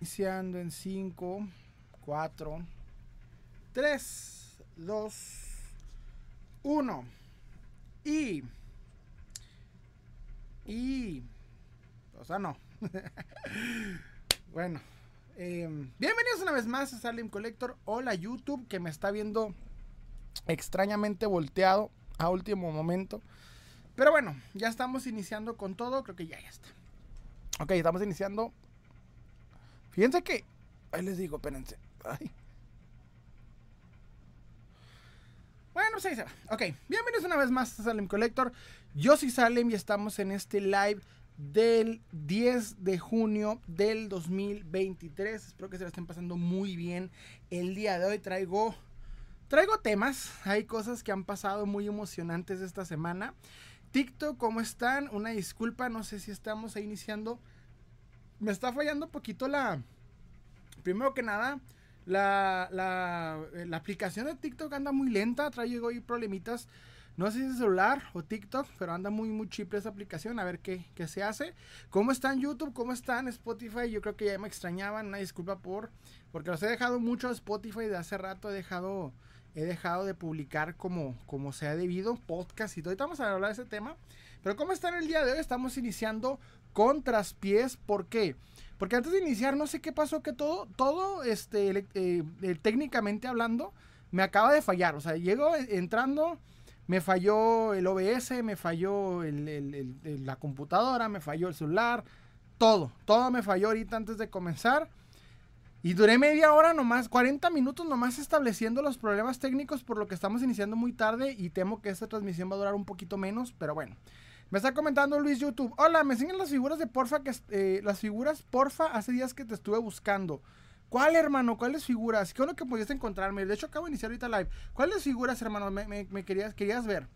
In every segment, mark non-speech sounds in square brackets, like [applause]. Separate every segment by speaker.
Speaker 1: Iniciando en 5, 4, 3, 2, 1. Y. Y. O sea, no. [laughs] bueno. Eh, bienvenidos una vez más a Salem Collector. Hola YouTube que me está viendo extrañamente volteado a último momento. Pero bueno, ya estamos iniciando con todo. Creo que ya, ya está. Ok, estamos iniciando Fíjense que. Ahí les digo, espérense. Bueno, pues ahí se va. Ok, bienvenidos una vez más a Salem Collector. Yo soy Salem y estamos en este live del 10 de junio del 2023. Espero que se la estén pasando muy bien. El día de hoy traigo. Traigo temas. Hay cosas que han pasado muy emocionantes esta semana. TikTok, ¿cómo están? Una disculpa, no sé si estamos iniciando me está fallando un poquito la. Primero que nada, la, la, eh, aplicación de TikTok anda muy lenta. Trae ahí problemitas. No sé si es celular o TikTok, pero anda muy, muy chip esa aplicación. A ver qué, qué se hace. ¿Cómo está en YouTube? ¿Cómo está en Spotify? Yo creo que ya me extrañaban. Una disculpa por. Porque los he dejado mucho a Spotify de hace rato. He dejado. He dejado de publicar como, como se ha debido. Podcast y todo. Ahorita vamos a hablar de ese tema. Pero ¿cómo está en el día de hoy? Estamos iniciando con traspiés. ¿Por qué? Porque antes de iniciar, no sé qué pasó, que todo, todo, este, eh, eh, técnicamente hablando, me acaba de fallar. O sea, llego entrando, me falló el OBS, me falló la computadora, me falló el celular, todo, todo me falló ahorita antes de comenzar. Y duré media hora nomás, 40 minutos nomás estableciendo los problemas técnicos por lo que estamos iniciando muy tarde y temo que esta transmisión va a durar un poquito menos, pero bueno. Me está comentando Luis YouTube. Hola, me enseñan las figuras de porfa que eh, las figuras porfa hace días que te estuve buscando. ¿Cuál, hermano? ¿Cuáles figuras? ¿Qué es lo que pudiste encontrarme? De hecho, acabo de iniciar ahorita live. ¿Cuáles figuras, hermano? Me, querías, querías ver.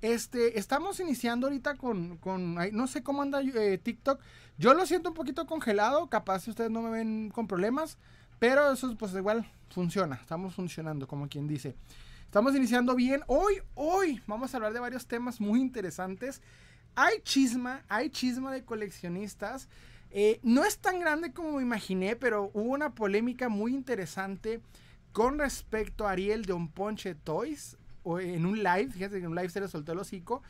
Speaker 1: Este, estamos iniciando ahorita con, con no sé cómo anda eh, TikTok. Yo lo siento un poquito congelado, capaz si ustedes no me ven con problemas, pero eso pues igual funciona, estamos funcionando como quien dice. Estamos iniciando bien. Hoy, hoy vamos a hablar de varios temas muy interesantes hay chisma, hay chisma de coleccionistas. Eh, no es tan grande como me imaginé, pero hubo una polémica muy interesante con respecto a Ariel de Un Ponche Toys. O en un live, fíjense que en un live se le soltó el hocico.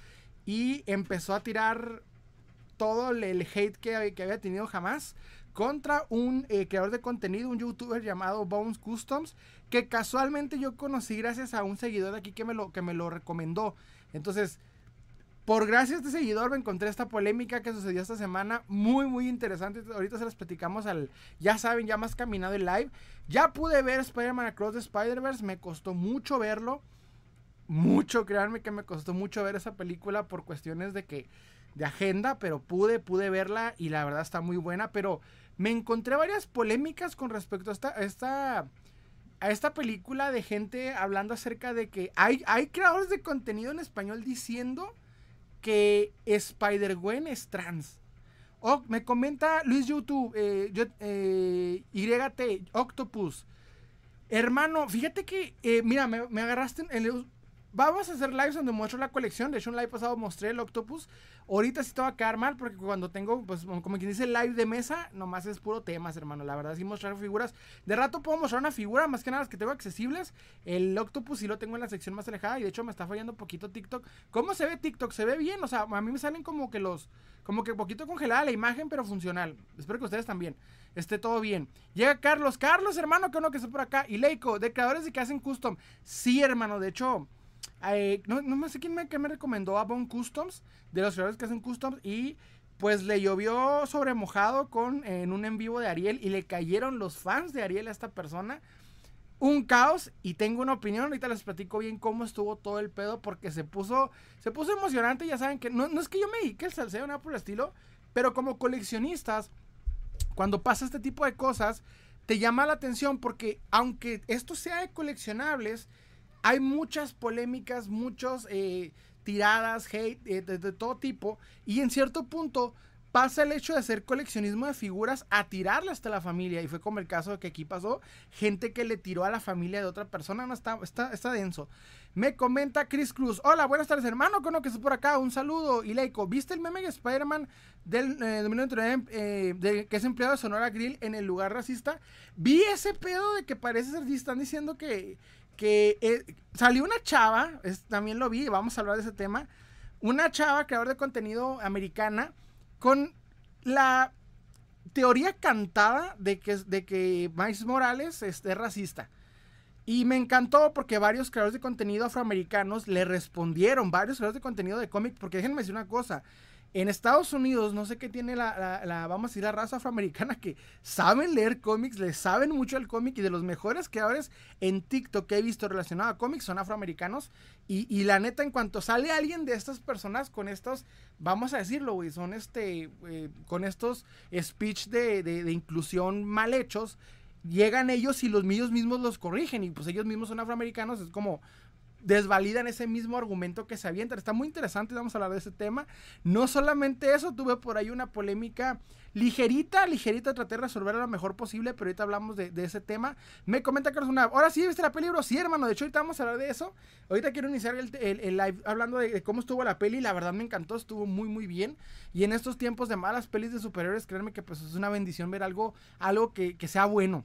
Speaker 1: Y empezó a tirar todo el hate que, había tenido jamás contra un eh, creador de contenido, un youtuber llamado Bones Customs, que casualmente yo conocí gracias a un seguidor de aquí que me lo, que me lo recomendó. Entonces, por gracias a este seguidor me encontré esta polémica que sucedió esta semana. Muy, muy interesante. Ahorita se las platicamos al, ya saben, ya más caminado el live. Ya pude ver Spider-Man Across the Spider-Verse. Me costó mucho verlo. Mucho, créanme que me costó mucho ver esa película por cuestiones de que, de agenda, pero pude, pude verla y la verdad está muy buena. Pero me encontré varias polémicas con respecto a esta, esta a esta película de gente hablando acerca de que hay, hay creadores de contenido en español diciendo que Spider-Gwen es trans. Me comenta Luis YouTube, eh, eh, YT, Octopus. Hermano, fíjate que, eh, mira, me, me agarraste en el, Vamos a hacer lives donde muestro la colección. De hecho, un live pasado mostré el Octopus. Ahorita sí te va a quedar mal porque cuando tengo, pues, como quien dice, live de mesa, nomás es puro temas, hermano. La verdad, sí mostrar figuras. De rato puedo mostrar una figura, más que nada las que tengo accesibles. El Octopus sí lo tengo en la sección más alejada y de hecho me está fallando poquito TikTok. ¿Cómo se ve TikTok? Se ve bien, o sea, a mí me salen como que los, como que poquito congelada la imagen, pero funcional. Espero que ustedes también esté todo bien. Llega Carlos, Carlos, hermano, que uno que está por acá. Y Leico, de creadores de que hacen custom. Sí, hermano, de hecho no, no sé quién me, me recomendó a Bone Customs, de los creadores que hacen customs, y pues le llovió sobre mojado con, en un en vivo de Ariel y le cayeron los fans de Ariel a esta persona. Un caos y tengo una opinión, ahorita les platico bien cómo estuvo todo el pedo porque se puso, se puso emocionante, ya saben que no, no es que yo me dedique al salseo, nada por el estilo, pero como coleccionistas, cuando pasa este tipo de cosas, te llama la atención porque aunque esto sea de coleccionables, hay muchas polémicas, muchos eh, tiradas, hate, eh, de, todo tipo. Y en cierto punto pasa el hecho de hacer coleccionismo de figuras a tirarle hasta la familia. Y fue como el caso que aquí pasó. Gente que le tiró a la familia de otra persona. No, está, está, está denso. Me comenta Chris Cruz. Hola, buenas tardes, hermano. Cono que estás por acá. Un saludo. Y Leico, ¿viste el meme de Spider-Man del eh, 2029 eh, de, que es empleado de Sonora Grill en el lugar racista? Vi ese pedo de que parece ser. Están diciendo que, que eh, salió una chava. también lo vi. Vamos a hablar de ese tema. Una chava, creador de contenido americana con la teoría cantada de que, de que Morales es, racista. Y me encantó porque varios creadores de contenido afroamericanos le respondieron, varios creadores de contenido de cómic, porque déjenme decir una cosa, en Estados Unidos, no sé qué tiene la, vamos a decir, la raza afroamericana que saben leer cómics, le saben mucho el cómic y de los mejores creadores en TikTok que he visto relacionado a cómics son afroamericanos. Y, la neta, en cuanto sale alguien de estas personas con estos, vamos a decirlo, güey, son este, eh, con estos speech de, de inclusión mal hechos, llegan ellos y los míos mismos los corrigen y pues ellos mismos son afroamericanos, es como desvalidan ese mismo argumento que se avientan. Está muy interesante, vamos a hablar de ese tema. No solamente eso, tuve por ahí una polémica ligerita, ligerita, traté de resolverla lo mejor posible, pero ahorita hablamos de, ese tema. Me comenta Carlos una, ahora sí, ¿viste la peli, bro? Sí, hermano, de hecho ahorita vamos a hablar de eso. Ahorita quiero iniciar el, live hablando de, cómo estuvo la peli, la verdad me encantó, estuvo muy, muy bien. Y en estos tiempos de malas pelis de superhéroes, créanme que pues es una bendición ver algo, algo que, que sea bueno.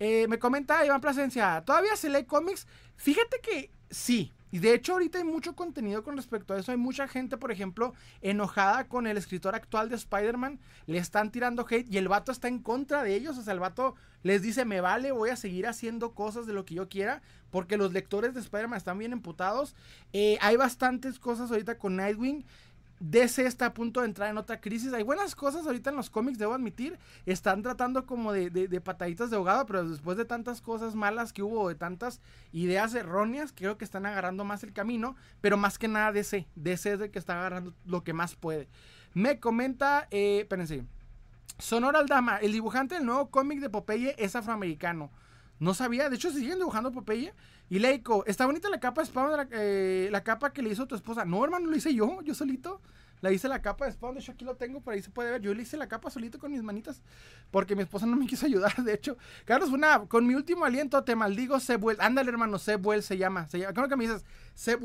Speaker 1: Eh, me comenta Iván Plasencia, ¿todavía se lee cómics? Fíjate que sí. Y de hecho ahorita hay mucho contenido con respecto a eso. Hay mucha gente, por ejemplo, enojada con el escritor actual de Spider-Man. Le están tirando hate y el vato está en contra de ellos. O sea, el vato les dice, me vale, voy a seguir haciendo cosas de lo que yo quiera. Porque los lectores de Spider-Man están bien emputados. Eh, hay bastantes cosas ahorita con Nightwing. DC está a punto de entrar en otra crisis. Hay buenas cosas ahorita en los cómics, debo admitir. Están tratando como de, de, pataditas de ahogado, pero después de tantas cosas malas que hubo, de tantas ideas erróneas, creo que están agarrando más el camino. Pero más que nada DC. DC es el que está agarrando lo que más puede. Me comenta, eh, espérense. Sonora Aldama, el dibujante del nuevo cómic de Popeye es afroamericano. No sabía, de hecho siguen dibujando Popeye. Y Leico, está bonita la capa de Spawn, la, eh, la, capa que le hizo tu esposa. No, hermano, lo hice yo, yo solito. La hice la capa de Spawn, de hecho aquí lo tengo, por ahí se puede ver. Yo le hice la capa solito con mis manitas, porque mi esposa no me [laughs] quiso ayudar, de hecho. Carlos, una, con mi último aliento te maldigo, Seb Wells. Ándale, hermano, Seb Wells se llama. Se llama que me dices Seb.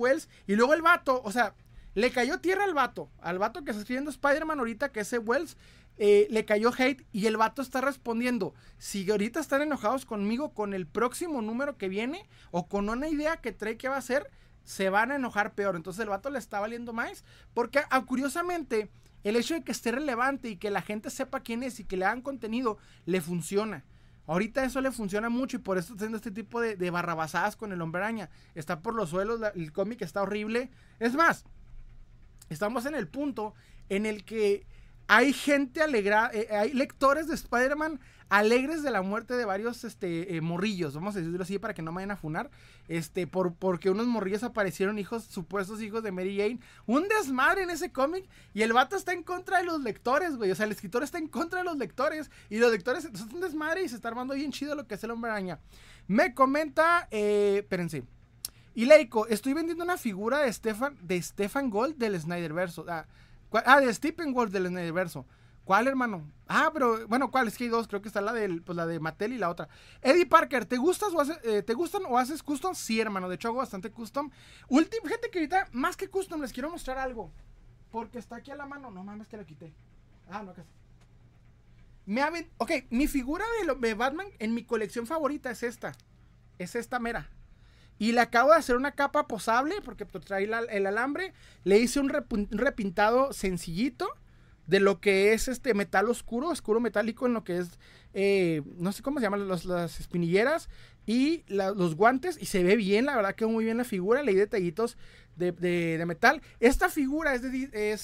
Speaker 1: Y luego el vato, o sea, le cayó tierra al vato. Al vato que está escribiendo Spider-Man ahorita, que es Seb Wells. Eh, le cayó hate y el vato está respondiendo. Si ahorita están enojados conmigo con el próximo número que viene o con una idea que trae que va a ser, se van a enojar peor. Entonces el vato le está valiendo más. Porque ah, curiosamente, el hecho de que esté relevante y que la gente sepa quién es y que le hagan contenido, le funciona. Ahorita eso le funciona mucho y por eso está haciendo este tipo de, de barrabasadas con el hombre araña. Está por los suelos, el cómic está horrible. Es más, estamos en el punto en el que hay gente alegrada, eh, hay lectores de Spider-Man alegres de la muerte de varios este, eh, morrillos, vamos a decirlo así para que no vayan a funar, este, por, porque unos morrillos aparecieron hijos, supuestos hijos de Mary Jane, un desmadre en ese cómic y el vato está en contra de los lectores, güey, o sea, el escritor está en contra de los lectores y los lectores son un desmadre y se está armando bien chido lo que hace el hombre araña. Me comenta, eh, espérense. Y Leico, estoy vendiendo una figura de Stefan, de Stefan Gold del Snyderverse. Ah, Ah, de Stephen Wolf del universo. ¿Cuál, hermano? Ah, pero bueno, ¿cuál? Es que hay dos, creo que está la, del, pues, la de Mattel y la otra. Eddie Parker, ¿te gustas o eh, ¿te gustan o haces custom? Sí, hermano, de hecho hago bastante custom. Última, gente que ahorita, más que custom, les quiero mostrar algo. Porque está aquí a la mano. No mames que la quité. Ah, no, casi. Me ha Ok, mi figura de, de Batman en mi colección favorita es esta. Es esta mera. Y le acabo de hacer una capa posable porque pues, trae el alambre. Le hice un, repintado sencillito de lo que es este metal oscuro, oscuro metálico en lo que es, eh, no sé cómo se llaman las espinilleras y los guantes. Y se ve bien, la verdad quedó muy bien la figura. Le di detallitos de, metal. Esta figura es de...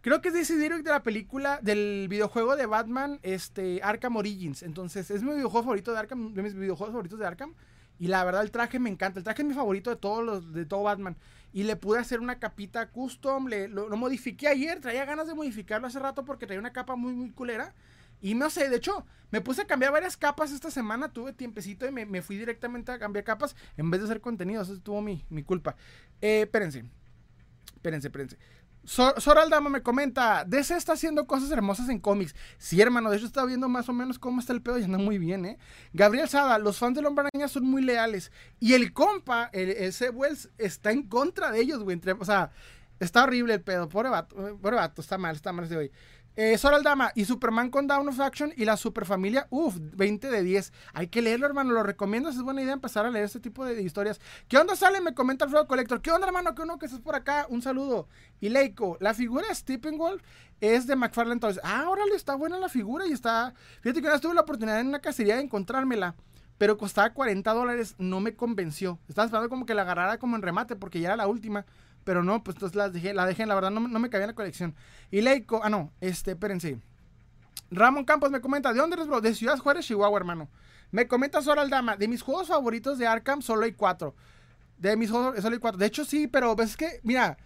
Speaker 1: Creo que es de ese de la película, del videojuego de Batman, este, Arkham Origins. Entonces, es mi videojuego favorito de Arkham, de mis videojuegos favoritos de Arkham. Y la verdad el traje me encanta. El traje es mi favorito de todos los de todo Batman. Y le pude hacer una capita custom. Le, lo, modifiqué ayer. Traía ganas de modificarlo hace rato porque traía una capa muy, muy culera. Y no sé, de hecho, me puse a cambiar varias capas esta semana. Tuve tiempecito y me, fui directamente a cambiar capas en vez de hacer contenido. Eso tuvo mi, mi culpa. Eh, espérense. Espérense, espérense. Soraldama me comenta, DC está haciendo cosas hermosas en cómics. Sí, hermano, de hecho está viendo más o menos cómo está el pedo y anda muy bien, ¿eh? Gabriel Sada, los fans de Hombre son muy leales. Y el compa, el, ese Wells, está en contra de ellos, güey. O sea, está horrible el pedo. Pobre vato, pobre vato, está mal, está mal ese hoy. Eh, Dama y Superman con Down of Action y la Superfamilia, uff, 20 de 10. Hay que leerlo, hermano, lo recomiendo. Es buena idea empezar a leer este tipo de, historias. ¿Qué onda sale? Me comenta Alfredo Collector. ¿Qué onda, hermano? ¿Qué uno que estás por acá? Un saludo. Y Leiko, la figura de Stephen Wolf es de McFarlane entonces. Ah, órale, está buena la figura y está. Fíjate que una vez tuve la oportunidad en una cacería de encontrármela pero costaba 40 dólares, no me convenció. Estaba esperando como que la agarrara como en remate porque ya era la última. Pero no, pues entonces la dejé, la dejé, la verdad no, me cabía en la colección. Y Leico, ah no, este, espérense. Ramón Campos me comenta, ¿de dónde eres, bro? De Ciudad Juárez, Chihuahua, hermano. Me comenta Sora Aldama, de mis juegos favoritos de Arkham solo hay cuatro. De mis juegos solo hay cuatro. De hecho, sí, pero es que, mira,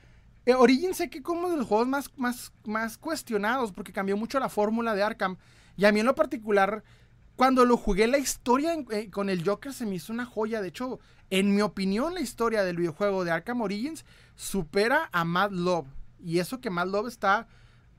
Speaker 1: eh, Origin sé que como de los juegos más, más, más cuestionados porque cambió mucho la fórmula de Arkham. Y a mí en lo particular, cuando lo jugué, la historia eh, con el Joker se me hizo una joya. De hecho, en mi opinión, la historia del videojuego de Arkham Origins supera a Mad Love. Y eso que Mad Love está.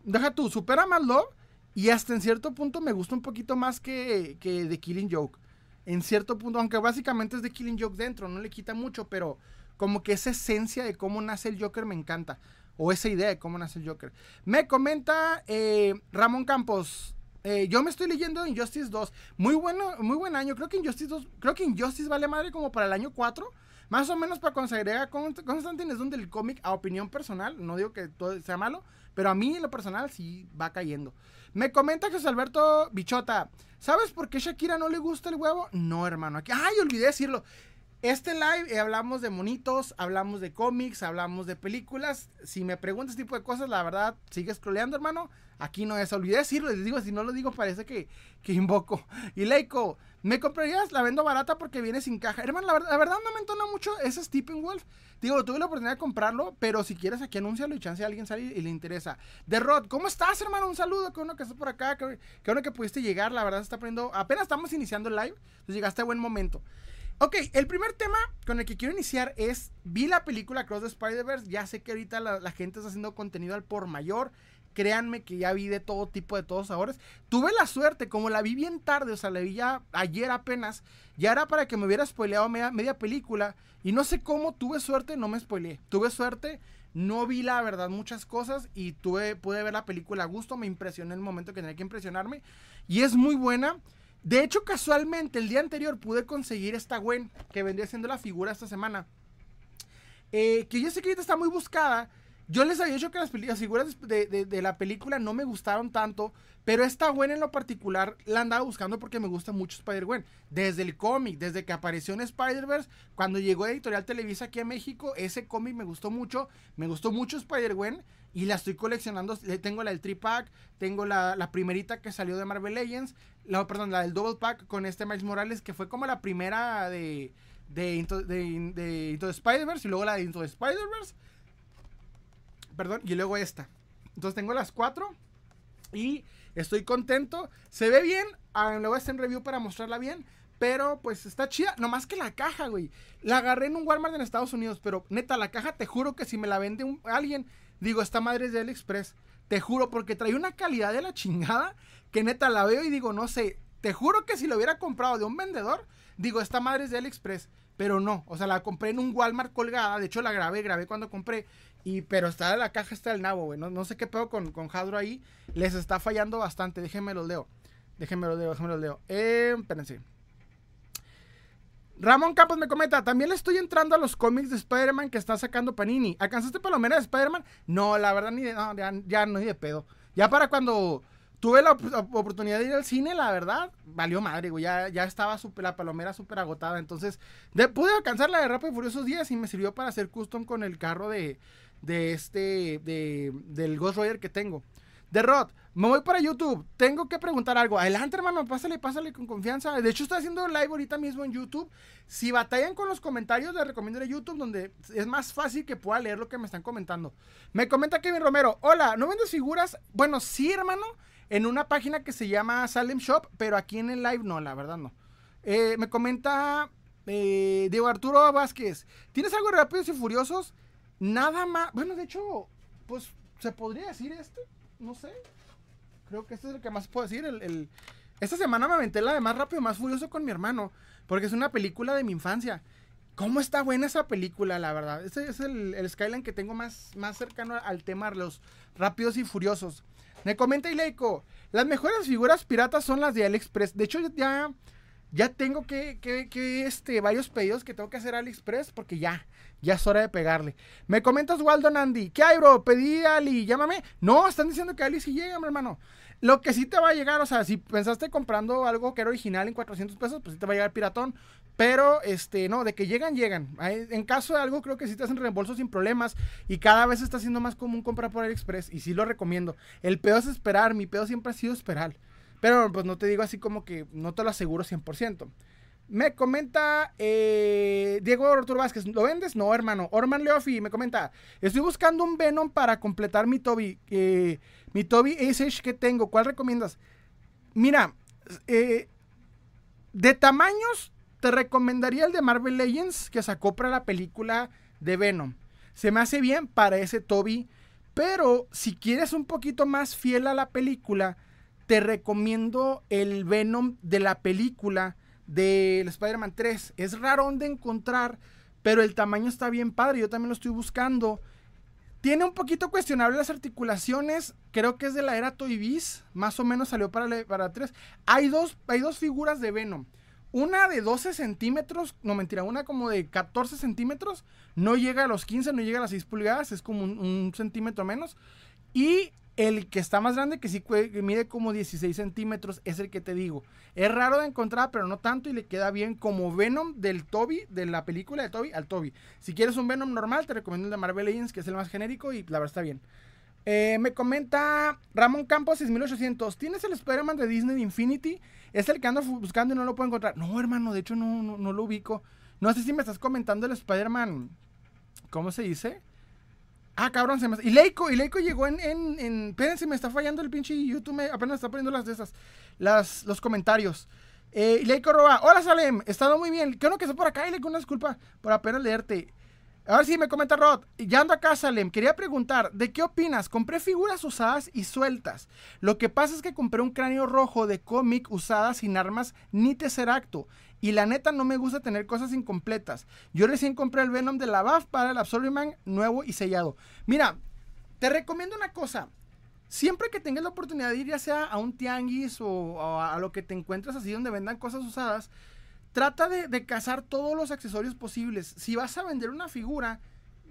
Speaker 1: Deja tú, supera a Mad Love. Y hasta en cierto punto me gusta un poquito más que, que The Killing Joke. En cierto punto, aunque básicamente es The Killing Joke dentro, no le quita mucho, pero como que esa esencia de cómo nace el Joker me encanta. O esa idea de cómo nace el Joker. Me comenta eh, Ramón Campos. Eh, yo me estoy leyendo Injustice 2. Muy bueno, muy buen año. Creo que Injustice 2, creo que Injustice vale madre como para el año 4. Más o menos para se agrega Constantine es donde el cómic, a opinión personal, no digo que todo sea malo, pero a mí en lo personal sí va cayendo. Me comenta José Alberto Bichota, ¿sabes por qué Shakira no le gusta el huevo? No, hermano. Aquí, ay, olvidé decirlo. Este live eh, hablamos de monitos, hablamos de cómics, hablamos de películas. Si me preguntas este tipo de cosas, la verdad, sigue scrolleando, hermano. Aquí no es. Olvidé decirlo, les digo, si no lo digo, parece que, que invoco. Y Leico, ¿me comprarías? La vendo barata porque viene sin caja. Hermano, la, verdad no me entona mucho ese Stephen Wolf. Digo, tuve la oportunidad de comprarlo, pero si quieres aquí anúncialo y chance a alguien sale y le interesa. De Rod, ¿cómo estás, hermano? Un saludo, que uno que está por acá, que, que uno que pudiste llegar, la verdad se está poniendo. Apenas estamos iniciando el live, entonces llegaste a buen momento. Ok, el primer tema con el que quiero iniciar es, vi la película Cross the Spider-Verse, ya sé que ahorita la, gente está haciendo contenido al por mayor, créanme que ya vi de todo tipo de todos sabores. Tuve la suerte, como la vi bien tarde, o sea, la vi ya ayer apenas, ya era para que me hubiera spoileado media, película, y no sé cómo, tuve suerte, no me spoileé, tuve suerte, no vi la verdad muchas cosas y tuve, pude ver la película a gusto, me impresioné en el momento que tenía que impresionarme, y es muy buena. De hecho, casualmente, el día anterior pude conseguir esta Gwen, que vendría siendo la figura esta semana. Eh, que yo sé que ahorita está muy buscada. Yo les había dicho que las, figuras de, la película no me gustaron tanto, pero esta Gwen en lo particular la andaba buscando porque me gusta mucho Spider-Gwen. Desde el cómic, desde que apareció en Spider-Verse, cuando llegó Editorial Televisa aquí a México, ese cómic me gustó mucho. Me gustó mucho Spider-Gwen y la estoy coleccionando. Tengo la del Tripack, tengo la, la, primerita que salió de Marvel Legends, la, perdón, la del Double Pack con este Miles Morales, que fue como la primera de, de, Into, de, de Spider-Verse y luego la de Into Spider-Verse. Perdón, y luego esta. Entonces tengo las cuatro y estoy contento. Se ve bien, ah, luego está en review para mostrarla bien. Pero pues está chida. Nomás que la caja, güey. La agarré en un Walmart en Estados Unidos. Pero neta, la caja, te juro que si me la vende un, alguien, digo, esta madre es de AliExpress. Te juro, porque trae una calidad de la chingada que neta la veo y digo, no sé. Te juro que si lo hubiera comprado de un vendedor, digo, esta madre es de AliExpress. Pero no, o sea, la compré en un Walmart colgada. De hecho, la grabé, grabé cuando compré. Y, pero está la caja, está el nabo, güey. No, sé qué pedo con, con ahí. Les está fallando bastante. Déjenme los leo. Déjenme los leo, déjenme los leo. Eh, espérense. Ramón Campos me comenta, también le estoy entrando a los cómics de Spider-Man que está sacando Panini. ¿Alcanzaste palomera de Spider-Man? No, la verdad, ni de, no, ya, no, ni de pedo. Ya para cuando tuve la, oportunidad de ir al cine, la verdad, valió madre, güey. Ya, ya estaba la palomera súper agotada. Entonces, pude alcanzar la de Rápido y Furiosos días y me sirvió para hacer custom con el carro de, de este, de, del Ghost Rider que tengo. De Rod, me voy para YouTube. Tengo que preguntar algo. Adelante, hermano, pásale, pásale con confianza. De hecho, estoy haciendo live ahorita mismo en YouTube. Si batallan con los comentarios, les recomiendo de YouTube, donde es más fácil que pueda leer lo que me están comentando. Me comenta Kevin Romero. Hola, ¿no vendes figuras? Bueno, sí, hermano. En una página que se llama Salem Shop, pero aquí en el live no, la verdad no. Eh, me comenta eh, Diego Arturo Vázquez. ¿Tienes algo de Rápidos y Furiosos? Nada más. Bueno, de hecho, pues ¿Se podría decir este? No sé. Creo que este es el que más puedo decir. El, Esta semana me aventé la de Más Rápido, Más Furioso con mi hermano. Porque es una película de mi infancia. ¿Cómo está buena esa película, la verdad? Este es el, Skyline que tengo más, más cercano al tema de los Rápidos y Furiosos. Me comenta Ileiko, las mejores figuras piratas son las de AliExpress. De hecho, ya, ya tengo que, que, este, varios pedidos que tengo que hacer a AliExpress porque ya, ya es hora de pegarle. Me comentas Waldo Nandi, ¿qué hay, bro? Pedí Ali, llámame. No, están diciendo que Ali sí llega, mi hermano. Lo que sí te va a llegar, o sea, si pensaste comprando algo que era original en 400 pesos, pues sí te va a llegar piratón. Pero, este, no, de que llegan, llegan. En caso de algo, creo que sí te hacen reembolso sin problemas. Y cada vez está siendo más común comprar por AliExpress. Y sí lo recomiendo. El pedo es esperar. Mi pedo siempre ha sido esperar. Pero, pues no te digo así como que no te lo aseguro 100%. Me comenta eh, Diego Arturo Vázquez, ¿lo vendes? No, hermano. Orman Leofi me comenta, estoy buscando un Venom para completar mi Toby. Eh, mi Toby Ace que tengo. ¿Cuál recomiendas? Mira, eh, de tamaños te recomendaría el de Marvel Legends que sacó para la película de Venom. Se me hace bien para ese Toby. Pero si quieres un poquito más fiel a la película, te recomiendo el Venom de la película del Spider-Man 3. Es raro de encontrar, pero el tamaño está bien padre. Yo también lo estoy buscando. Tiene un poquito cuestionable las articulaciones. Creo que es de la era Toy Biz. Más o menos salió para, para 3. Hay dos, hay dos figuras de Venom. Una de 12 centímetros, no mentira, una como de 14 centímetros, no llega a los 15, no llega a las 6 pulgadas, es como un, centímetro menos. Y el que está más grande, que sí mide como 16 centímetros, es el que te digo. Es raro de encontrar, pero no tanto y le queda bien como Venom del Toby, de la película de Toby al Toby. Si quieres un Venom normal, te recomiendo el de Marvel Legends, que es el más genérico y la verdad está bien. Eh, me comenta Ramón Campos 6800. ¿Tienes el Spider-Man de Disney Infinity? Es el que ando buscando y no lo puedo encontrar. No, hermano, de hecho no, no, lo ubico. No sé si me estás comentando el Spider-Man. ¿Cómo se dice? Ah, cabrón, se me... Y Leiko, y Leiko llegó en, en, en... Espérense, me está fallando el pinche YouTube, me apenas está poniendo las de esas, las, los comentarios. Eh, y Roba, hola Salem, estado muy bien. Qué bueno que está por acá, y Leiko, una disculpa por apenas leerte. A ver si me comenta Rod. Ya ando acá, Salem. Quería preguntar, ¿de qué opinas? Compré figuras usadas y sueltas. Lo que pasa es que compré un cráneo rojo de cómic usada sin armas ni tesseracto. Y la neta no me gusta tener cosas incompletas. Yo recién compré el Venom de la BAF para el Absorbiman nuevo y sellado. Mira, te recomiendo una cosa. Siempre que tengas la oportunidad de ir ya sea a un tianguis o, a lo que te encuentres así donde vendan cosas usadas, trata de, cazar todos los accesorios posibles. Si vas a vender una figura,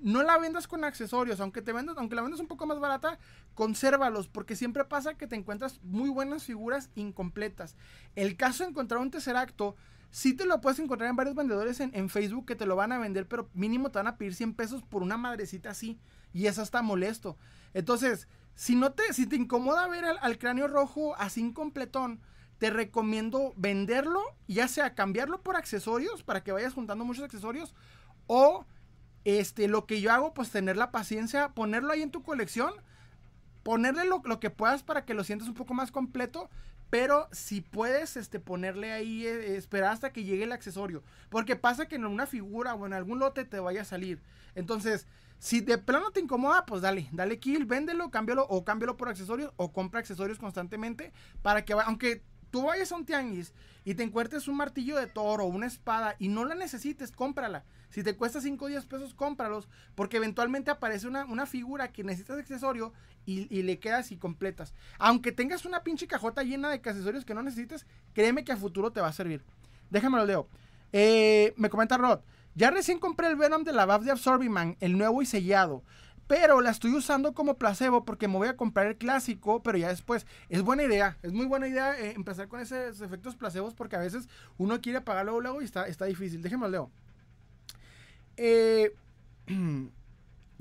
Speaker 1: no la vendas con accesorios, aunque te vendas, aunque la vendas un poco más barata, consérvalos, porque siempre pasa que te encuentras muy buenas figuras incompletas. El caso de encontrar un acto, sí te lo puedes encontrar en varios vendedores en, Facebook que te lo van a vender, pero mínimo te van a pedir 100 pesos por una madrecita así, y eso está molesto. Entonces, si no te, si te incomoda ver al, cráneo rojo así incompletón, te recomiendo venderlo, ya sea cambiarlo por accesorios para que vayas juntando muchos accesorios o este lo que yo hago pues tener la paciencia, ponerlo ahí en tu colección, ponerle lo, que puedas para que lo sientas un poco más completo, pero si puedes este ponerle ahí eh, esperar hasta que llegue el accesorio, porque pasa que en una figura o en algún lote te vaya a salir. Entonces, si de plano te incomoda, pues dale, dale kill, véndelo, cámbialo o cámbialo por accesorios o compra accesorios constantemente para que aunque tú vayas a un tianguis y te encuentres un martillo de toro una espada y no la necesites, cómprala. Si te cuesta 5 o 10 pesos, cómpralos. Porque eventualmente aparece una, una figura que necesitas accesorio y, le quedas y completas. Aunque tengas una pinche cajota llena de accesorios que no necesites, créeme que a futuro te va a servir. Déjame lo leo. Eh, me comenta Rod. Ya recién compré el Venom de la BAF de Absorbiman, el nuevo y sellado pero la estoy usando como placebo porque me voy a comprar el clásico, pero ya después es buena idea, es muy buena idea eh, empezar con esos efectos placebos porque a veces uno quiere pagarlo luego y está, está difícil. Déjenme leo. Eh, [clears throat]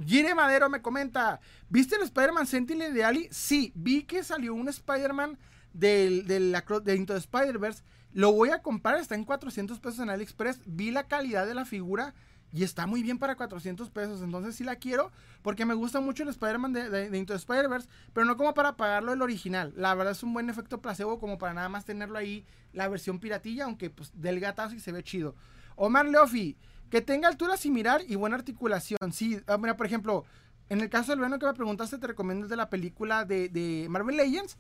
Speaker 1: Gire Madero me comenta, ¿viste el Spider-Man Sentinel de Ali? Sí, vi que salió un Spider-Man del, del, de Into the Spider-Verse. Lo voy a comprar, está en 400 pesos en AliExpress. Vi la calidad de la figura y está muy bien para 400 pesos. Entonces sí la quiero porque me gusta mucho el Spider-Man de, de, Into the Spider-Verse. Pero no como para pagarlo el original. La verdad es un buen efecto placebo como para nada más tenerlo ahí la versión piratilla. Aunque pues del y se ve chido. Omar Leofi. Que tenga altura similar y buena articulación. Sí, ah, mira, por ejemplo, En el caso del Venom que me preguntaste, te recomiendo el de la película de, de Marvel Legends.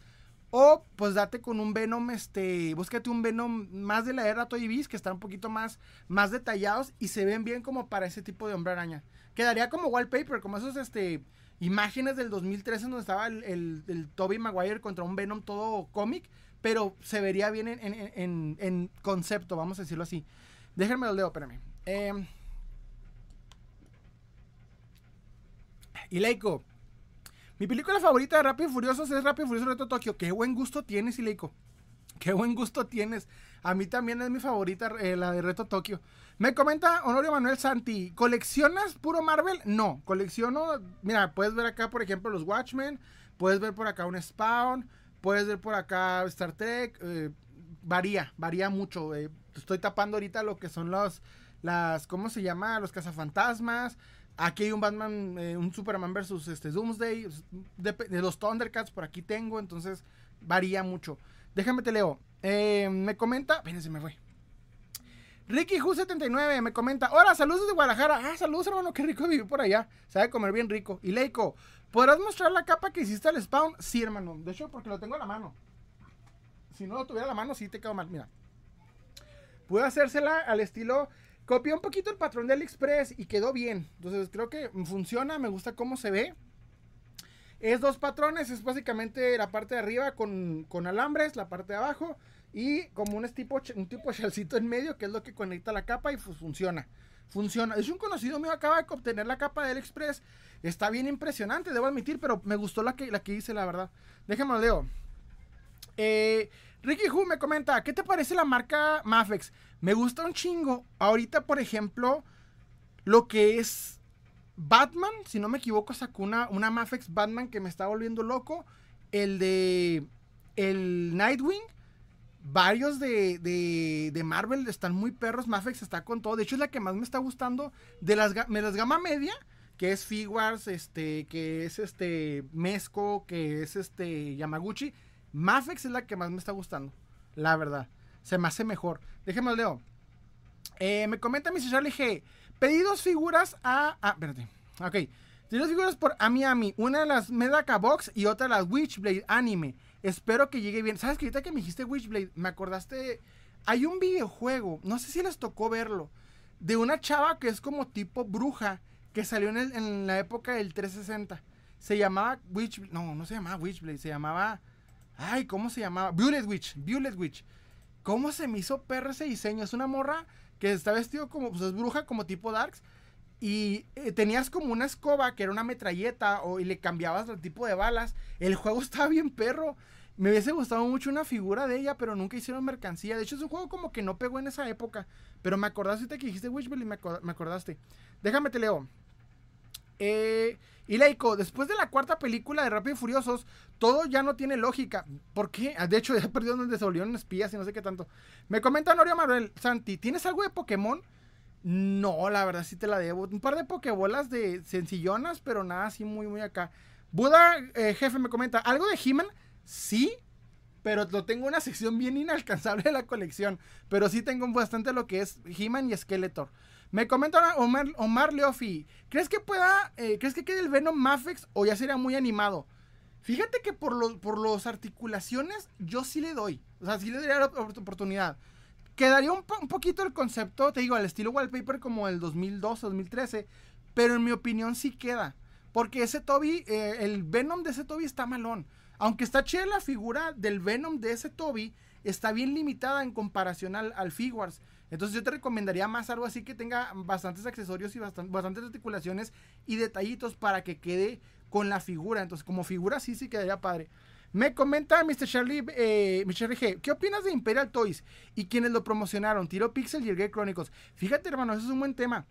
Speaker 1: O pues date con un Venom, este, búscate un Venom más de la era Toy Biz, que están un poquito más, más detallados y se ven bien como para ese tipo de hombre araña. Quedaría como wallpaper, como esos, este, imágenes del 2013 donde estaba el, el, Toby Maguire contra un Venom todo cómic, pero se vería bien en, en, en, concepto, vamos a decirlo así. Déjenme lo leo, espérame. Eh, y Leiko, mi película favorita de Rápido y Furiosos es Rápido y Furioso Reto Tokio. Qué buen gusto tienes, Ileiko. Qué buen gusto tienes. A mí también es mi favorita, eh, la de Reto Tokio. Me comenta Honorio Manuel Santi, ¿coleccionas puro Marvel? No, colecciono, mira, puedes ver acá, por ejemplo, los Watchmen, puedes ver por acá un Spawn, puedes ver por acá Star Trek, eh, varía, varía mucho. Eh. estoy tapando ahorita lo que son los, las, ¿cómo se llama? Los cazafantasmas, Aquí hay un Batman, eh, un Superman versus este Doomsday. De, los Thundercats por aquí tengo, entonces varía mucho. Déjame te leo. Eh, me comenta. Espérense, me fue. Ricky Hu79 me comenta. Hola, saludos de Guadalajara. Ah, saludos, hermano. Qué rico vivir por allá. Sabe comer bien rico. Y Leiko, ¿podrás mostrar la capa que hiciste al spawn? Sí, hermano. De hecho, porque lo tengo a la mano. Si no lo tuviera a la mano, sí te quedo mal. Mira. Pude hacérsela al estilo Copié un poquito el patrón de AliExpress y quedó bien. Entonces creo que funciona, me gusta cómo se ve. Es dos patrones, es básicamente la parte de arriba con, alambres, la parte de abajo y como un tipo, un tipo chalcito en medio que es lo que conecta la capa y funciona. Funciona. Es un conocido mío, acaba de obtener la capa de AliExpress. Está bien impresionante, debo admitir, pero me gustó la que, la que hice, la verdad. Déjame leo. Eh, Ricky Hu me comenta, ¿qué te parece la marca Mafex? Me gusta un chingo. Ahorita, por ejemplo, lo que es Batman, si no me equivoco, sacó una, una Mafex Batman que me está volviendo loco. El de el Nightwing. Varios de, de, Marvel están muy perros. Mafex está con todo. De hecho, es la que más me está gustando. De las, de las gama media, que es Figuarts, este, que es este Mesco, que es este Yamaguchi Mafex es la que más me está gustando, la verdad. Se me hace mejor. Déjeme leo. Eh, me comenta Mr. Charlie G. Pedí dos figuras a. Ah, espérate. Ok. Pedí dos figuras por Ami Ami. Una de las Medaka Box y otra de las Witchblade Anime. Espero que llegue bien. ¿Sabes que ahorita que me dijiste Witchblade, me acordaste. Hay un videojuego, no sé si les tocó verlo, de una chava que es como tipo bruja, que salió en, en la época del 360. Se llamaba Witchblade. No, no se llamaba Witchblade, se llamaba. Ay, ¿cómo se llamaba? Violet Witch, Violet Witch. ¿Cómo se me hizo perro ese diseño? Es una morra que está vestido como, pues es bruja, como tipo Darks. Y eh, tenías como una escoba que era una metralleta o, y le cambiabas el tipo de balas. El juego [laughs] estaba bien perro. Me hubiese gustado mucho una figura de ella, pero nunca hicieron mercancía. De hecho, es un juego como que no pegó en esa época. Pero me acordaste que dijiste Witchbell y me, me acordaste. Déjame te leo. Eh, y Leico, después de la cuarta película de Rápido y Furiosos, todo ya no tiene lógica. ¿Por qué? Ah, de hecho, [laughs] ya perdió donde se volvieron espías y no sé qué tanto. Me comenta Norio Manuel, Santi, ¿tienes algo de Pokémon? No, la verdad sí te la debo. Un par de Pokébolas de sencillonas, pero nada así muy, muy acá. Buda, eh, jefe, me comenta, ¿algo de He-Man? Sí, pero lo tengo una [laughs] sección bien inalcanzable de la colección. Pero sí tengo bastante lo que es He-Man y Skeletor. Me comenta Omar, Omar Leofi, ¿crees que pueda, eh, crees que quede el Venom Mafex o ya sería muy animado? Fíjate que por, los los articulaciones yo sí le doy, o sea, sí le daría la oportunidad. Quedaría un, poquito el concepto, te digo, al estilo wallpaper como el 2012, 2013, pero en mi opinión sí queda. Porque ese Toby, eh, el Venom de ese Toby está malón. Aunque está chida la figura del Venom de ese Toby, está bien limitada en comparación al, al Figuarts. Entonces yo te recomendaría más algo así que tenga bastantes accesorios y bastantes articulaciones y detallitos para que quede con la figura. Entonces como figura sí, sí quedaría padre. Me comenta Mr. Charlie, eh, Mr. G, ¿qué opinas de Imperial Toys y quienes lo promocionaron? Tiro Pixel y el Gay Chronicles. Fíjate hermano, eso es un buen tema.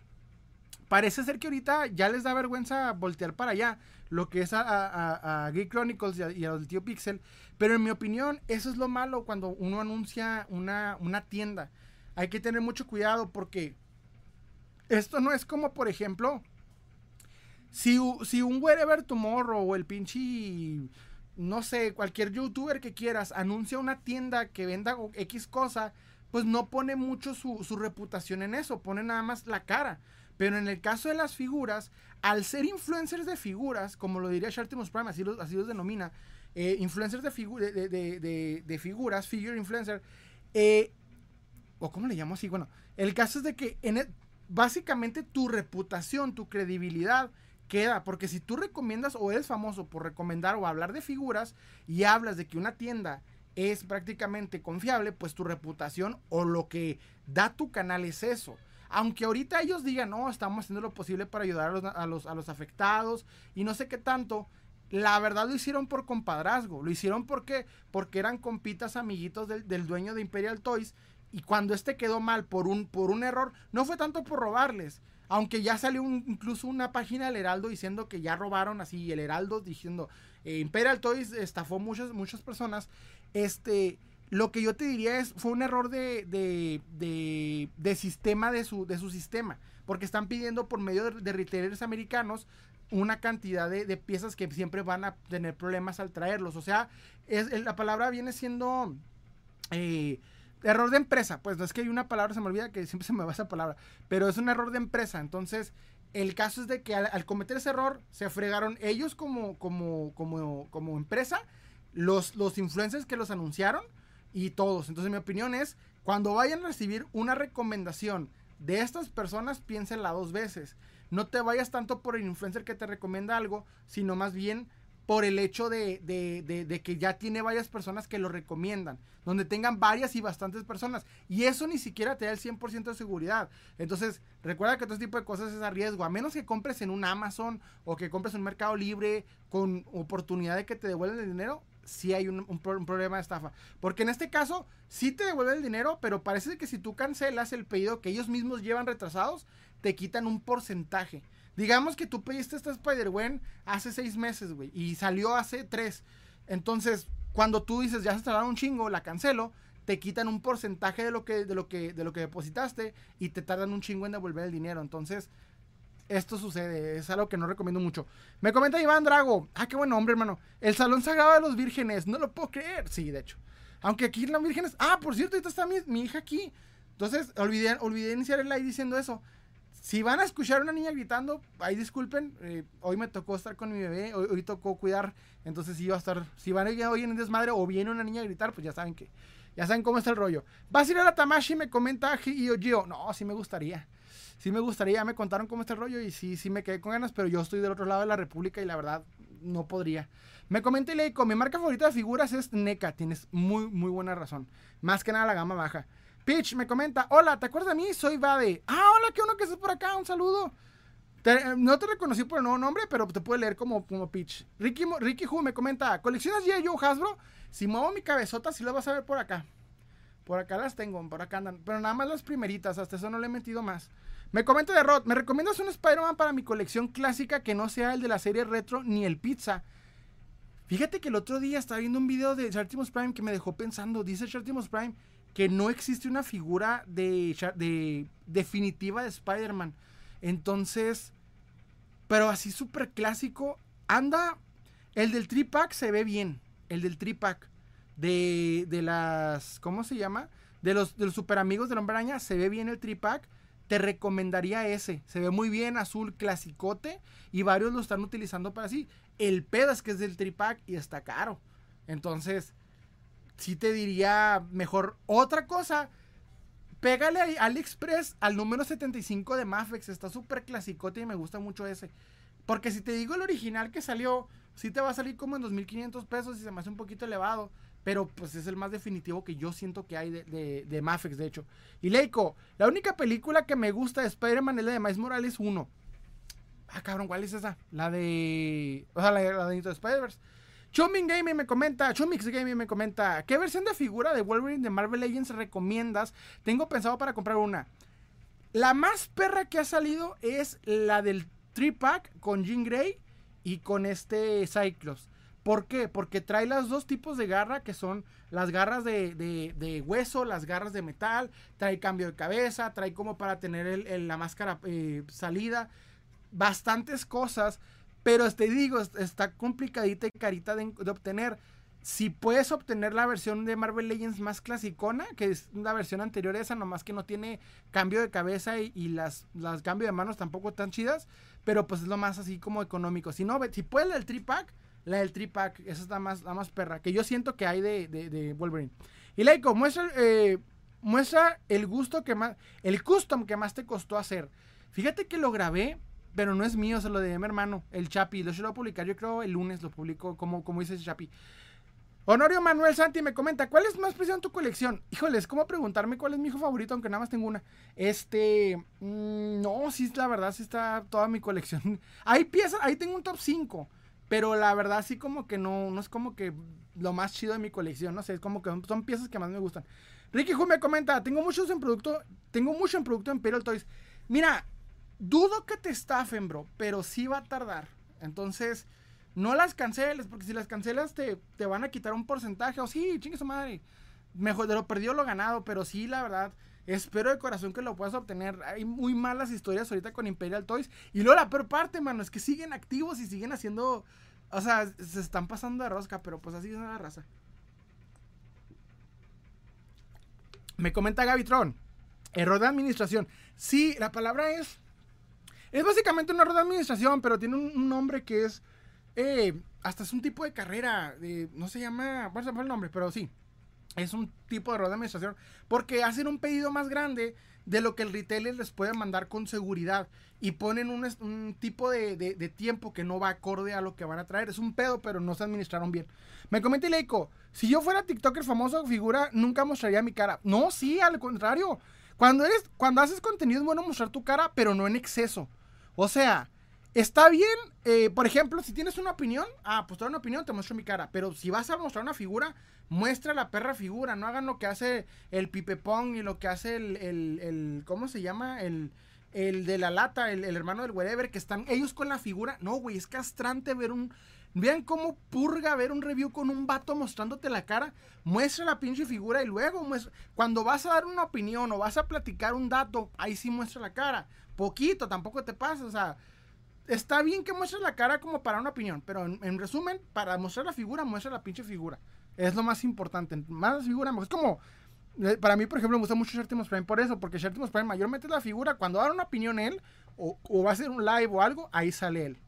Speaker 1: Parece ser que ahorita ya les da vergüenza voltear para allá lo que es a, a, Chronicles y a, y al tío Pixel. Pero en mi opinión, eso es lo malo cuando uno anuncia una, una tienda hay que tener mucho cuidado porque esto no es como, por ejemplo, si, si un Wherever Tomorrow o el pinche, no sé, cualquier youtuber que quieras anuncia una tienda que venda X cosa, pues no pone mucho su, su reputación en eso, pone nada más la cara. Pero en el caso de las figuras, al ser influencers de figuras, como lo diría Shartimus Prime, así los, así los denomina, eh, influencers de, de, de, figuras, figure influencer, eh, o cómo le llamo así, bueno, el caso es de que en e, básicamente tu reputación, tu credibilidad queda, porque si tú recomiendas o eres famoso por recomendar o hablar de figuras y hablas de que una tienda es prácticamente confiable, pues tu reputación o lo que da tu canal es eso. Aunque ahorita ellos digan, no, estamos haciendo lo posible para ayudar a los, a los, afectados y no sé qué tanto, la verdad lo hicieron por compadrazgo. Lo hicieron porque, porque eran compitas amiguitos del, del, dueño de Imperial Toys. Y cuando este quedó mal por un, por un error, no fue tanto por robarles. Aunque ya salió incluso una página del Heraldo diciendo que ya robaron así. El Heraldo diciendo, eh, Imperial Toys estafó muchas, muchas personas. Este, lo que yo te diría es, fue un error de, de, de, sistema de su, de su sistema. Porque están pidiendo por medio de, retailers americanos una cantidad de, piezas que siempre van a tener problemas al traerlos. O sea, es, la palabra viene siendo eh, error de empresa. Pues no es que hay una palabra, se me olvida que siempre se me va esa palabra. Pero es un error de empresa. Entonces, el caso es de que al, cometer ese error, se fregaron ellos como, como, como, como empresa, los, los influencers que los anunciaron y todos. Entonces mi opinión es, cuando vayan a recibir una recomendación de estas personas, piénsenla dos veces. No te vayas tanto por el influencer que te recomienda algo, sino más bien por el hecho de, de, que ya tiene varias personas que lo recomiendan, donde tengan varias y bastantes personas. Y eso ni siquiera te da el 100% de seguridad. Entonces, recuerda que todo este tipo de cosas es a riesgo, a menos que compres en un Amazon o que compres en un mercado libre con oportunidad de que te devuelvan el dinero, si hay un, problema de estafa. Porque en este caso, sí te devuelve el dinero, pero parece que si tú cancelas el pedido que ellos mismos llevan retrasados, te quitan un porcentaje. Digamos que tú pediste esta Spider-Gwen hace seis meses, güey, y salió hace tres. Entonces, cuando tú dices, ya se tardaron un chingo, la cancelo, te quitan un porcentaje de lo que, de lo que, de lo que depositaste y te tardan un chingo en devolver el dinero. Entonces, esto sucede. Es algo que no recomiendo mucho. Me comenta Iván Drago. Ah, qué buen hombre, hermano. El Salón Sagrado de los Vírgenes. No lo puedo creer. Sí, de hecho. Aunque aquí las vírgenes. Ah, por cierto, ahorita está mi, hija aquí. Entonces, olvidé, olvidé iniciar el live diciendo eso. Si van a escuchar una niña gritando, ahí disculpen. Eh, hoy me tocó estar con mi bebé. Hoy, tocó cuidar. Entonces, sí va a estar. Si van a hoy en desmadre o viene una niña a gritar, pues ya saben que. Ya saben cómo está el rollo. ¿Vas a ir a la Tamashi? Me comenta Gio Gio. No, sí me gustaría sí me gustaría, ya me contaron cómo está el rollo y sí, sí me quedé con ganas, pero yo estoy del otro lado de la República y la verdad no podría. Me comenté Leico, mi marca favorita de figuras es NECA, tienes muy, muy buena razón. Más que nada la gama baja. Pitch me comenta, hola, ¿te acuerdas de mí? Soy Bade. Ah, hola, qué uno que estás por acá, un saludo. no te reconocí por el nuevo nombre, pero te puedo leer como, como Pitch. Ricky, Ricky me comenta, ¿coleccionas ya yo Hasbro? Si muevo mi cabezota, sí lo vas a ver por acá. Por acá las tengo, por acá andan. Pero nada más las primeritas, hasta eso no le he metido más. Me comenta de Rod, ¿me recomiendas un Spider-Man para mi colección clásica que no sea el de la serie retro ni el pizza? Fíjate que el otro día estaba viendo un video de Chartimus Prime que me dejó pensando. Dice Chartimus Prime que no existe una figura de, de definitiva de Spider-Man. Entonces, pero así súper clásico. Anda, el del tripack se ve bien. El del tripack de, de las, ¿cómo se llama? De los, de los super amigos del hombre araña se ve bien el tripack te recomendaría ese. Se ve muy bien, azul clasicote y varios lo están utilizando para así. El pedo es que es del tripack y está caro. Entonces, sí te diría mejor otra cosa. Pégale a AliExpress al número 75 de Mafex. Está súper clasicote y me gusta mucho ese. Porque si te digo el original que salió, sí te va a salir como en 2.500 pesos y se me hace un poquito elevado. Pero pues es el más definitivo que yo siento que hay de, de, de Mafex, de hecho. Y Leiko, la única película que me gusta de Spider-Man es la de Miles Morales 1. Ah, cabrón, ¿cuál es esa? La de. O sea, la, la de Into Spider-Verse. Chuming Gaming me comenta, Chumix Gaming me comenta, ¿qué versión de figura de Wolverine de Marvel Legends recomiendas? Tengo pensado para comprar una. La más perra que ha salido es la del 3-pack con Jean Grey y con este Cyclops. ¿Por qué? Porque trae las dos tipos de garra que son las garras de, hueso, las garras de metal, trae cambio de cabeza, trae como para tener la máscara eh, salida, bastantes cosas, pero te digo, está complicadita y carita de, obtener. si puedes obtener la versión de Marvel Legends más clasicona, que es la versión anterior esa, nomás que no tiene cambio de cabeza y, las, las cambios de manos tampoco tan chidas, pero pues es lo más así como económico. Si no, si puedes la del tripack, la del tripack, esa es la más, la más perra, que yo siento que hay de, de, Wolverine. Y Leiko, muestra, eh, muestra el gusto que más, el custom que más te costó hacer. Fíjate que lo grabé, pero no es mío, se lo de mi hermano, el Chapi. Lo voy a publicar, yo creo el lunes lo publico, como, como dice ese Chapi. Honorio Manuel Santi me comenta, ¿cuál es más preciado en tu colección? Híjole, es como preguntarme cuál es mi hijo favorito, aunque nada más tengo una. Este, mm, no, sí, la verdad, sí está toda mi colección. [laughs] Hay piezas, ahí tengo un top 5, pero la verdad sí como que no, no es como que lo más chido de mi colección, no sé, es como que son piezas que más me gustan. Ricky Hu me comenta, tengo muchos en producto, tengo mucho en producto Imperial Toys. Mira, dudo que te estafen, bro, pero sí va a tardar. Entonces, no las canceles, porque si las cancelas te, te van a quitar un porcentaje. O sí, chingue su madre. Mejor de lo perdido lo ganado, pero sí, la verdad. Espero de corazón que lo puedas obtener. Hay muy malas historias ahorita con Imperial Toys. Y luego la peor parte, mano, es que siguen activos y siguen haciendo. O sea, se están pasando de rosca, pero pues así es la raza. Me comenta Gavitron. Error de administración. Sí, la palabra es. Es básicamente un error de administración, pero tiene un nombre que es eh, hasta es un tipo de carrera, no se llama, bueno, se el nombre, pero sí, es un tipo de error de administración, porque hacen un pedido más grande de lo que el retailer les puede mandar con seguridad y ponen un, tipo de, tiempo que no va acorde a lo que van a traer. Es un pedo, pero no se administraron bien. Me comenta Ileiko, si yo fuera TikToker famoso figura, nunca mostraría mi cara. No, sí, al contrario. Cuando eres, cuando haces contenido es bueno mostrar tu cara, pero no en exceso. O sea, Está bien, eh, por ejemplo, si tienes una opinión, ah, pues una opinión, te muestro mi cara. Pero si vas a mostrar una figura, muestra la perra figura. No hagan lo que hace el pipepong y lo que hace el, el, el ¿cómo se llama? El, el de la lata, el, hermano del whatever, que están ellos con la figura. No, güey, es castrante ver un... Vean cómo purga ver un review con un vato mostrándote la cara. Muestra la pinche figura y luego muestra... Cuando vas a dar una opinión o vas a platicar un dato, ahí sí muestra la cara. Poquito, tampoco te pasa, o sea está bien que muestres la cara como para una opinión, pero en, resumen, para mostrar la figura, muestra la pinche figura. Es lo más importante. Más figura, es como. Eh, para mí, por ejemplo, me gusta mucho Shartimus Prime por eso, porque Shartimus Prime mayormente es la figura. Cuando da una opinión él, o, va a hacer un live o algo, ahí sale él.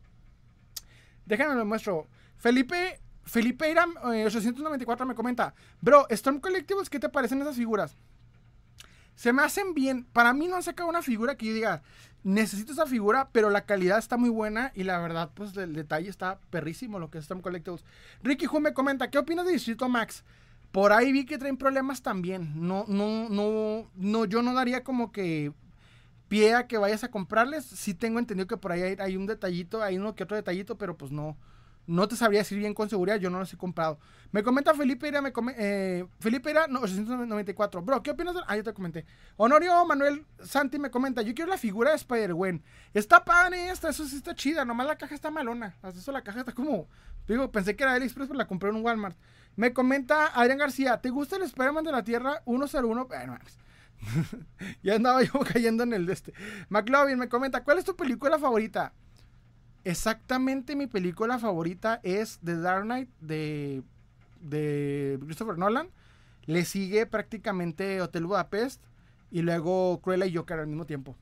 Speaker 1: Déjenme lo muestro. Felipe. Felipe Iram 894 eh, me comenta, bro, Storm Collectibles, ¿qué te parecen esas figuras? Se me hacen bien. Para mí no han sacado una figura que yo diga, necesito esa figura, pero la calidad está muy buena y la verdad, pues el detalle está perrísimo lo que es Storm Collectibles. Ricky Hu me comenta, ¿qué opinas de Distrito Max? Por ahí vi que traen problemas también. No, no, no, no, yo no daría como que pie a que vayas a comprarles. Sí tengo entendido que por ahí hay, hay un detallito, hay uno que otro detallito, pero pues no, no te sabría decir bien con seguridad, yo no los he comprado. Me comenta Felipe Ira, me eh, Felipe Ira, no, 894. Bro, ¿qué opinas? De... Ah, yo te comenté. Honorio Manuel Santi me comenta, yo quiero la figura de Spider-Gwen. Está padre esta, eso sí está chida, nomás la caja está malona. Hasta eso la caja está como... Digo, pensé que era AliExpress, pero la compré en un Walmart. Me comenta Adrián García, ¿te gusta el Spider-Man de la Tierra 101? Bueno, [laughs] ya andaba yo [laughs] cayendo en el de este. McLovin me comenta, ¿cuál es tu película favorita? Exactamente mi película favorita es The Dark Knight de, de Christopher Nolan. Le sigue prácticamente Hotel Budapest y luego Cruella y Joker al mismo tiempo.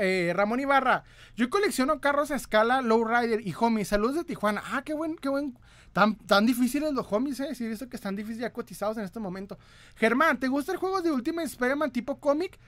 Speaker 1: Eh, Ramón Ibarra, yo colecciono carros a escala, lowrider y homies. Saludos de Tijuana. Ah, qué buen, qué buen. Tan, tan difíciles los homies, eh. Sí, he visto que están difíciles ya cotizados en este momento. Germán, ¿te gusta el juego de Ultimate Spider-Man tipo cómic?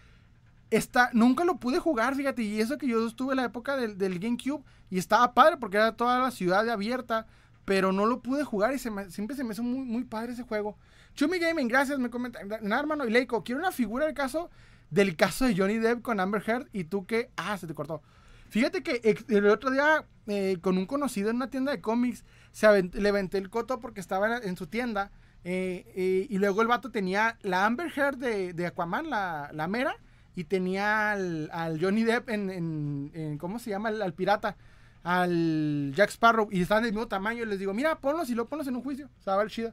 Speaker 1: Nunca lo pude jugar, fíjate, y eso que yo estuve en la época del, GameCube y estaba padre porque era toda la ciudad abierta, pero no lo pude jugar y siempre se me hizo muy, muy padre ese juego. Chumi Gaming, gracias, me comenta. Nada, hermano, y Leiko, quiero una figura del caso, del caso de Johnny Depp con Amber Heard y tú que, ah, se te cortó. Fíjate que el otro día eh, con un conocido en una tienda de cómics, se le aventé el coto porque estaba en, su tienda. Eh, eh, y luego el vato tenía la Amber Heard de, Aquaman, la, la mera, y tenía al, Johnny Depp en, ¿cómo se llama? Al, pirata, al Jack Sparrow, y estaban del mismo tamaño. Y les digo, mira, ponlos y lo ponlos en un juicio. O chido.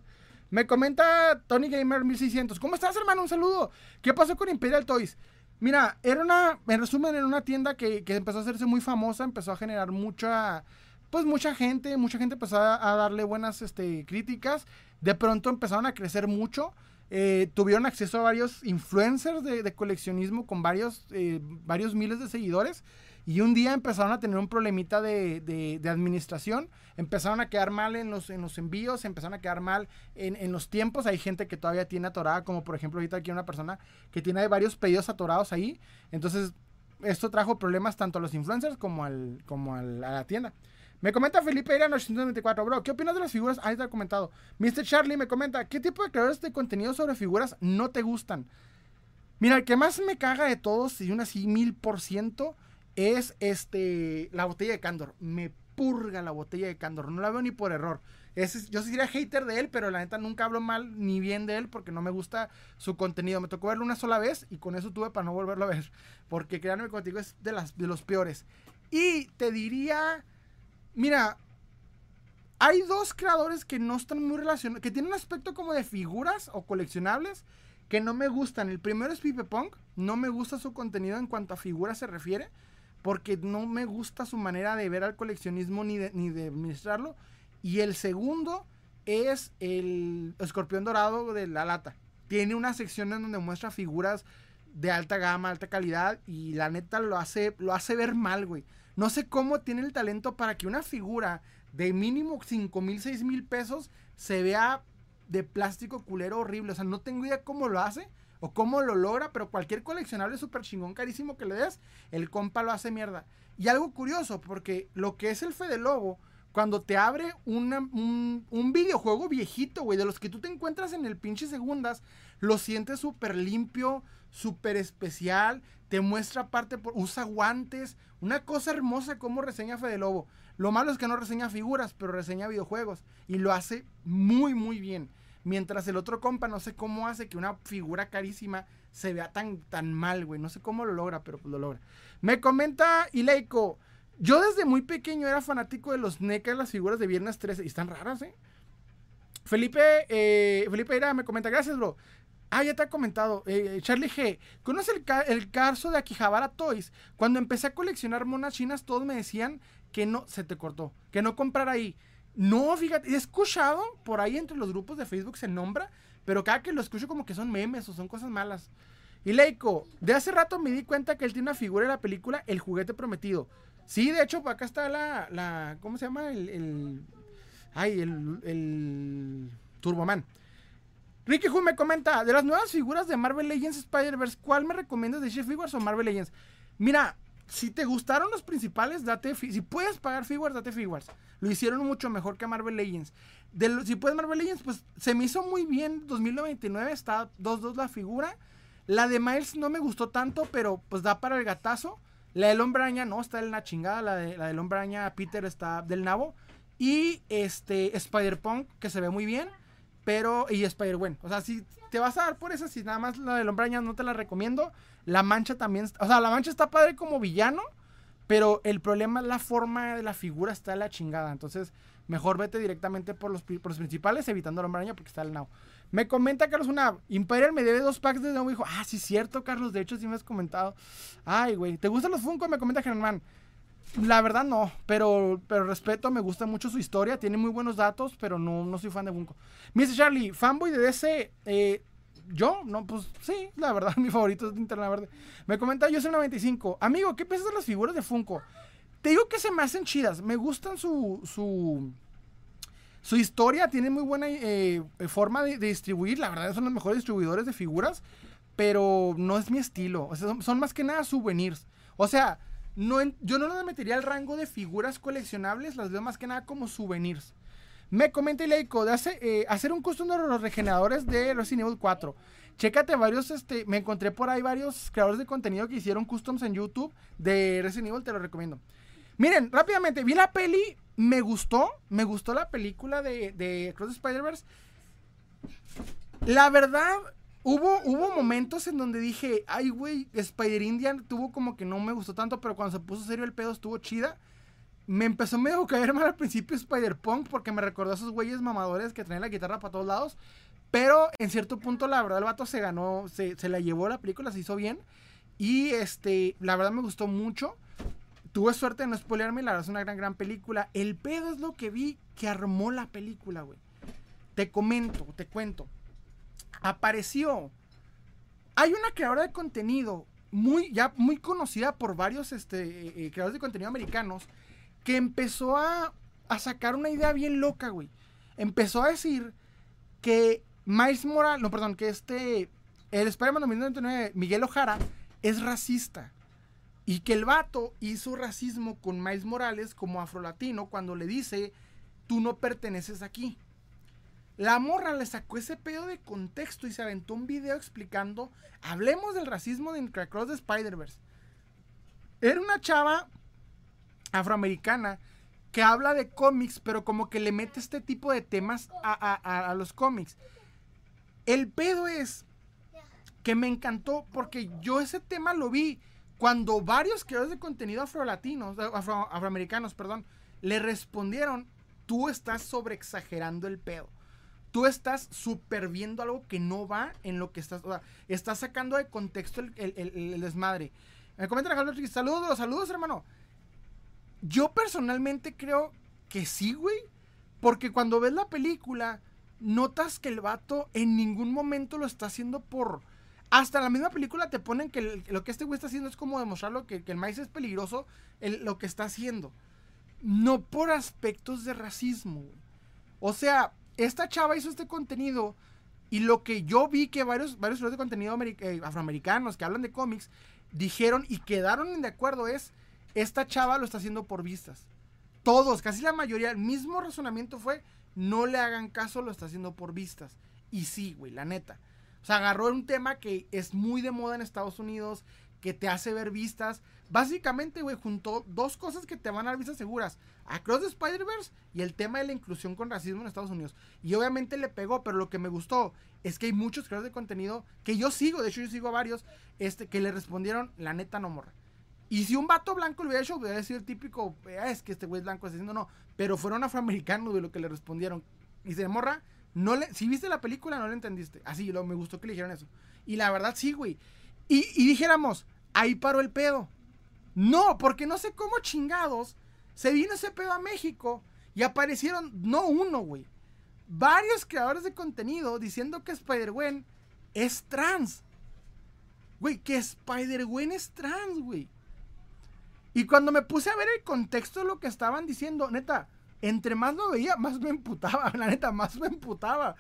Speaker 1: Me comenta Tony Gamer 1600. ¿Cómo estás, hermano? Un saludo. ¿Qué pasó con Imperial Toys? Mira, era una, en resumen, era una tienda que, que empezó a hacerse muy famosa, empezó a generar mucha pues mucha gente, mucha gente empezó a, darle buenas este, críticas. De pronto empezaron a crecer mucho. Eh, tuvieron acceso a varios influencers de, coleccionismo con varios, eh, varios miles de seguidores. Y un día empezaron a tener un problemita de, administración, empezaron a quedar mal en los, en los envíos, empezaron a quedar mal en, los tiempos. Hay gente que todavía tiene atorada, como por ejemplo ahorita aquí una persona que tiene varios pedidos atorados ahí. Entonces, esto trajo problemas tanto a los influencers como, al, como a la tienda. Me comenta Felipe Irán 824, bro, ¿qué opinas de las figuras? Ahí ha comentado. Mr. Charlie me comenta, ¿qué tipo de creadores de contenido sobre figuras no te gustan? Mira, el que más me caga de todos, y un así mil por ciento, es este la botella de Candor. Me purga la botella de Candor. No la veo ni por error. Es, yo sería hater de él, pero la neta nunca hablo mal ni bien de él porque no me gusta su contenido. Me tocó verlo una sola vez y con eso tuve para no volverlo a ver. Porque créanme contigo es de, las, de los peores. Y te diría, mira, hay dos creadores que no están muy relacionados, que tienen un aspecto como de figuras o coleccionables que no me gustan. El primero es Pipe Punk. No me gusta su contenido en cuanto a figuras se refiere porque no me gusta su manera de ver al coleccionismo ni de, ni de administrarlo. Y el segundo es el escorpión dorado de la lata. Tiene una sección en donde muestra figuras de alta gama, alta calidad y la neta lo hace, lo hace ver mal, güey. No sé cómo tiene el talento para que una figura de mínimo 5 mil, 6 mil pesos se vea de plástico culero horrible. O sea, no tengo idea cómo lo hace o cómo lo logra, pero cualquier coleccionable súper chingón, carísimo que le des, el compa lo hace mierda. Y algo curioso, porque lo que es el Fede Lobo, cuando te abre un, videojuego viejito, güey, de los que tú te encuentras en el pinche segundas, lo sientes súper limpio, súper especial, te muestra aparte, por, usa guantes, una cosa hermosa como reseña Fede Lobo. Lo malo es que no reseña figuras, pero reseña videojuegos y lo hace muy, muy bien. Mientras el otro compa no sé cómo hace que una figura carísima se vea tan, tan mal, güey. No sé cómo lo logra, pero pues lo logra. Me comenta Ileiko. Yo desde muy pequeño era fanático de los NECA, las figuras de Viernes 13. Y están raras, ¿eh? Felipe, eh, Felipe Ira me comenta, gracias, bro. Ah, ya te ha comentado. Eh, Charlie G. ¿Conoce el, caso de Akihabara Toys? Cuando empecé a coleccionar monas chinas, todos me decían que no, se te cortó, que no comprara ahí. No, fíjate, he escuchado por ahí entre los grupos de Facebook se nombra, pero cada que lo escucho como que son memes o son cosas malas. Y Leiko, de hace rato me di cuenta que él tiene una figura en la película El juguete prometido. Sí, de hecho, acá está la, la ¿cómo se llama? El, el ay, el, el Turboman. Ricky Hu me comenta, de las nuevas figuras de Marvel Legends Spider-Verse, ¿cuál me recomiendas de Chef Figures o Marvel Legends? Mira, si te gustaron los principales, date, si puedes pagar figures, date figures. Lo hicieron mucho mejor que Marvel Legends. si puedes Marvel Legends, pues se me hizo muy bien 2099, está 2-2 la figura. La de Miles no me gustó tanto, pero pues da para el gatazo. La del hombre araña no, está en la chingada. La, de, la del hombre araña Peter está del nabo. Y este Spider-Punk, que se ve muy bien. Pero, y Spider-Gwen. O sea, si te vas a dar por esa, si nada más la del hombre no te la recomiendo. La mancha también, o sea, la mancha está padre como villano, pero el problema es la forma de la figura está la chingada. Entonces, mejor vete directamente por los, por los principales, evitando la araña porque está el now. Me comenta Carlos una Imperial me debe dos packs de nuevo. Dijo, ah, sí, cierto, Carlos. De hecho, sí me has comentado. Ay, güey. ¿Te gustan los Funko? Me comenta Germán. La verdad no, pero, pero respeto, me gusta mucho su historia, tiene muy buenos datos, pero no, no soy fan de Funko. Mr. Charlie, fanboy de DC, eh, yo, no, pues sí, la verdad, [laughs] mi favorito es Linterna Verde. Me comenta yo soy 95. Amigo, ¿qué piensas de las figuras de Funko? Te digo que se me hacen chidas. Me gustan su. su. su historia. Tiene muy buena eh, forma de, distribuir. La verdad, son los mejores distribuidores de figuras. Pero no es mi estilo. O sea, son, más que nada souvenirs. O sea, no yo no le metería al rango de figuras coleccionables. Las veo más que nada como souvenirs. Me comenta Ileico de hace, eh, hacer un custom de los regeneradores de Resident Evil 4. Chécate varios, este, me encontré por ahí varios creadores de contenido que hicieron customs en YouTube de Resident Evil, te lo recomiendo. Miren, rápidamente, vi la peli, me gustó, me gustó la película de, de Cross Spider-Verse. La verdad, hubo, hubo momentos en donde dije, ay, güey, Spider-Indian tuvo como que no me gustó tanto, pero cuando se puso serio el pedo estuvo chida me empezó medio a caer mal al principio Spider-Punk porque me recordó a esos güeyes mamadores que traen la guitarra para todos lados. Pero en cierto punto, la verdad, el vato se ganó, se, se la llevó la película, se hizo bien. Y este, la verdad me gustó mucho. tuve suerte de no spoilearme, la verdad es una gran, gran película. El pedo es lo que vi que armó la película, güey. Te comento, te cuento. Apareció. Hay una creadora de contenido muy, ya muy conocida por varios este, eh, eh, creadores de contenido americanos que empezó a, a sacar una idea bien loca, güey. Empezó a decir que Miles Morales, no, perdón, que este, el Spider-Man 2099, Miguel Ojara, es racista. Y que el vato hizo racismo con Miles Morales como afrolatino cuando le dice, tú no perteneces aquí. La morra le sacó ese pedo de contexto y se aventó un video explicando, hablemos del racismo de Cross de Spider-Verse. Era una chava afroamericana que habla de cómics, pero como que le mete este tipo de temas a, los cómics. El pedo es que me encantó porque yo ese tema lo vi cuando varios creadores de contenido afrolatinos, afroamericanos, perdón, le respondieron, tú estás sobreexagerando el pedo. Tú estás super viendo algo que no va en lo que estás, o sea, estás sacando de contexto el, desmadre. Me comenta saludos, saludos hermano. Yo personalmente creo que sí, güey. Porque cuando ves la película, notas que el vato en ningún momento lo está haciendo por... Hasta la misma película te ponen que lo que este güey está haciendo es como demostrarlo que, que el maíz es peligroso, lo que está haciendo. No por aspectos de racismo. O sea, esta chava hizo este contenido y lo que yo vi que varios, varios de contenido eh, afroamericanos que hablan de cómics dijeron y quedaron de acuerdo es esta chava lo está haciendo por vistas. Todos, casi la mayoría, el mismo razonamiento fue, no le hagan caso, lo está haciendo por vistas. Y sí, güey, la neta. O sea, agarró un tema que es muy de moda en Estados Unidos, que te hace ver vistas. Básicamente, güey, juntó dos cosas que te van a dar vistas seguras. Across the Spider-Verse y el tema de la inclusión con racismo en Estados Unidos. Y obviamente le pegó, pero lo que me gustó es que hay muchos creadores de contenido que yo sigo, de hecho yo sigo a varios, este, que le respondieron, la neta no morra. Y si un vato blanco lo hubiera hecho, hubiera sido el típico, ah, es que este güey es blanco, está diciendo no. Pero fueron afroamericanos de lo que le respondieron. Y se morra, no le, si viste la película, no le entendiste. Así, lo, me gustó que le dijeron eso. Y la verdad, sí, güey. Y, y dijéramos, ahí paró el pedo. No, porque no sé cómo chingados se vino ese pedo a México y aparecieron, no uno, güey. Varios creadores de contenido diciendo que Spider-Gwen es trans. Güey, que Spider-Gwen es trans, güey. Y cuando me puse a ver el contexto de lo que estaban diciendo, neta, entre más lo veía, más me emputaba. [laughs] La neta, más me emputaba.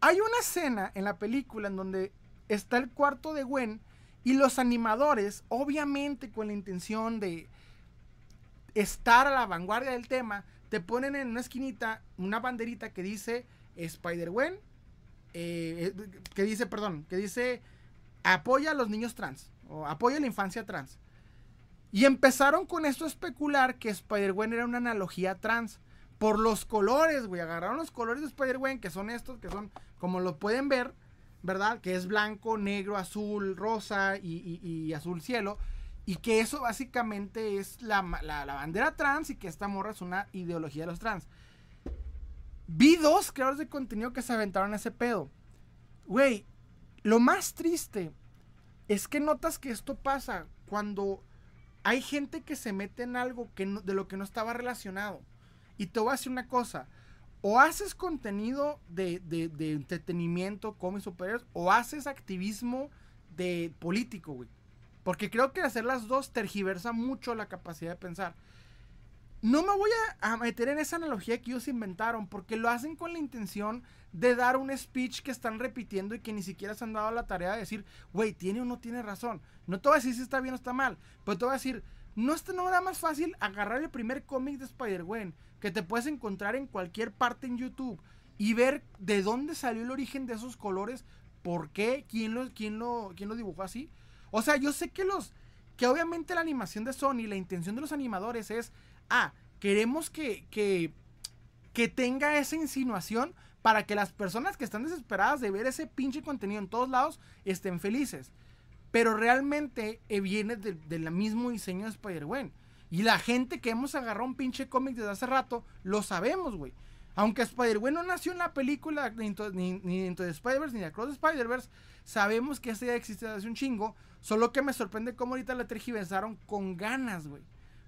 Speaker 1: Hay una escena en la película en donde está el cuarto de Gwen y los animadores, obviamente con la intención de estar a la vanguardia del tema, te ponen en una esquinita una banderita que dice Spider-Gwen, eh, que dice, perdón, que dice apoya a los niños trans o apoya a la infancia trans. Y empezaron con esto a especular que Spider-Gwen era una analogía trans. Por los colores, güey. Agarraron los colores de Spider-Gwen, que son estos, que son, como lo pueden ver, ¿verdad? Que es blanco, negro, azul, rosa y, azul cielo. Y que eso básicamente es la, bandera trans y que esta morra es una ideología de los trans. Vi dos creadores de contenido que se aventaron ese pedo. Güey, lo más triste es que notas que esto pasa cuando hay gente que se mete en algo que de lo que no estaba relacionado. Y te voy a decir una cosa. O haces contenido de, de, entretenimiento, cómics superiores, o haces activismo de político, güey. Porque creo que hacer las dos tergiversa mucho la capacidad de pensar. No me voy a, meter en esa analogía que ellos inventaron, porque lo hacen con la intención de dar un speech que están repitiendo y que ni siquiera se han dado la tarea de decir, güey, tiene o no tiene razón. No te voy a decir si está bien o está mal, pero te voy a decir, no es no era más fácil agarrar el primer cómic de Spider-Gwen que te puedes encontrar en cualquier parte en YouTube y ver de dónde salió el origen de esos colores, por qué, quién lo, quién lo, quién lo dibujó así. O sea, yo sé que los, que obviamente la animación de Sony, la intención de los animadores es ah, queremos que, que, que tenga esa insinuación para que las personas que están desesperadas de ver ese pinche contenido en todos lados estén felices. Pero realmente eh, viene del mismo diseño de Spider-Gwen. Y la gente que hemos agarrado un pinche cómic desde hace rato, lo sabemos, güey. Aunque Spider-Gwen no nació en la película ni, ni, dentro de Spider-Verse ni de Across Spider-Verse, sabemos que esta idea existe desde hace un chingo. Solo que me sorprende cómo ahorita la tergiversaron con ganas, güey.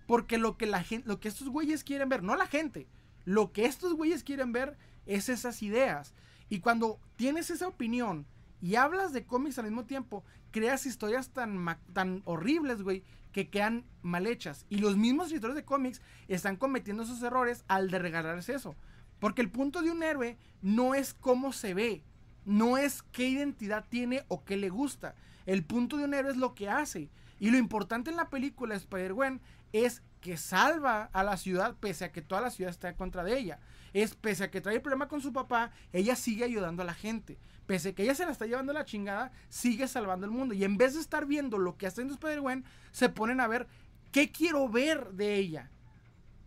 Speaker 1: Porque lo que, la gente, lo que estos güeyes quieren ver, no la gente, lo que estos güeyes quieren ver es esas ideas. Y cuando tienes esa opinión y hablas de cómics al mismo tiempo, creas historias tan, tan horribles, güey, que quedan mal hechas. Y los mismos escritores de cómics están cometiendo esos errores al de regalarse eso. Porque el punto de un héroe no es cómo se ve, no es qué identidad tiene o qué le gusta. El punto de un héroe es lo que hace. Y lo importante en la película Spider-Gwen es que salva a la ciudad pese a que toda la ciudad está en contra de ella. Es pese a que trae el problema con su papá, ella sigue ayudando a la gente. Pese a que ella se la está llevando la chingada, sigue salvando el mundo. Y en vez de estar viendo lo que hace en Spider-Gwen, se ponen a ver qué quiero ver de ella.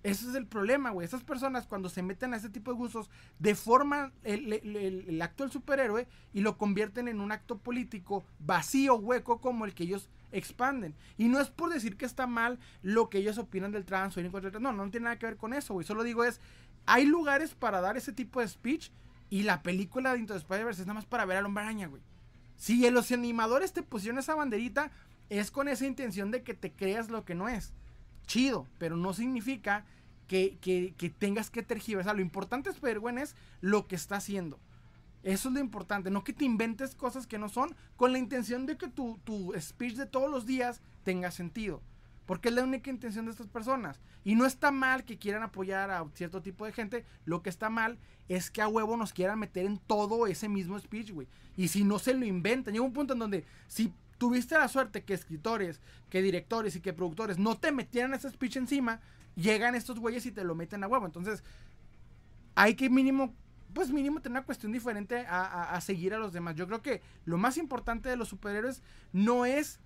Speaker 1: Ese es el problema, güey. Esas personas cuando se meten a ese tipo de gustos deforman el, acto del superhéroe y lo convierten en un acto político vacío, hueco, como el que ellos expanden. Y no es por decir que está mal lo que ellos opinan del trans o No, no tiene nada que ver con eso, güey. Solo digo es, hay lugares para dar ese tipo de speech y la película de Into the Spider-Verse es nada más para ver al hombre araña, güey. Si los animadores te pusieron esa banderita, es con esa intención de que te creas lo que no es chido, pero no significa que, tengas que tergiversar. Lo importante ver, es lo que está haciendo. Eso es lo importante, no que te inventes cosas que no son con la intención de que tu, tu speech de todos los días tenga sentido. Porque es la única intención de estas personas. Y no está mal que quieran apoyar a cierto tipo de gente. Lo que está mal es que a huevo nos quieran meter en todo ese mismo speech, güey. Y si no se lo inventan. Llega un punto en donde si tuviste la suerte que escritores, que directores y que productores no te metieran ese speech encima, llegan estos güeyes y te lo meten a huevo. Entonces, hay que mínimo, pues mínimo tener una cuestión diferente a, seguir a los demás. Yo creo que lo más importante de los superhéroes no es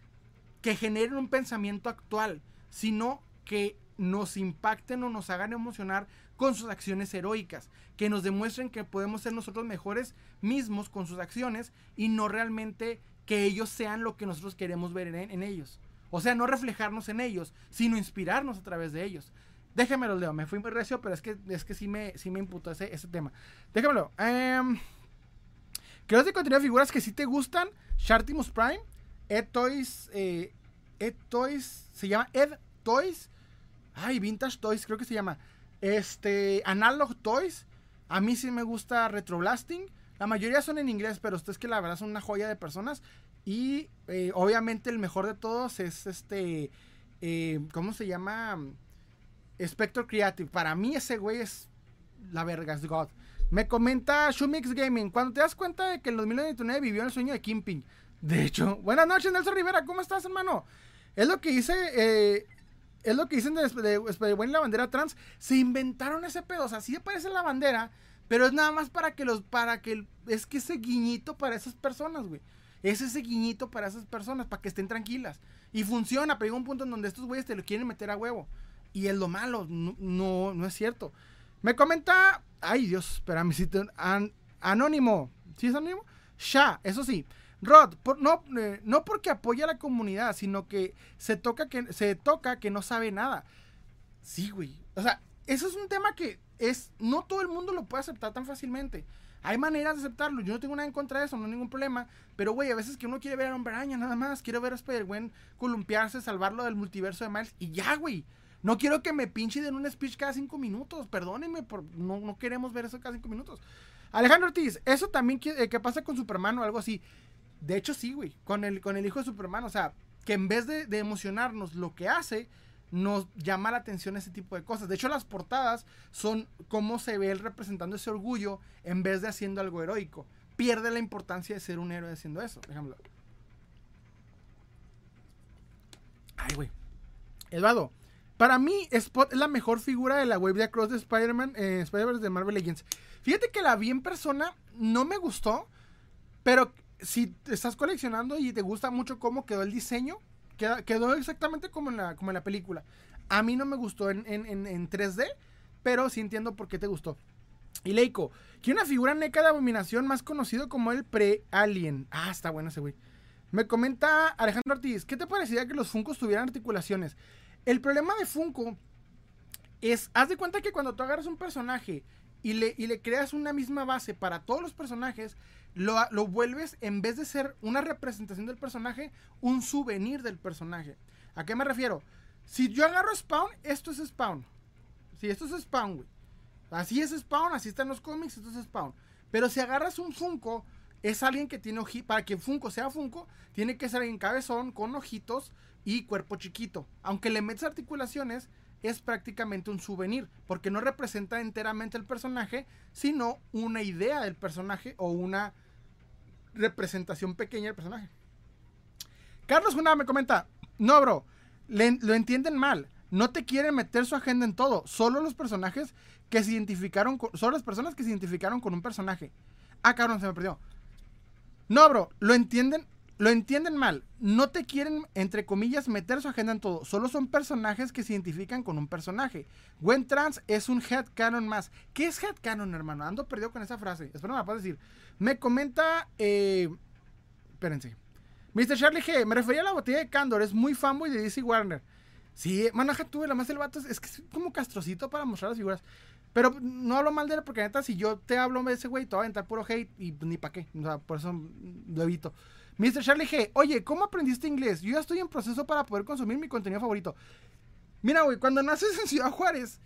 Speaker 1: que generen un pensamiento actual, sino que nos impacten o nos hagan emocionar con sus acciones heroicas, que nos demuestren que podemos ser nosotros mejores mismos con sus acciones y no realmente que ellos sean lo que nosotros queremos ver en, ellos. O sea, no reflejarnos en ellos, sino inspirarnos a través de ellos. Déjenmelo, Leo. Me fui muy recio, pero es que, es que sí me, sí me imputó ese, ese tema. Déjamelo. Que contenido de figuras que sí te gustan. Shartimus Prime. Ed Toys. Eh, Ed Toys. Se llama Ed Toys. Ay, Vintage Toys, creo que se llama. Este. Analog Toys. A mí sí me gusta Retroblasting. La mayoría son en inglés, pero ustedes que la verdad son una joya de personas. Y eh, obviamente el mejor de todos es este. Eh, ¿Cómo se llama? Spectre Creative. Para mí ese güey es la verga, es God. Me comenta Shumix Gaming. Cuando te das cuenta de que en 2099 vivió el sueño de Kimping. De hecho, buenas noches, Nelson Rivera. ¿Cómo estás, hermano? Es lo que hice. Eh, es lo que dicen de, de, de, la bandera trans. Se inventaron ese pedo. O sea, sí aparece la bandera. Pero es nada más para que los, para que, es que ese guiñito para esas personas, güey. Es ese guiñito para esas personas, para que estén tranquilas. Y funciona, pero llega un punto en donde estos güeyes te lo quieren meter a huevo. Y es lo malo, no, no, es cierto. Me comenta, ay Dios, espérame, si te, anónimo, ¿sí es anónimo? Sha, eso sí. Rod, no, eh, no porque apoya a la comunidad, sino que se toca que se toca que no sabe nada. Sí, güey. O sea, eso es un tema que es, no todo el mundo lo puede aceptar tan fácilmente. Hay maneras de aceptarlo. Yo no tengo nada en contra de eso, no hay ningún problema. Pero, güey, a veces que uno quiere ver a Hombre Araña nada más. Quiero ver a Spider-Gwen columpiarse, salvarlo del multiverso de Miles. Y ya, güey. No quiero que me pinche den un speech cada cinco minutos. Perdónenme, por, no, queremos ver eso cada cinco minutos. Alejandro Ortiz, eso también eh, pasa con Superman o algo así. De hecho, sí, güey. Con el, con el hijo de Superman. O sea, que en vez de, emocionarnos lo que hace, nos llama la atención ese tipo de cosas. De hecho, las portadas son cómo se ve él representando ese orgullo en vez de haciendo algo heroico. Pierde la importancia de ser un héroe haciendo eso. Ejemplo. Ay, güey. Eduardo. Para mí, Spot es la mejor figura de la wave de Across de Spider-Man, eh, Spider-Man de Marvel Legends. Fíjate que la vi en persona, no me gustó, pero si estás coleccionando y te gusta mucho cómo quedó el diseño, Quedó, exactamente como en, la, como en la película. A mí no me gustó en, 3D, pero sí entiendo por qué te gustó. Y Leiko, que una figura NECA de abominación más conocido como el pre-alien. Ah, está bueno ese güey. Me comenta Alejandro Ortiz, ¿qué te parecía que los Funkos tuvieran articulaciones? El problema de Funko es, haz de cuenta que cuando tú agarras un personaje y le, y le creas una misma base para todos los personajes, lo, vuelves, en vez de ser una representación del personaje, un souvenir del personaje. ¿A qué me refiero? Si yo agarro Spawn, esto es Spawn. Sí, esto es Spawn, güey. Así es Spawn, así están los cómics, esto es Spawn. Pero si agarras un Funko, es alguien que tiene ojitos. Para que Funko sea Funko, tiene que ser alguien cabezón, con ojitos y cuerpo chiquito. Aunque le metes articulaciones, es prácticamente un souvenir, porque no representa enteramente el personaje, sino una idea del personaje o una representación pequeña del personaje. Carlos Junada me comenta, no, bro, lo entienden mal. No te quieren meter su agenda en todo. Solo los personajes que se identificaron con, Solo las personas que se identificaron con un personaje. Ah, cabrón, se me perdió. No, bro, lo entienden. Lo entienden mal. No te quieren, entre comillas, meter su agenda en todo. Solo son personajes que se identifican con un personaje. Gwen Trans es un headcanon más. ¿Qué es headcanon, hermano? Ando perdido con esa frase. Espero me la puedas decir. Me comenta. Eh, espérense. Mr. Charlie G, me refería a la botella de Candor, es muy fanboy de DC Warner. Sí, manaja tuve, la más el es, que es como castrocito para mostrar las figuras. Pero no hablo mal de él porque neta, si yo te hablo de ese güey, te va a entrar puro hate y ni pa' qué. O sea, por eso lo evito. Mr. Charlie G, oye, ¿cómo aprendiste inglés? Yo ya estoy en proceso para poder consumir mi contenido favorito. Mira, güey, cuando naces en Ciudad Juárez,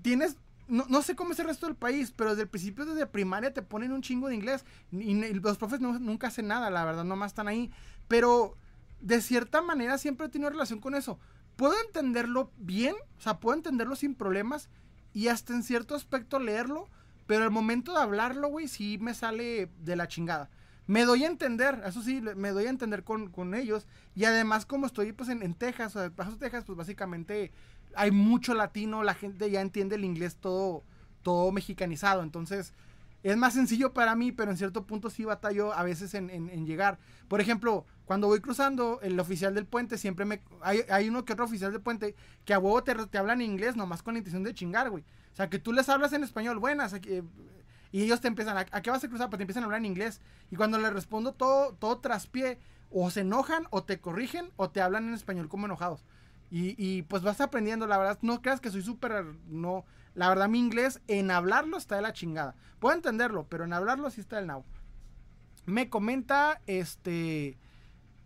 Speaker 1: tienes no, sé cómo es el resto del país, pero desde el principio, desde primaria, te ponen un chingo de inglés. Y, los profes nunca hacen nada, la verdad, nomás están ahí. Pero de cierta manera siempre tenido relación con eso. Puedo entenderlo bien, o sea, puedo entenderlo sin problemas y hasta en cierto aspecto leerlo, pero al momento de hablarlo, güey, sí me sale de la chingada. Me doy a entender, eso sí, me doy a entender con, ellos. Y además, como estoy pues en, en Texas, o sea, Paso Texas, pues básicamente hay mucho latino, la gente ya entiende el inglés todo, todo mexicanizado, entonces es más sencillo para mí, pero en cierto punto sí batallo a veces en, llegar. Por ejemplo, cuando voy cruzando, el oficial del puente siempre me... Hay, uno que otro oficial del puente que a huevo te, hablan inglés nomás con la intención de chingar, güey. O sea, que tú les hablas en español, buenas, y ellos te empiezan, ¿a, qué vas a cruzar? Pues te empiezan a hablar en inglés. Y cuando les respondo todo, todo traspié, o se enojan, o te corrigen, o te hablan en español como enojados. Y, pues vas aprendiendo, la verdad, no creas que soy súper, no, la verdad mi inglés en hablarlo está de la chingada. Puedo entenderlo, pero en hablarlo sí está del now. Me comenta, este,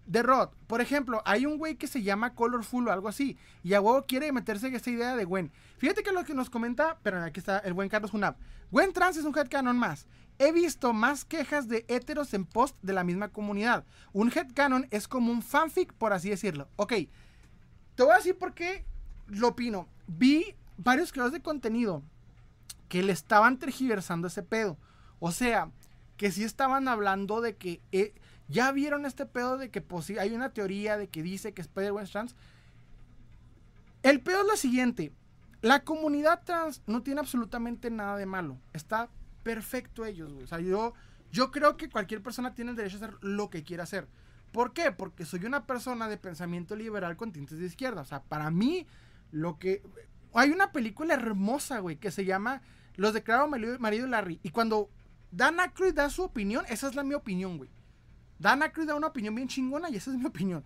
Speaker 1: de Rod, por ejemplo, hay un güey que se llama Colorful o algo así, y a huevo quiere meterse en esta idea de Gwen. Fíjate que lo que nos comenta, pero aquí está el buen Carlos Junab. Gwen Trans es un headcanon más. He visto más quejas de héteros en post de la misma comunidad. Un headcanon es como un fanfic, por así decirlo. Ok, te voy a decir por qué lo opino. Vi varios creadores de contenido que le estaban tergiversando ese pedo. O sea, que sí estaban hablando de que eh, ya vieron este pedo de que pues, hay una teoría de que dice que Spider-Man trans. El pedo es la siguiente. La comunidad trans no tiene absolutamente nada de malo. Está perfecto ellos, O sea, yo, yo creo que cualquier persona tiene el derecho a hacer lo que quiera hacer. ¿Por qué? Porque soy una persona de pensamiento liberal con tintes de izquierda. O sea, para mí, lo que. Hay una película hermosa, güey, que se llama Los declarados marido y Larry. Y cuando Dan Aykroyd da su opinión, esa es la mi opinión, güey. Dan Aykroyd da una opinión bien chingona y esa es mi opinión.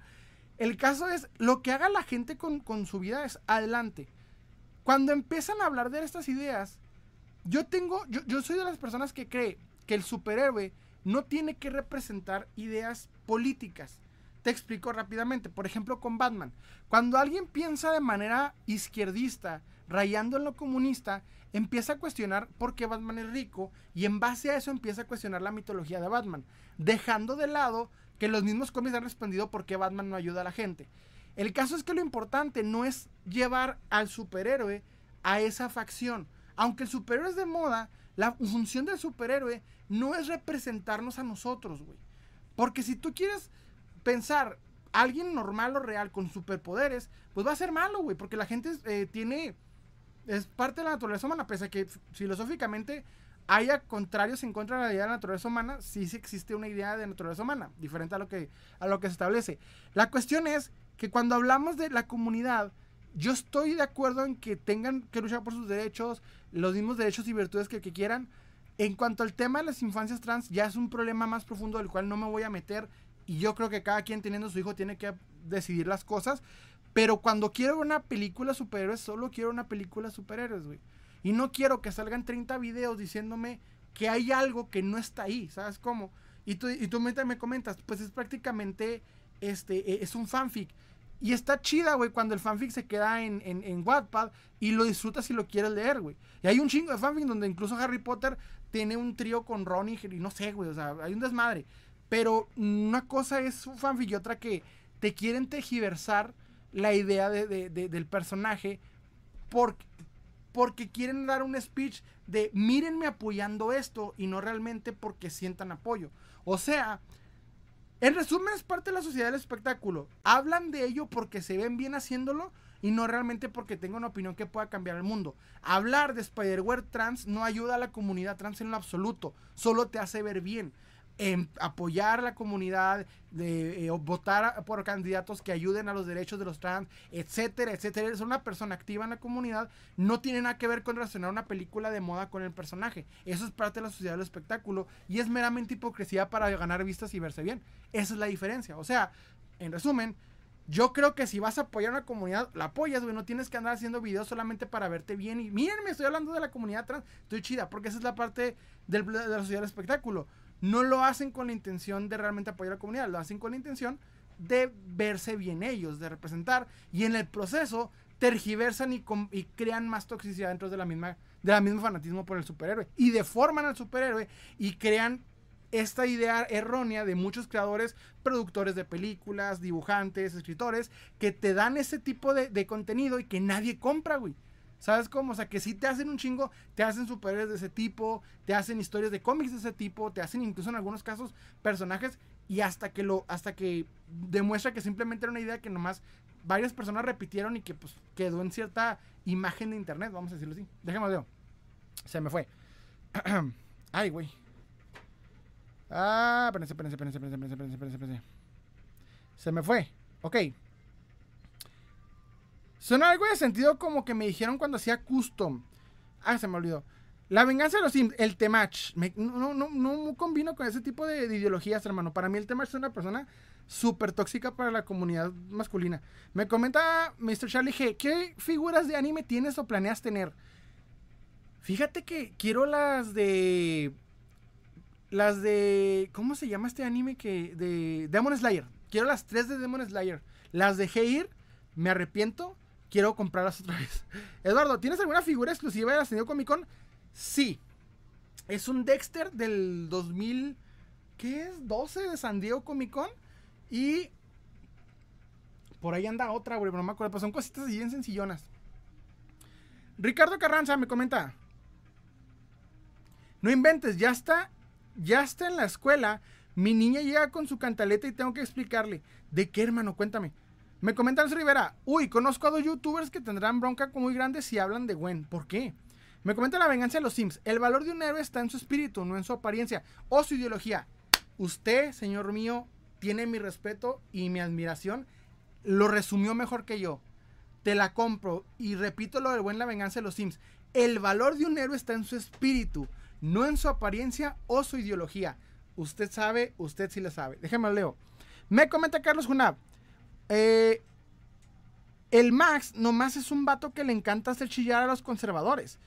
Speaker 1: El caso es, lo que haga la gente con, su vida es adelante. Cuando empiezan a hablar de estas ideas, yo tengo, yo, yo soy de las personas que cree que el superhéroe no tiene que representar ideas políticas. Te explico rápidamente. Por ejemplo, con Batman. Cuando alguien piensa de manera izquierdista, rayando en lo comunista, empieza a cuestionar por qué Batman es rico y en base a eso empieza a cuestionar la mitología de Batman, dejando de lado que los mismos cómics han respondido por qué Batman no ayuda a la gente. El caso es que lo importante no es llevar al superhéroe a esa facción. Aunque el superhéroe es de moda, la función del superhéroe no es representarnos a nosotros, güey. Porque si tú quieres pensar alguien normal o real con superpoderes, pues va a ser malo, güey. Porque la gente eh, tiene. Es parte de la naturaleza humana, pese a que filosóficamente haya contrarios en contra de la idea de la naturaleza humana, sí, existe una idea de naturaleza humana, diferente a lo que, a lo que se establece. La cuestión es que cuando hablamos de la comunidad, yo estoy de acuerdo en que tengan que luchar por sus derechos, los mismos derechos y virtudes que, que quieran. En cuanto al tema de las infancias trans, ya es un problema más profundo del cual no me voy a meter. Y yo creo que cada quien teniendo su hijo tiene que decidir las cosas. Pero cuando quiero una película superhéroes, solo quiero una película superhéroes, güey. Y no quiero que salgan 30 videos diciéndome que hay algo que no está ahí, ¿sabes cómo? Y tú, y tú me comentas, pues es prácticamente, este, e, es un fanfic. Y está chida, güey, cuando el fanfic se queda en, en, en Wattpad y lo disfrutas si lo quieres leer, güey. Y hay un chingo de fanfic donde incluso Harry Potter tiene un trío con Ron y, no sé, güey, o sea, hay un desmadre. Pero una cosa es un fanfic y otra que te quieren tejiversar la idea de, de, de, del personaje porque, porque quieren dar un speech de mírenme apoyando esto y no realmente porque sientan apoyo. O sea, en resumen es parte de la sociedad del espectáculo. Hablan de ello porque se ven bien haciéndolo y no realmente porque tengo una opinión que pueda cambiar el mundo. Hablar de Spider-Ware trans no ayuda a la comunidad trans en lo absoluto, solo te hace ver bien en apoyar a la comunidad, de eh, votar por candidatos que ayuden a los derechos de los trans, etcétera, etcétera. Es una persona activa en la comunidad, no tiene nada que ver con relacionar una película de moda con el personaje. Eso es parte de la sociedad del espectáculo y es meramente hipocresía para ganar vistas y verse bien. Esa es la diferencia. O sea, en resumen, yo creo que si vas a apoyar a una comunidad, la apoyas, güey. No tienes que andar haciendo videos solamente para verte bien. Y miren, me estoy hablando de la comunidad trans. Estoy chida, porque esa es la parte del, de la sociedad del espectáculo no lo hacen con la intención de realmente apoyar a la comunidad, lo hacen con la intención de verse bien ellos, de representar, y en el proceso tergiversan y, crean más toxicidad dentro de la misma de la misma fanatismo por el superhéroe y deforman al superhéroe y crean esta idea errónea de muchos creadores, productores de películas, dibujantes, escritores, que te dan ese tipo de, contenido y que nadie compra, güey. ¿Sabes cómo? O sea, que si te hacen un chingo, te hacen superhéroes de ese tipo, te hacen historias de cómics de ese tipo, te hacen incluso en algunos casos personajes y hasta que lo hasta que demuestra que simplemente era una idea que nomás varias personas repitieron y que pues quedó en cierta imagen de internet, vamos a decirlo así. Déjame ver. Se me fue. [clears throat] Ay, güey. Ah, espérense, espérense, espérense, espérense, espérense. Se me fue. Ok. Suena algo de sentido como que me dijeron cuando hacía custom. Ah, se me olvidó. La venganza de los Sims, el Temach. no, no, no, combino con ese tipo de, ideologías, hermano. Para mí el Temach es una persona súper tóxica para la comunidad masculina. Me comenta Mr. Charlie G. ¿Qué figuras de anime tienes o planeas tener? Fíjate que quiero las de. Las de. ¿Cómo se llama este anime que. de Demon Slayer? Quiero las tres de Demon Slayer. Las de Heir, me arrepiento quiero comprarlas otra [laughs] vez. Eduardo, ¿tienes alguna figura exclusiva de la San Comic Con? Sí. Es un Dexter del 2000, ¿qué es? 12 de San Diego Comic Con. Y por ahí anda otra, güey, no me acuerdo. Son cositas bien sencillonas. Ricardo Carranza me comenta. No inventes, ya está, ya está en la escuela. Mi niña llega con su cantaleta y tengo que explicarle. ¿De qué, hermano? Cuéntame. Me comenta Luis Rivera, uy, conozco a dos youtubers que tendrán bronca muy grande si hablan de Gwen. ¿Por qué? Me comenta la venganza de los Sims. El valor de un héroe está en su espíritu, no en su apariencia o su ideología. Usted, señor mío, tiene mi respeto y mi admiración. Lo resumió mejor que yo. Te la compro. Y repito lo del buen La venganza de los Sims. El valor de un héroe está en su espíritu, no en su apariencia o su ideología. Usted sabe, usted sí lo sabe. Déjeme leo. Me comenta Carlos Junab. Eh, el Max nomás es un vato que le encanta hacer chillar a los conservadores.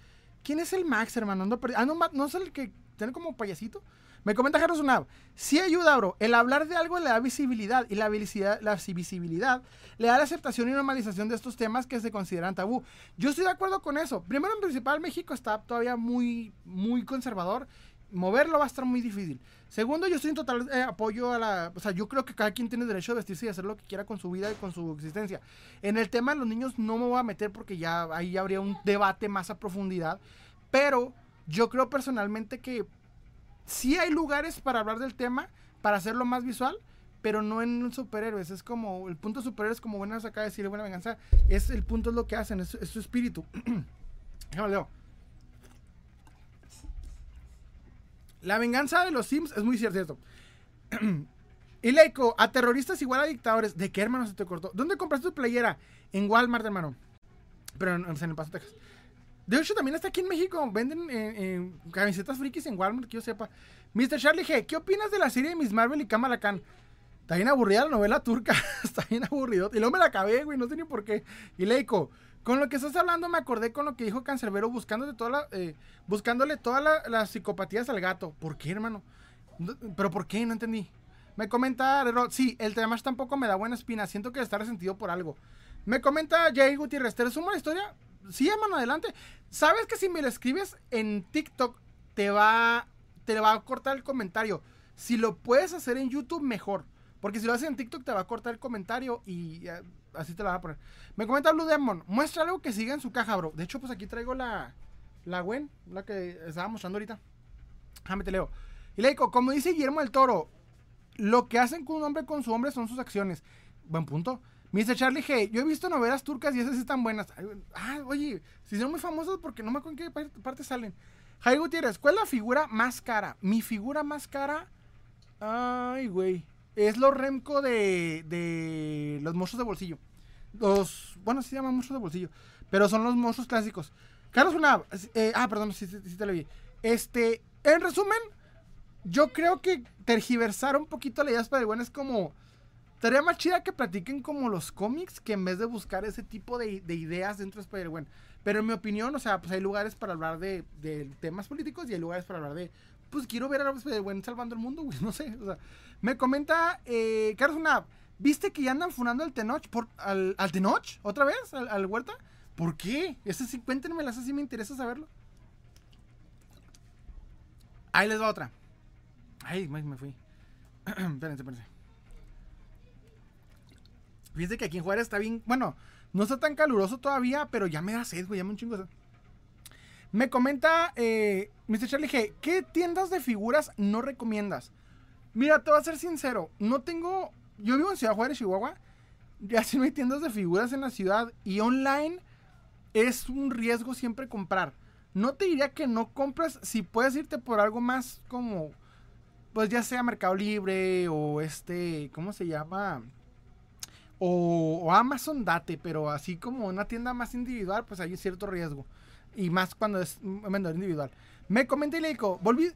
Speaker 1: ¿Quién es el Max, hermano? No, ah, no, no es el que tiene como payasito. Me comenta Carlos Unab. Sí ayuda, bro. El hablar de algo le da visibilidad y la visibilidad, le da la aceptación y normalización de estos temas que se consideran tabú. Yo estoy de acuerdo con eso. Primero, en principal, México está todavía muy, muy conservador moverlo va a estar muy difícil. Segundo, yo estoy en total eh, apoyo a la... O sea, yo creo que cada quien tiene derecho a vestirse y hacer lo que quiera con su vida y con su existencia. En el tema de los niños no me voy a meter porque ya ahí habría un debate más a profundidad. Pero yo creo personalmente que sí hay lugares para hablar del tema, para hacerlo más visual, pero no en superhéroes. Es como, el punto de superhéroes, como buenas acá de decir, buena venganza, es el punto es lo que hacen, es, su espíritu. [clears throat] Déjame leo. La venganza de los Sims es muy cierto. [clears throat] y Leiko, a terroristas igual a dictadores. ¿De qué hermano se te cortó? ¿Dónde compraste tu playera? En Walmart, hermano. Pero en El Paso, Texas. De hecho, también está aquí en México. Venden camisetas frikis en Walmart, que yo sepa. Mr. Charlie G, ¿qué opinas de la serie de Miss Marvel y Kamala Khan? Está bien aburrida la novela turca. [laughs] está bien aburrido. Y luego me la acabé, güey. No sé ni por qué. Y Leiko, con lo que estás hablando me acordé con lo que dijo Cancerbero buscándole, toda eh, buscándole todas las psicopatías al gato. ¿Por qué, hermano? ¿Pero por qué? No entendí. Me comenta sí, el tema tampoco me da buena espina. Siento que está resentido por algo. Me comenta Jay Gutiérrez, ¿te resumo la historia? Sí, hermano, adelante. ¿Sabes que si me lo escribes en TikTok te va, te va a cortar el comentario? Si lo puedes hacer en YouTube, mejor. Porque si lo haces en TikTok te va a cortar el comentario y así te la va a poner. Me comenta Blue Demon, muestra algo que siga en su caja, bro. De hecho, pues aquí traigo la, la Gwen, la que estaba mostrando ahorita. Déjame te leo. Y le digo, como dice Guillermo el Toro, lo que hacen con un hombre con su hombre son sus acciones. Buen punto. Me dice Charlie G. Yo he visto novelas turcas y esas están buenas. Ah, oye, si son muy famosas porque no me acuerdo en qué parte salen. Jai Gutiérrez, ¿cuál es la figura más cara? Mi figura más cara. Ay, güey. Es lo Remco de, de los monstruos de bolsillo. Los. Bueno, se llaman monstruos de bolsillo. Pero son los monstruos clásicos. Carlos una eh, ah, perdón, sí, sí, te lo vi. Este. En resumen, yo creo que tergiversar un poquito la idea de Spider-Man es como. Estaría más chida que platiquen como los cómics que en vez de buscar ese tipo de, ideas dentro de Spider-Man. Pero en mi opinión, o sea, pues hay lugares para hablar de, temas políticos y hay lugares para hablar de. Pues quiero ver a Spider-Man salvando el mundo, güey. [laughs] No sé. O sea, me comenta eh, Carlos una. ¿Viste que ya andan funando al Tenoch? Por, al, ¿Al Tenoch? ¿Otra vez? ¿Al, Huerta? ¿Por qué? Ese sí, cuéntenme, esa sí me interesa saberlo. Ahí les va otra. Ay, me fui. [clears throat] espérense, espérense. Fíjense que aquí en Juárez está bien. Bueno, no está tan caluroso todavía, pero ya me da sed, güey. Ya me un chingo de Me comenta eh, Mr. Charlie G. ¿Qué tiendas de figuras no recomiendas? Mira, te voy a ser sincero. No tengo. Yo vivo en Ciudad Juárez, Chihuahua. Ya sí no hay tiendas de figuras en la ciudad. Y online es un riesgo siempre comprar. No te diría que no compres si puedes irte por algo más como pues ya sea Mercado Libre o este, ¿cómo se llama? O, Amazon Date, pero así como una tienda más individual, pues hay cierto riesgo. Y más cuando es vendedor individual. Me comenté y le digo, volví,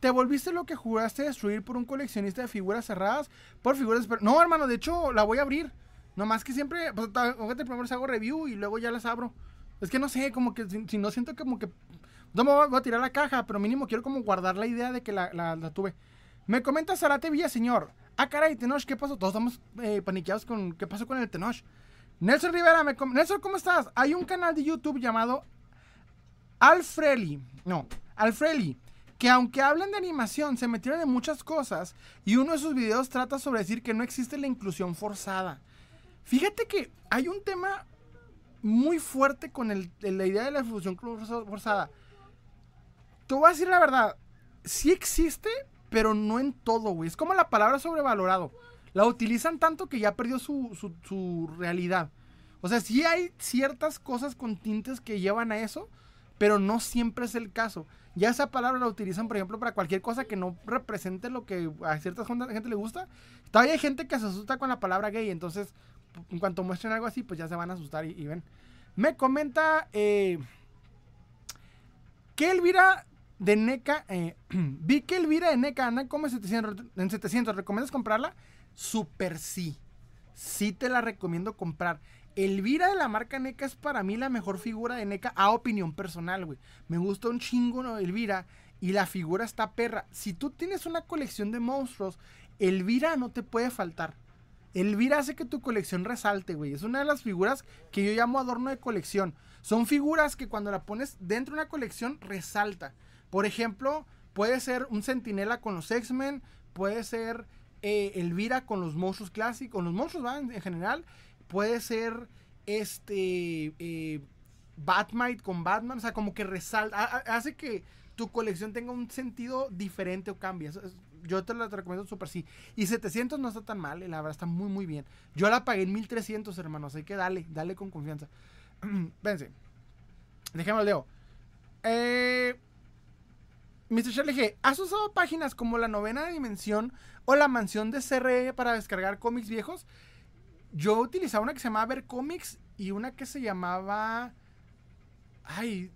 Speaker 1: ¿te volviste lo que juraste destruir por un coleccionista de figuras cerradas? Por figuras... No, hermano, de hecho la voy a abrir. Nomás que siempre, pues, primero hago review y luego ya las abro. Es que no sé, como que si, no siento como que... No me voy a tirar la caja, pero mínimo quiero como guardar la idea de que la, la tuve. Me comenta Zarate Villaseñor. Ah, caray, Tenoch, ¿qué pasó? Todos estamos eh, paniqueados con qué pasó con el Tenoch. Nelson Rivera, me Nelson, ¿cómo estás? Hay un canal de YouTube llamado Alfreli. No, Alfreli. Que aunque hablan de animación, se metieron en muchas cosas. Y uno de sus videos trata sobre decir que no existe la inclusión forzada. Fíjate que hay un tema muy fuerte con la idea de la inclusión forzada. Te voy a decir la verdad. Sí existe, pero no en todo, güey. Es como la palabra sobrevalorado. La utilizan tanto que ya perdió su, su, realidad. O sea, sí hay ciertas cosas con tintes que llevan a eso, pero no siempre es el caso. Ya esa palabra la utilizan, por ejemplo, para cualquier cosa que no represente lo que a cierta gente le gusta. Todavía hay gente que se asusta con la palabra gay, entonces, en cuanto muestren algo así, pues ya se van a asustar y, ven. Me comenta eh, que Elvira de NECA. Eh, [clears throat] vi que Elvira de NECA anda como en 700, en 700. ¿Recomiendas comprarla? Super sí. Sí te la recomiendo comprar. Elvira de la marca NECA es para mí la mejor figura de NECA a opinión personal, güey. Me gusta un chingo ¿no? Elvira y la figura está perra. Si tú tienes una colección de monstruos, Elvira no te puede faltar. Elvira hace que tu colección resalte, güey. Es una de las figuras que yo llamo adorno de colección. Son figuras que cuando la pones dentro de una colección resalta. Por ejemplo, puede ser un centinela con los X-Men, puede ser eh, Elvira con los monstruos clásicos, los monstruos ¿va? En, general, puede ser este eh, Batmite con Batman, o sea, como que resalta, hace que tu colección tenga un sentido diferente o cambie. yo te la recomiendo súper sí. Y 700 no está tan mal, eh, la verdad está muy, muy bien. Yo la pagué en 1300, hermanos, así que dale, dale con confianza. [clears throat] Vénse. Dejémoslo, Leo. Eh, Mr. Charlie ¿has usado páginas como la novena dimensión o la mansión de CRE para descargar cómics viejos? Yo utilizaba una que se llamaba Ver Comics y una que se llamaba. Ay.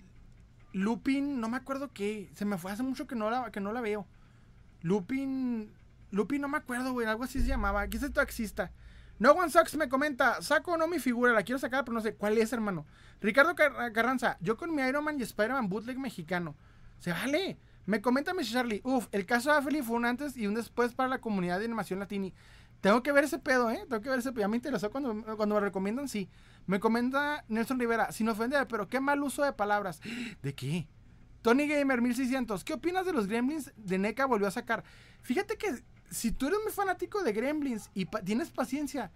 Speaker 1: Lupin, no me acuerdo qué. Se me fue hace mucho que no la, que no la veo. Lupin. Lupin, no me acuerdo, güey. Algo así se llamaba. Aquí es taxista. No One Sucks me comenta, saco o no mi figura, la quiero sacar, pero no sé cuál es, hermano. Ricardo Carranza, yo con mi Iron Man y Spider-Man bootleg mexicano. Se vale. Me comenta Miss Charlie, uff, el caso de Afeli fue un antes y un después para la comunidad de animación latini. Tengo que ver ese pedo, ¿eh? Tengo que ver ese pedo. Ya me interesó cuando, cuando me recomiendan, sí. Me comenta Nelson Rivera, sin ofender, pero qué mal uso de palabras. ¿De qué? Tony Gamer 1600, ¿qué opinas de los Gremlins de NECA volvió a sacar? Fíjate que si tú eres muy fanático de Gremlins y tienes paciencia,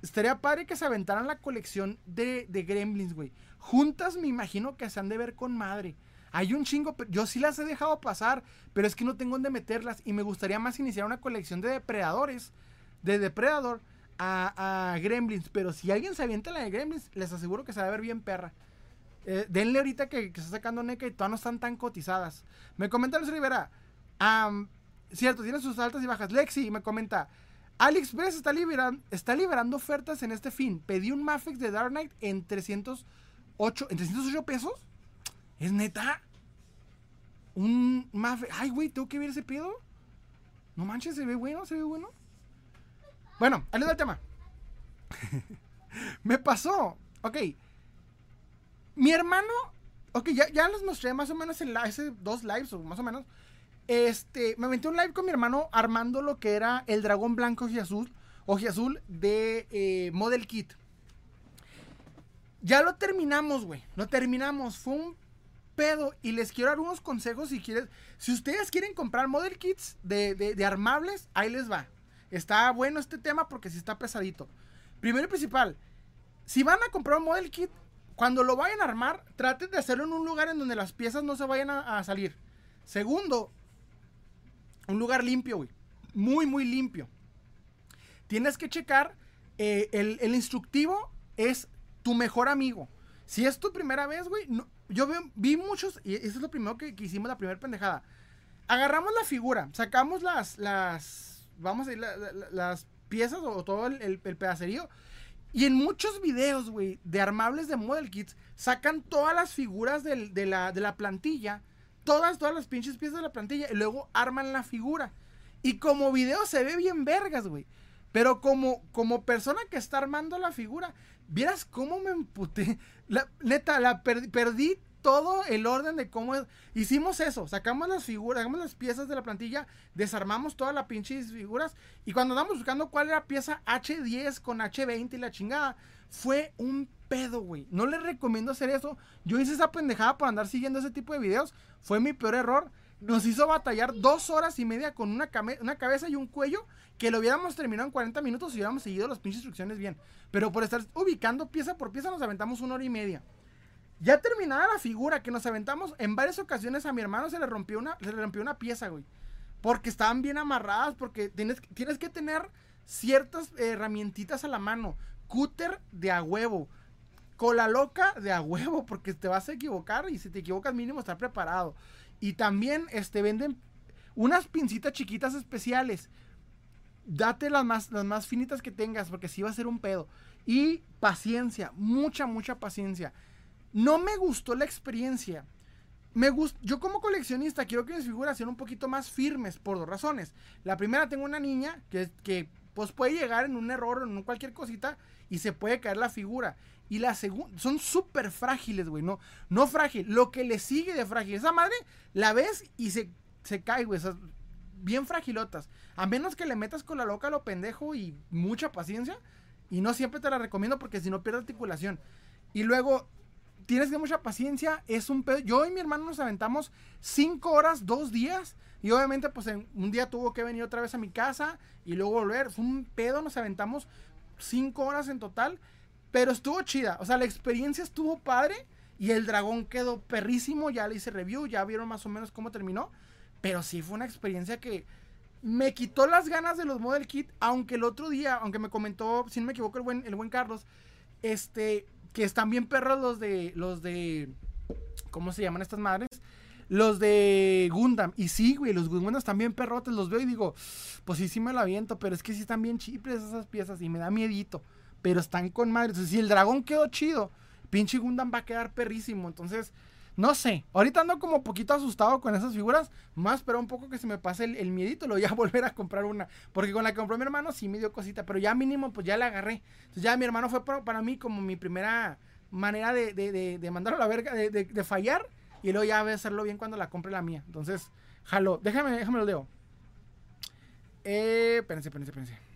Speaker 1: estaría padre que se aventaran la colección de, de Gremlins, güey. Juntas me imagino que se han de ver con madre. Hay un chingo, yo sí las he dejado pasar, pero es que no tengo dónde meterlas y me gustaría más iniciar una colección de depredadores, de depredador a, Gremlins, pero si alguien se avienta la de Gremlins, les aseguro que se va a ver bien perra. Eh, denle ahorita que, que, está sacando NECA y todas no están tan cotizadas. Me comenta Luis Rivera, cierto, tiene sus altas y bajas. Lexi me comenta, AliExpress está, liberando, está liberando ofertas en este fin. Pedí un Mafex de Dark Knight en 308, ¿en 308 pesos. ¿Es neta? Un Mafex. Ay, güey, tengo que ver ese pedo. No manches, se ve bueno, se ve bueno. Bueno, ahí el tema. [laughs] Me pasó. Ok. Mi hermano. Ok, ya, ya les mostré más o menos en la, ese dos lives, o más o menos. Este, me metí un live con mi hermano armando lo que era el dragón blanco y azul, azul de eh, Model Kit. Ya lo terminamos, güey. Lo terminamos. Fue un pedo. Y les quiero dar unos consejos si quieres. Si ustedes quieren comprar Model Kits de, de armables, ahí les va. Está bueno este tema porque sí está pesadito. Primero y principal, si van a comprar un Model Kit, cuando lo vayan a armar, traten de hacerlo en un lugar en donde las piezas no se vayan a salir. Segundo, un lugar limpio, güey. Muy, muy limpio. Tienes que checar. Eh, el, instructivo es tu mejor amigo. Si es tu primera vez, güey. Yo vi muchos. Y eso es lo primero que, hicimos, la primera pendejada. Agarramos la figura. Sacamos las. las vamos a ir, las piezas o todo el, pedacerío. Y en muchos videos, güey, de armables de Model Kits, sacan todas las figuras de, la, de la plantilla todas, todas las pinches piezas de la plantilla y luego arman la figura. Y como video se ve bien vergas, güey. Pero como, como persona que está armando la figura, vieras cómo me emputé. La, neta, la perdí todo el orden de cómo hicimos eso. Sacamos las figuras, sacamos las piezas de la plantilla, desarmamos todas las pinches figuras. Y cuando andamos buscando cuál era pieza H10 con H20 y la chingada, fue un pedo, güey. No les recomiendo hacer eso. Yo hice esa pendejada por andar siguiendo ese tipo de videos. Fue mi peor error. Nos hizo batallar dos horas y media con una, una cabeza y un cuello que lo hubiéramos terminado en 40 minutos si hubiéramos seguido las pinches instrucciones bien. Pero por estar ubicando pieza por pieza nos aventamos una hora y media. Ya terminada la figura que nos aventamos, en varias ocasiones a mi hermano se le rompió una, se le rompió una pieza, güey. Porque estaban bien amarradas, porque tienes, tienes que tener ciertas herramientitas a la mano. Cúter de a huevo cola loca de a huevo, porque te vas a equivocar y si te equivocas mínimo estar preparado. Y también este, venden unas pincitas chiquitas especiales. Date las más, las más finitas que tengas, porque si va a ser un pedo. Y paciencia, mucha, mucha paciencia. No me gustó la experiencia. Me gust yo como coleccionista quiero que mis figuras sean un poquito más firmes por dos razones. La primera, tengo una niña que, que pues puede llegar en un error en cualquier cosita y se puede caer la figura. Y la segunda, son súper frágiles, güey. No, no frágil, lo que le sigue de frágil. Esa madre la ves y se, se cae, güey. bien fragilotas. A menos que le metas con la loca lo pendejo y mucha paciencia. Y no siempre te la recomiendo porque si no pierde articulación. Y luego, tienes que mucha paciencia. Es un pedo. Yo y mi hermano nos aventamos cinco horas, dos días. Y obviamente, pues un día tuvo que venir otra vez a mi casa y luego volver. Fue un pedo, nos aventamos cinco horas en total. Pero estuvo chida. O sea, la experiencia estuvo padre. Y el dragón quedó perrísimo. Ya le hice review. Ya vieron más o menos cómo terminó. Pero sí fue una experiencia que me quitó las ganas de los Model Kit. Aunque el otro día, aunque me comentó, si no me equivoco, el buen, el buen Carlos. Este, que están bien perros los de. Los de. ¿Cómo se llaman estas madres? Los de Gundam. Y sí, güey, los Gundam están bien perrotes. Los veo y digo, pues sí, sí me lo aviento. Pero es que sí están bien chiples esas piezas. Y me da miedito pero están con madre. Si el dragón quedó chido, pinche Gundam va a quedar perrísimo. Entonces, no sé. Ahorita ando como poquito asustado con esas figuras. Más, pero un poco que se me pase el, miedito. Lo voy a [laughs] volver a comprar una. Porque con la que compró mi hermano sí me dio cosita. Pero ya mínimo, pues ya la agarré. Entonces, ya mi hermano fue para, mí como mi primera manera de, de, de, mandarlo a la verga, de, de fallar. Y luego ya voy a hacerlo bien cuando la compre la mía. Entonces, jalo. Déjame, déjame lo leo. Eh, espérense, espérense, espérense.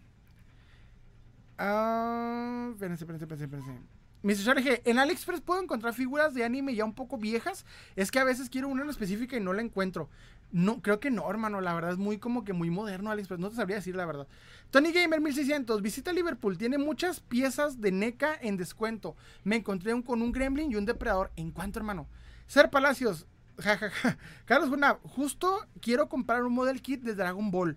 Speaker 1: Ah, espérense, espérense, espérense, espérense. Mr. Charge, en AliExpress puedo encontrar figuras de anime ya un poco viejas. Es que a veces quiero una en específica y no la encuentro. No, creo que no, hermano. La verdad es muy como que muy moderno AliExpress. No te sabría decir la verdad. Tony Gamer 1600, visita Liverpool. Tiene muchas piezas de NECA en descuento. Me encontré un, con un Gremlin y un Depredador. ¿En cuánto, hermano? Ser Palacios, jajaja. Carlos Buna, justo quiero comprar un model kit de Dragon Ball.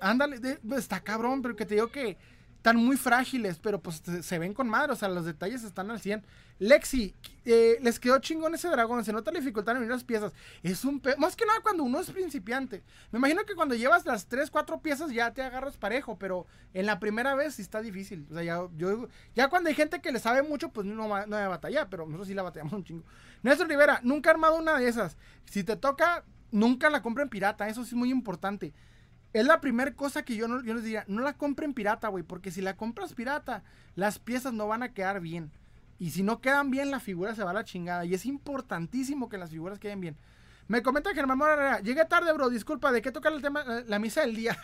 Speaker 1: Ándale, está cabrón, pero que te digo que están muy frágiles, pero pues se ven con madre, o sea, los detalles están al 100. Lexi, eh, les quedó chingón ese dragón, se nota la dificultad en unir las piezas. Es un más que nada cuando uno es principiante. Me imagino que cuando llevas las 3, 4 piezas ya te agarras parejo, pero en la primera vez sí está difícil. O sea, ya, yo, ya cuando hay gente que le sabe mucho, pues no, no hay batalla, pero nosotros sí la batallamos un chingo. Néstor Rivera, nunca he armado una de esas. Si te toca, nunca la compren pirata, eso sí es muy importante. Es la primera cosa que yo, no, yo les diría, no la compren pirata, güey, porque si la compras pirata, las piezas no van a quedar bien. Y si no quedan bien, la figura se va a la chingada. Y es importantísimo que las figuras queden bien. Me comenta Germán Morera, llegué tarde, bro, disculpa, ¿de qué toca el tema? Eh, la misa del día.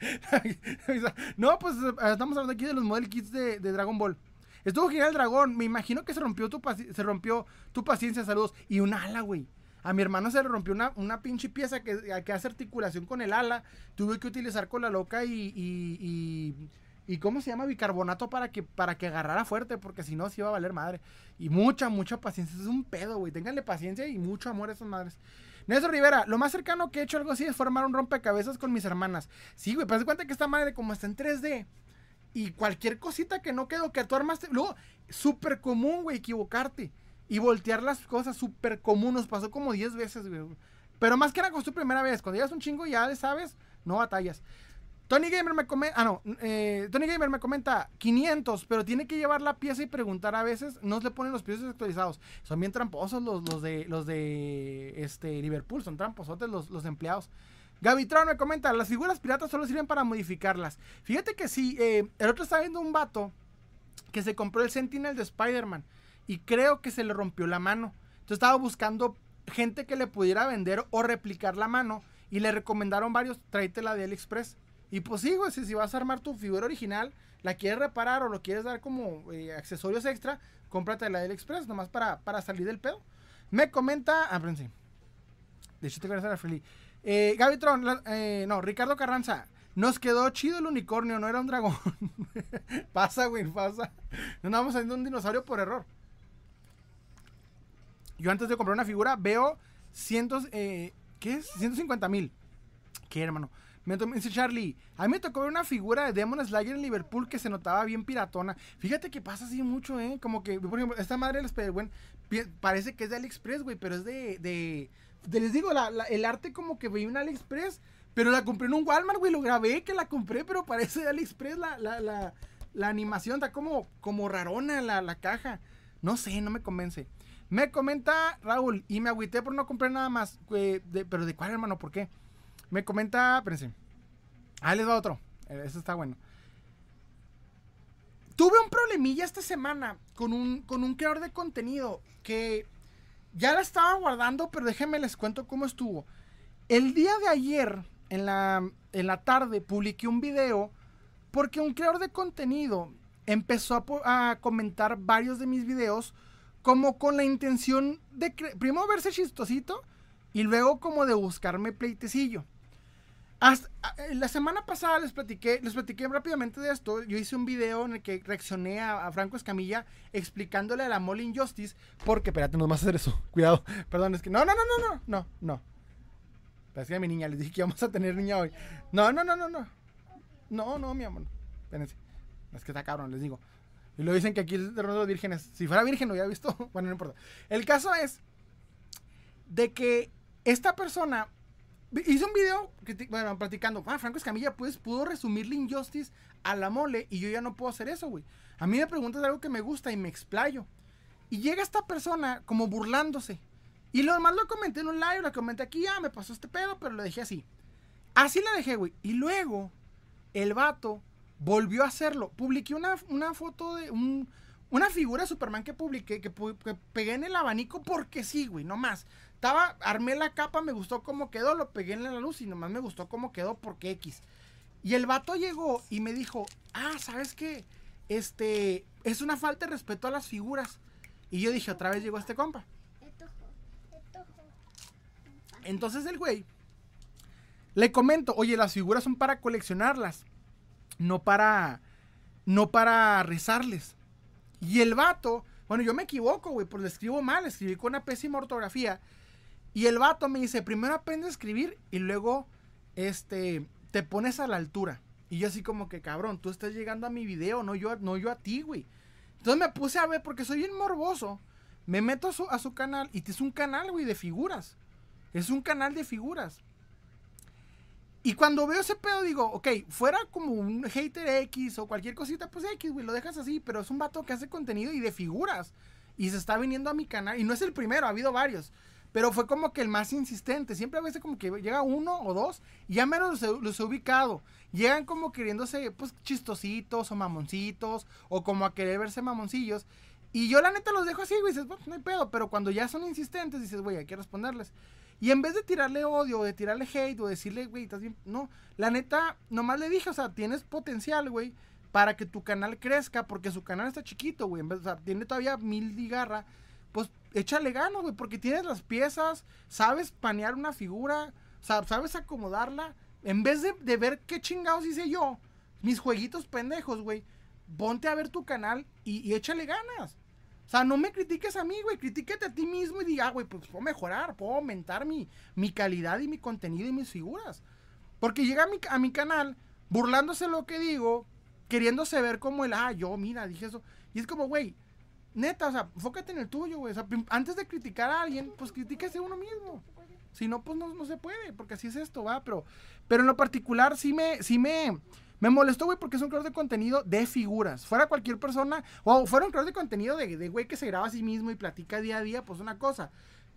Speaker 1: [laughs] no, pues eh, estamos hablando aquí de los model kits de, Dragon Ball. Estuvo genial el dragón, me imagino que se rompió tu, se rompió tu paciencia, saludos. Y un ala, güey. A mi hermano se le rompió una, una pinche pieza que, que, hace articulación con el ala. Tuve que utilizar con la loca y, y, y, ¿cómo se llama? Bicarbonato para que, para que agarrara fuerte, porque si no, se iba a valer madre. Y mucha, mucha paciencia. Es un pedo, güey. Ténganle paciencia y mucho amor a esas madres. Néstor Rivera, lo más cercano que he hecho algo así es formar un rompecabezas con mis hermanas. Sí, güey, pero se cuenta que esta madre, como está en 3D, y cualquier cosita que no quedó, que tú armaste. Luego, súper común, güey, equivocarte y voltear las cosas súper común. Pasó como 10 veces, güey. Pero más que nada con tu primera vez. Cuando llegas un chingo ya sabes, no batallas. Tony Gamer me comenta, ah no, eh, Tony Gamer me comenta 500, pero tiene que llevar la pieza y preguntar a veces, no le ponen los precios actualizados. Son bien tramposos los, los de los de este Liverpool, son tramposotes los, los empleados. Gavitron me comenta, las figuras piratas solo sirven para modificarlas. Fíjate que sí, eh, el otro está viendo un vato que se compró el Sentinel de Spider-Man y creo que se le rompió la mano. Entonces estaba buscando gente que le pudiera vender o replicar la mano y le recomendaron varios, la de AliExpress. Y pues sí, güey, si, vas a armar tu figura original, la quieres reparar o lo quieres dar como eh, accesorios extra, cómprate la de AliExpress, nomás para, para salir del pedo. Me comenta, ah. De hecho, te voy a hacer feliz. Eh, Gavitron, eh, no, Ricardo Carranza. Nos quedó chido el unicornio, no era un dragón. [laughs] pasa, güey, pasa. No andamos haciendo un dinosaurio por error. Yo antes de comprar una figura veo cientos, eh, ¿qué es? 150 mil. ¿Qué, hermano? Me dice Charlie, a mí me tocó ver una figura de Demon Slayer en Liverpool que se notaba bien piratona. Fíjate que pasa así mucho, ¿eh? Como que, por ejemplo, esta madre del Spider-Man parece que es de AliExpress, güey, pero es de, de, les digo, el arte como que veía en AliExpress, pero la compré en un Walmart, güey, lo grabé que la compré, pero parece de AliExpress la, la, la, animación, está como, como rarona la, la caja. No sé, no me convence. Me comenta Raúl, y me agüité por no comprar nada más. pero ¿de cuál, hermano? ¿Por qué? Me comenta, espérense. Ah, les va otro. Eso está bueno. Tuve un problemilla esta semana con un, con un creador de contenido que ya la estaba guardando, pero déjenme les cuento cómo estuvo. El día de ayer, en la, en la tarde, publiqué un video porque un creador de contenido empezó a, a comentar varios de mis videos como con la intención de primero verse chistosito y luego como de buscarme pleitecillo. Hasta, eh, la semana pasada les platiqué, les platiqué rápidamente de esto. Yo hice un video en el que reaccioné a, Franco Escamilla explicándole a la Mole Injustice. Porque, espérate, no a hacer eso. [laughs] Cuidado. Perdón, es que no, no, no, no, no, no, no. Parecía mi niña, les dije que íbamos a tener niña hoy. No, no, no, no, no. No, no, mi amor. Espérense. Es que está cabrón, les digo. Y lo dicen que aquí es de los vírgenes. Si fuera virgen lo había visto. [laughs] Bueno, no importa. El caso es de que esta persona hizo un video, bueno, platicando. Ah, Franco Escamilla, pues pudo resumir la Injustice a la mole y yo ya no puedo hacer eso, güey. A mí me preguntas algo que me gusta y me explayo. Y llega esta persona como burlándose. Y lo demás lo comenté en un live, lo comenté aquí, ah, me pasó este pedo, pero lo dejé así. Así la dejé, güey. Y luego, el vato volvió a hacerlo. Publiqué una, foto de un, una figura de Superman que publiqué, que, que pegué en el abanico porque sí, güey, no más. Estaba, armé la capa, me gustó cómo quedó, lo pegué en la luz y nomás me gustó cómo quedó porque X. Y el vato llegó y me dijo, ah, ¿sabes qué? Este, es una falta de respeto a las figuras. Y yo dije, otra vez llegó este compa. Entonces el güey le comento, oye, las figuras son para coleccionarlas, no para, no para rezarles. Y el vato, bueno, yo me equivoco, güey, pues le escribo mal, escribí con una pésima ortografía. Y el vato me dice, primero aprende a escribir y luego, este, te pones a la altura. Y yo así como que, cabrón, tú estás llegando a mi video, no yo, no yo a ti, güey. Entonces me puse a ver, porque soy bien morboso. Me meto a su, a su canal y es un canal, güey, de figuras. Es un canal de figuras. Y cuando veo ese pedo digo, ok, fuera como un hater X o cualquier cosita, pues X, güey, lo dejas así, pero es un vato que hace contenido y de figuras. Y se está viniendo a mi canal. Y no es el primero, ha habido varios. Pero fue como que el más insistente. Siempre a veces como que llega uno o dos y ya menos los, he ubicado. Llegan como queriéndose, pues, chistositos o mamoncitos o como a querer verse mamoncillos. Y yo la neta los dejo así, güey, dices, no hay pedo. Pero cuando ya son insistentes, dices, güey, hay que responderles. Y en vez de tirarle odio, o de tirarle hate, o decirle, güey, estás bien. No, la neta, nomás le dije, o sea, tienes potencial, güey, para que tu canal crezca, porque su canal está chiquito, güey. O sea, tiene todavía mil de garra. Pues échale ganas, güey, porque tienes las piezas, sabes panear una figura, sabes acomodarla. En vez de, de ver qué chingados hice yo, mis jueguitos pendejos, güey, ponte a ver tu canal y, y échale ganas. O sea, no me critiques a mí, güey. Critíquete a ti mismo y diga, ah, güey, pues puedo mejorar, puedo aumentar mi, mi calidad y mi contenido y mis figuras. Porque llega a mi, a mi canal burlándose lo que digo, queriéndose ver como el, ah, yo, mira, dije eso. Y es como, güey, neta, o sea, enfócate en el tuyo, güey. O sea, antes de criticar a alguien, pues critíquese uno mismo. Si no, pues no, no se puede, porque así es esto, va. Pero, pero en lo particular sí me, sí me, me molestó, güey, porque es un creador de contenido de figuras. Fuera cualquier persona, o fuera un creador de contenido de, güey que se graba a sí mismo y platica día a día, pues una cosa.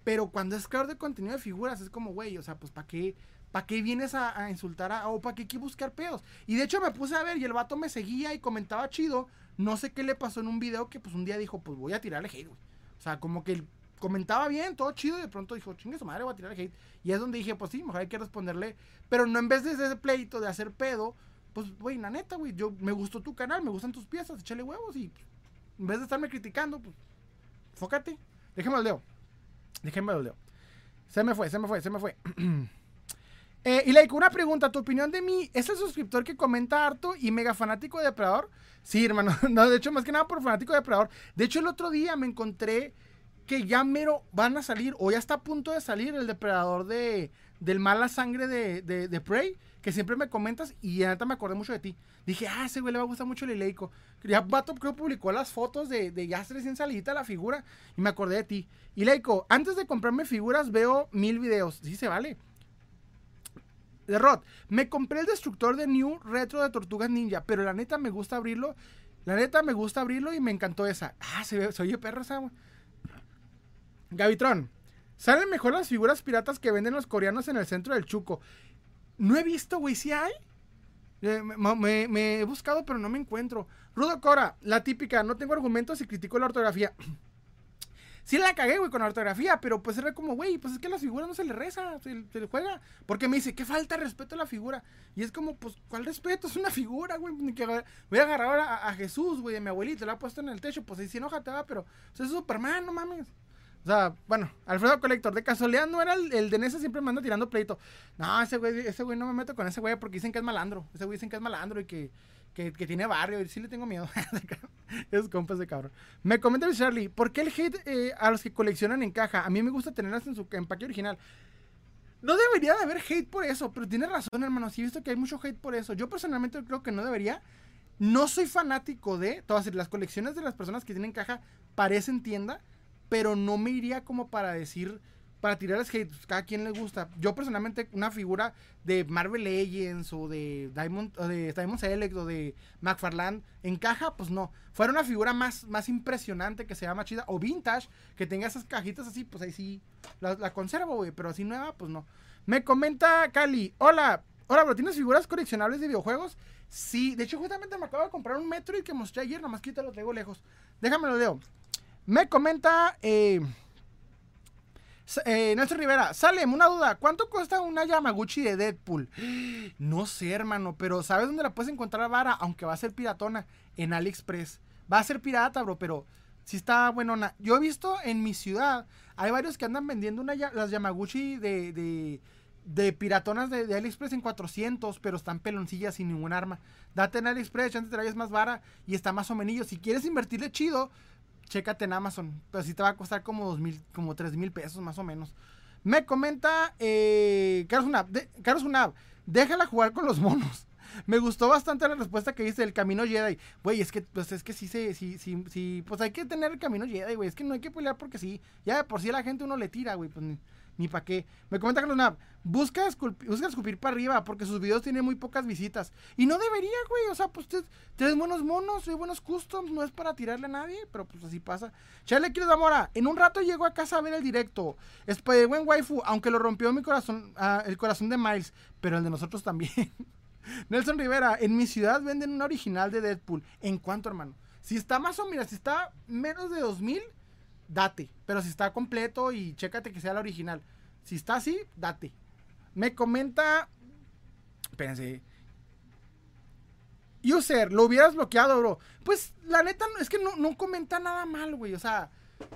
Speaker 1: Pero cuando es creador de contenido de figuras, es como, güey, o sea, pues ¿para qué? ¿Para qué vienes a, insultar a, o para qué que buscar pedos? Y de hecho me puse a ver y el vato me seguía y comentaba chido. No sé qué le pasó en un video que pues un día dijo, pues voy a tirarle hate, güey. O sea, como que comentaba bien, todo chido, y de pronto dijo, chingue su madre, voy a tirarle hate. Y es donde dije, pues sí, mejor hay que responderle. Pero no en vez de ese pleito de hacer pedo, pues, güey, la neta, güey, yo me gustó tu canal, me gustan tus piezas, échale huevos y en vez de estarme criticando, pues, fócate. Déjame el leo. Déjame el leo. Se me fue, se me fue, se me fue. [clears throat] eh, y like, una pregunta, tu opinión de mí, ¿es el suscriptor que comenta harto y mega fanático de Depredador? Sí, hermano, [laughs] no, de hecho, más que nada por fanático de Depredador. De hecho, el otro día me encontré que ya mero van a salir, o ya está a punto de salir el Depredador de, del mala sangre de, de, de Prey que siempre me comentas y neta me acordé mucho de ti. Dije, ah, ese güey le va a gustar mucho el Ileico. Ya Vato creo publicó las fotos de, de ya recién salidita la figura y me acordé de ti. Ileico, antes de comprarme figuras veo mil videos. Sí se vale. De me compré el destructor de New Retro de Tortugas Ninja, pero la neta me gusta abrirlo. La neta me gusta abrirlo y me encantó esa. Ah, se, ve, se oye perro esa. Gavitron, salen mejor las figuras piratas que venden los coreanos en el centro del Chuco. No he visto, güey, si hay. Eh, me, he buscado, pero no me encuentro. Rudo Cora, la típica, no tengo argumentos y critico la ortografía. [clears throat] sí la cagué, güey, con la ortografía, pero pues era como, güey, pues es que a las figuras no se le reza, se, le juega. Porque me dice, ¿qué falta respeto a la figura? Y es como, pues, ¿cuál respeto? Es una figura, güey. voy a agarrar a, Jesús, güey, de mi abuelito, la ha puesto en el techo, pues ahí sí enojate, va, pero es Superman, no mames. O sea, bueno, Alfredo Colector, de casualidad no era el, de Nesa, siempre me anda tirando pleito. No, ese güey, ese güey no me meto con ese güey porque dicen que es malandro. Ese güey dicen que es malandro y que, que, tiene barrio. Y sí le tengo miedo. Esos [laughs] compas de cabrón. Me comenta Charlie, ¿por qué el hate eh, a los que coleccionan en caja? A mí me gusta tenerlas en su empaque original. No debería de haber hate por eso, pero tiene razón, hermano. Sí he visto que hay mucho hate por eso. Yo personalmente creo que no debería. No soy fanático de todas las colecciones de las personas que tienen caja parecen tienda pero no me iría como para decir, para tirar hate, cada quien le gusta. Yo personalmente una figura de Marvel Legends o de Diamond, o de Diamond Select o de McFarland en caja, pues no. Fuera una figura más, más impresionante que sea más chida o vintage, que tenga esas cajitas así, pues ahí sí la, conservo, güey, pero así nueva, pues no. Me comenta Cali, hola, hola, bro, ¿tienes figuras coleccionables de videojuegos? Sí, de hecho, justamente me acabo de comprar un Metroid que mostré ayer, nada más que te lo traigo lejos. Déjame lo leo. Me comenta eh, eh, Nelson Rivera, Salem, una duda. ¿Cuánto cuesta una Yamaguchi de Deadpool? [gasps] No sé, hermano, pero ¿sabes dónde la puedes encontrar vara? Aunque va a ser piratona, en AliExpress. Va a ser pirata, bro, pero si está buenona. Yo he visto en mi ciudad, hay varios que andan vendiendo las Yamaguchi de, de, de piratonas de, AliExpress en 400, pero están peloncillas sin ningún arma. Date en AliExpress, antes te la más vara y está más o menos. Si quieres invertirle chido, chécate en Amazon. Si te va a costar como dos mil, como tres mil pesos más o menos. Me comenta eh, Carlos Unab, Carlos Unab, déjala jugar con los monos. [laughs] Me gustó bastante la respuesta que dice el camino Jedi. Güey, es que, pues es que sí, sí, sí, sí, sí, pues hay que tener el camino Jedi, güey. Es que no hay que pelear porque sí. Ya de por sí la gente uno le tira, güey. Pues ni para qué. Me comenta Carlos Nab, busca, esculpir, busca escupir para arriba porque sus videos tienen muy pocas visitas. Y no debería, güey. O sea, pues tienes buenos monos, y buenos customs, no es para tirarle a nadie, pero pues así pasa. Chale, Kiros Zamora, en un rato llego a casa a ver el directo. buen Waifu, aunque lo rompió mi corazón, ah, el corazón de Miles, pero el de nosotros también. [laughs] Nelson Rivera, en mi ciudad venden una original de Deadpool. ¿En cuánto, hermano? Si está más o menos, si está menos de 2000 date. Pero si está completo y chécate que sea la original. Si está así, date. Me comenta. Espérense. User, lo hubieras bloqueado, bro. Pues la neta es que no, comenta nada mal, güey. O sea,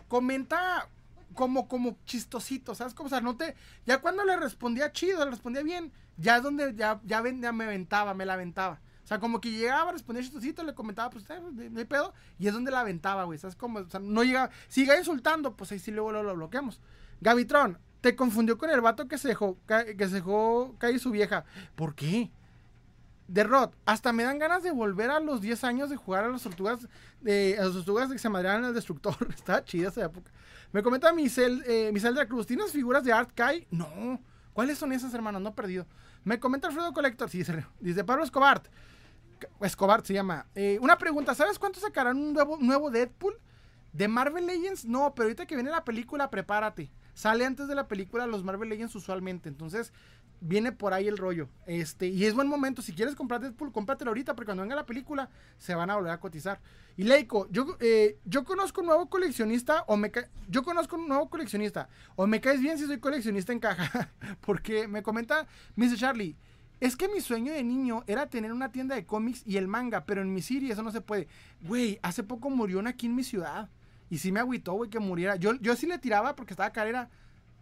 Speaker 1: comenta como, como chistosito, ¿sabes? Como, o sea, no te. Ya cuando le respondía chido, le respondía bien, ya es donde ya, ya, ya me aventaba, me la aventaba. O sea, como que llegaba, respondía chistosito, le comentaba, pues, eh, no hay pedo, y es donde la aventaba, güey. ¿Sabes cómo? O sea, no llegaba. Siga insultando, pues ahí sí luego lo, bloqueamos. Gavitron, te confundió con el vato que se dejó, que se dejó caer su vieja. ¿Por qué? De Rod, hasta me dan ganas de volver a los 10 años de jugar a las tortugas, de, a las tortugas que se madreaban el destructor. [laughs] Estaba chida esa época. Me comenta Misel, eh, Misel de Cruz, ¿tienes figuras de Art Kai? No. ¿Cuáles son esas, hermanos? No perdido. Me comenta Alfredo Collector, sí, dice Pablo Escobar. Escobar se llama. Eh, una pregunta, ¿sabes cuánto sacarán un nuevo, Deadpool? ¿De Marvel Legends? No, pero ahorita que viene la película, prepárate. Sale antes de la película los Marvel Legends usualmente. Entonces, viene por ahí el rollo. Este, y es buen momento. Si quieres comprar Deadpool, cómpratelo ahorita, porque cuando venga la película, se van a volver a cotizar. Y Leico, yo, eh, yo conozco un nuevo coleccionista, o me yo conozco un nuevo coleccionista. O me caes bien si soy coleccionista en caja. [laughs] porque me comenta Mr. Charlie. Es que mi sueño de niño era tener una tienda de cómics y el manga, pero en mi serie eso no se puede. Güey, hace poco murió una aquí en mi ciudad. Y sí me agüitó, güey, que muriera. Yo, yo sí le tiraba porque estaba carrera,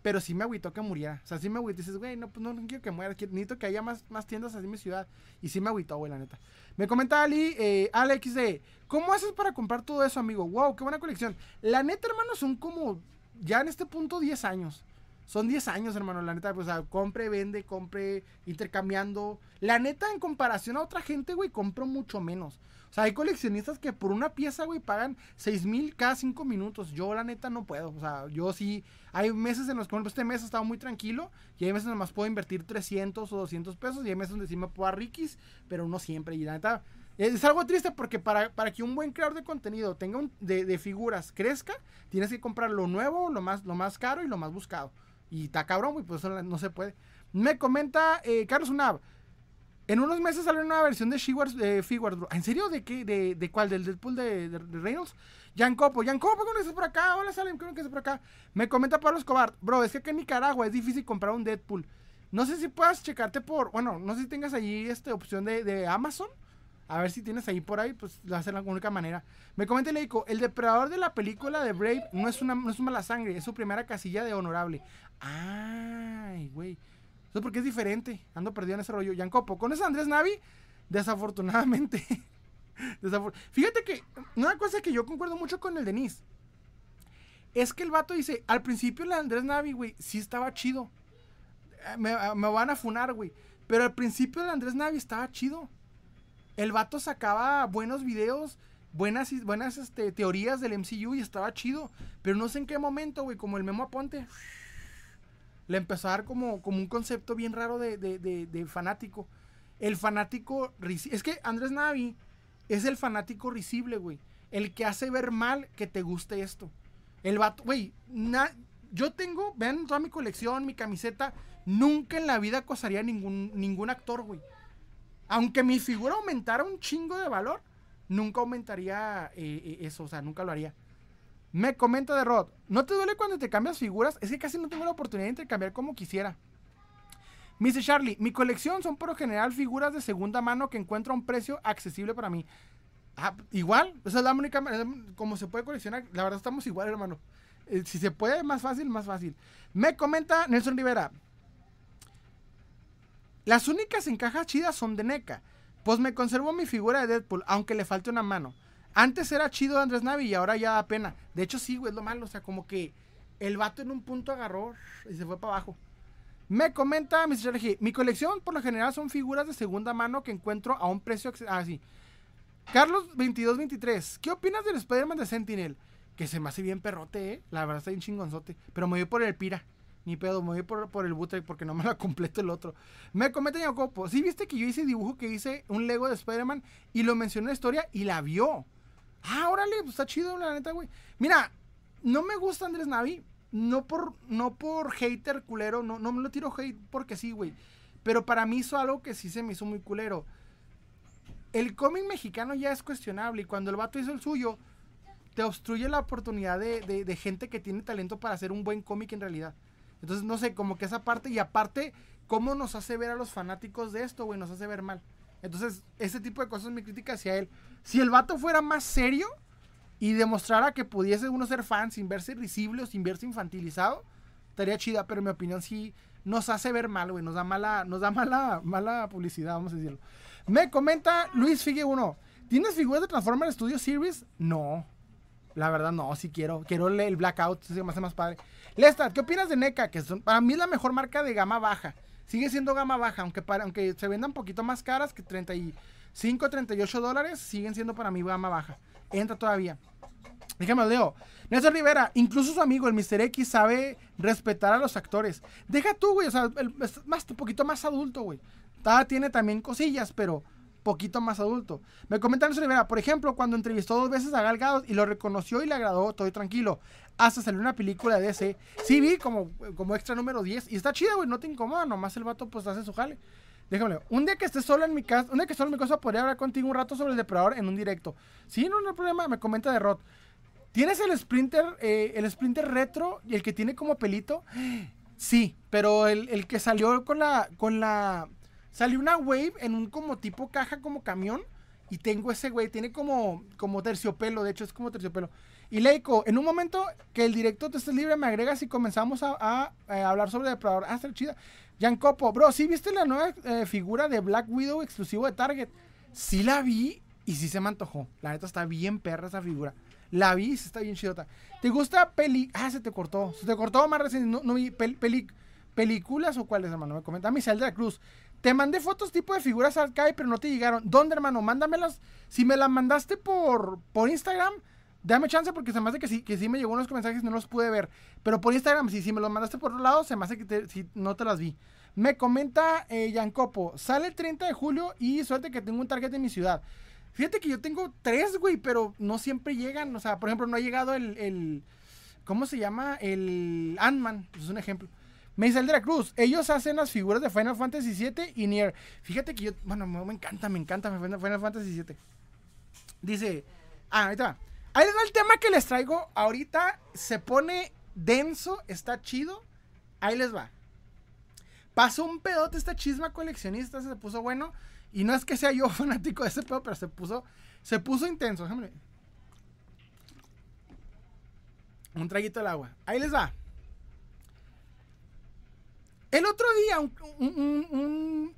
Speaker 1: pero sí me agüitó que muriera. O sea, sí me agüitó. Dices, güey, no, pues no, quiero que muera. Necesito que haya más, más tiendas así en mi ciudad. Y sí me agüitó, güey, la neta. Me comenta Ali, eh, Alex de, ¿cómo haces para comprar todo eso, amigo? Wow, qué buena colección. La neta, hermano, son como, ya en este punto, 10 años. Son 10 años, hermano, la neta, pues, o sea, compre, vende, compre, intercambiando. La neta, en comparación a otra gente, güey, compro mucho menos. O sea, hay coleccionistas que por una pieza, güey, pagan 6 mil cada 5 minutos. Yo, la neta, no puedo. O sea, yo sí. Hay meses en los que, por este mes he estado muy tranquilo. Y hay meses que más puedo invertir 300 o 200 pesos. Y hay meses donde sí me puedo dar riquis, pero no siempre. Y la neta, es algo triste porque para, para que un buen creador de contenido tenga un, de, figuras crezca, tienes que comprar lo nuevo, lo más, lo más caro y lo más buscado. Y está cabrón, güey, pues no se puede. Me comenta eh, Carlos Unab. En unos meses sale una versión de Shewars bro. ¿En serio? ¿De qué? ¿De, de cuál? ¿Del Deadpool de, de, de Reynolds? Jan Copo, Jan Copo, ¿cómo estás por acá? Hola, Salem, ¿cómo estás por acá? Me comenta Pablo Escobar. Bro, es que en Nicaragua es difícil comprar un Deadpool. No sé si puedas checarte por. Bueno, no sé si tengas ahí esta opción de, de Amazon. A ver si tienes ahí por ahí, pues lo hacer de la única manera. Me comenta Leico, el depredador de la película de Brave no es una no mala sangre, es su primera casilla de honorable. Ay, güey. Eso porque es diferente. Ando perdido en ese rollo. Yancopo, con ese Andrés Navi, desafortunadamente. [laughs] Fíjate que una cosa que yo concuerdo mucho con el Denis es que el vato dice: al principio el Andrés Navi, güey, sí estaba chido. Eh, me, me van a funar, güey. Pero al principio el Andrés Navi estaba chido. El vato sacaba buenos videos, buenas, buenas este, teorías del MCU y estaba chido. Pero no sé en qué momento, güey, como el Memo Aponte le empezó a dar como, un concepto bien raro de, fanático. El fanático. Es que Andrés Navi es el fanático risible, güey. El que hace ver mal que te guste esto. El vato, güey. Yo tengo, vean toda mi colección, mi camiseta. Nunca en la vida acosaría ningún, ningún actor, güey. Aunque mi figura aumentara un chingo de valor, nunca aumentaría eh, eh, eso, o sea, nunca lo haría. Me comenta de Rod, ¿no te duele cuando te cambias figuras? Es que casi no tengo la oportunidad de intercambiar como quisiera. Me Charlie, mi colección son por lo general figuras de segunda mano que encuentro a un precio accesible para mí. Ah, igual, esa es la única manera como se puede coleccionar. La verdad estamos igual, hermano. Eh, si se puede, más fácil, más fácil. Me comenta Nelson Rivera. Las únicas en cajas chidas son de NECA. Pues me conservo mi figura de Deadpool, aunque le falte una mano. Antes era chido Andrés Navi y ahora ya da pena. De hecho, sí, güey, es lo malo. O sea, como que el vato en un punto agarró y se fue para abajo. Me comenta Mr. G. Mi colección por lo general son figuras de segunda mano que encuentro a un precio así. Ah, Carlos 2223. ¿Qué opinas del Spider-Man de Sentinel? Que se me hace bien perrote, ¿eh? La verdad está bien chingonzote. Pero me voy por el Pira. Ni pedo, me voy por, el Butre porque no me la completo el otro. Me comenta Jacopo. ¿Sí viste que yo hice dibujo que hice un Lego de Spider-Man y lo mencioné en la historia y la vio? Ah, órale, pues está chido, la neta, güey. Mira, no me gusta Andrés Navi. No por, no por hater culero. No, no me lo tiro hate porque sí, güey. Pero para mí hizo algo que sí se me hizo muy culero. El cómic mexicano ya es cuestionable. Y cuando el vato hizo el suyo, te obstruye la oportunidad de gente que tiene talento para hacer un buen cómic en realidad. Entonces, no sé, como que esa parte. Y aparte, ¿cómo nos hace ver a los fanáticos de esto, güey? Nos hace ver mal. Entonces, ese tipo de cosas es mi crítica hacia él. Si el vato fuera más serio y demostrara que pudiese uno ser fan sin verse risible o sin verse infantilizado, estaría chida, pero en mi opinión sí nos hace ver mal, güey, nos da mala, nos da mala, mala publicidad, vamos a decirlo. Me comenta Luis Figue 1, ¿tienes figuras de Transformers Studio Series? No, la verdad no, sí quiero, quiero el Blackout, se me hace más padre. Lestat, ¿qué opinas de NECA? Que son, para mí es la mejor marca de gama baja. Sigue siendo gama baja, aunque, para, aunque se vendan un poquito más caras que 35, 38 dólares, siguen siendo para mí gama baja. Entra todavía. Déjame leo. Nelson Rivera, incluso su amigo, el Mr. X, sabe respetar a los actores. Deja tú, güey, o sea, es más, un poquito más adulto, güey. Tiene también cosillas, pero poquito más adulto. Me comenta Nelson Rivera, por ejemplo, cuando entrevistó dos veces a Gal y lo reconoció y le agradó, estoy tranquilo hasta salió una película de DC. Sí vi como, como extra número 10 y está chida, güey, no te incomoda, nomás el vato pues hace su jale. Déjame, un día que estés solo en mi casa, un día que solo en mi casa podría hablar contigo un rato sobre el depredador en un directo. Sí, no, no hay problema, me comenta de Rod. ¿Tienes el Sprinter, eh, el Sprinter retro y el que tiene como pelito? Sí, pero el, el, que salió con la, con la, salió una Wave en un como tipo caja como camión y tengo ese güey, tiene como, como terciopelo, de hecho es como terciopelo. Y Leico, en un momento que el directo te esté libre, me agregas y comenzamos a, hablar sobre Depredador. Ah, está chida. Jan Copo, bro, ¿sí viste la nueva eh, figura de Black Widow exclusivo de Target? Sí la vi y sí se me antojó. La neta está bien perra esa figura. La vi y sí está bien chidota. ¿Te gusta peli? Ah, se te cortó. Se te cortó más recién. No, vi películas o cuáles, hermano. Me comenta. De la Cruz. Te mandé fotos tipo de figuras arcade, pero no te llegaron. ¿Dónde, hermano? Mándamelas. Si me las mandaste por, por Instagram, Dame chance porque se me hace que sí, que sí me llegó unos mensajes no los pude ver. Pero por Instagram, si, si me los mandaste por otro lado, se me hace que si no te las vi. Me comenta eh, Yancopo, sale el 30 de julio y suerte que tengo un target en mi ciudad. Fíjate que yo tengo tres, güey, pero no siempre llegan. O sea, por ejemplo, no ha llegado el, el ¿cómo se llama? El Ant-Man, es un ejemplo. El de la Cruz, ellos hacen las figuras de Final Fantasy VII y Nier. Fíjate que yo, bueno, me encanta, me encanta Final Fantasy VII. Dice, ah, ahí está. Ahí va el tema que les traigo. Ahorita se pone denso, está chido. Ahí les va. Pasó un pedote esta chisma coleccionista, se puso bueno. Y no es que sea yo [laughs] fanático de ese pedo, pero se puso, se puso intenso. Déjame. Un traguito del agua. Ahí les va. El otro día, un,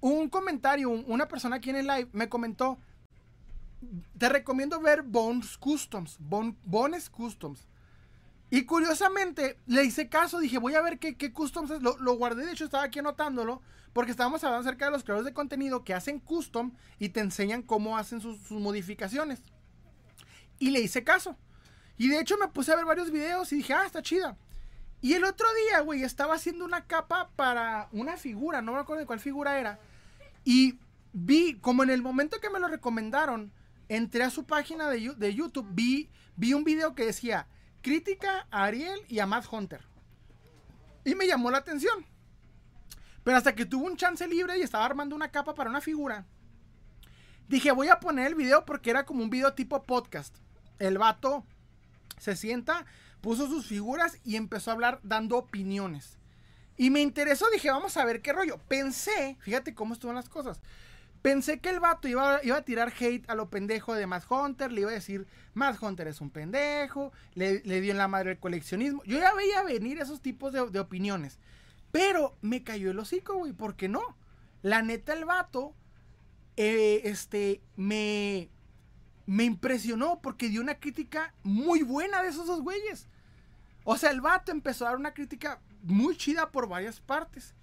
Speaker 1: un comentario, una persona aquí en el live me comentó te recomiendo ver Bones Customs. Bones Customs. Y curiosamente, le hice caso, dije, voy a ver qué, qué customs es. Lo, guardé, de hecho, estaba aquí anotándolo, porque estábamos hablando acerca de los creadores de contenido que hacen custom y te enseñan cómo hacen sus modificaciones. Y le hice caso. Y de hecho me puse a ver varios videos y dije, ah, está chida. Y el otro día, güey, estaba haciendo una capa para una figura, no me acuerdo de cuál figura era. Y vi, como en el momento que me lo recomendaron, entré a su página de, de YouTube, vi, vi un video que decía crítica a Ariel y a Matt Hunter. Y me llamó la atención. Pero hasta que tuvo un chance libre y estaba armando una capa para una figura, dije, voy a poner el video porque era como un video tipo podcast. El vato se sienta, puso sus figuras y empezó a hablar dando opiniones. Y me interesó, dije, vamos a ver qué rollo. Pensé, fíjate cómo estuvieron las cosas. Pensé que el vato iba, iba, a tirar hate a lo pendejo de Matt Hunter. Le iba a decir, Matt Hunter es un pendejo. Le, dio en la madre el coleccionismo. Yo ya veía venir esos tipos de, de opiniones. Pero me cayó el hocico, güey. ¿Por qué no? La neta, el vato, eh, este, me, me impresionó porque dio una crítica muy buena de esos dos güeyes. O sea, el vato empezó a dar una crítica muy chida por varias partes.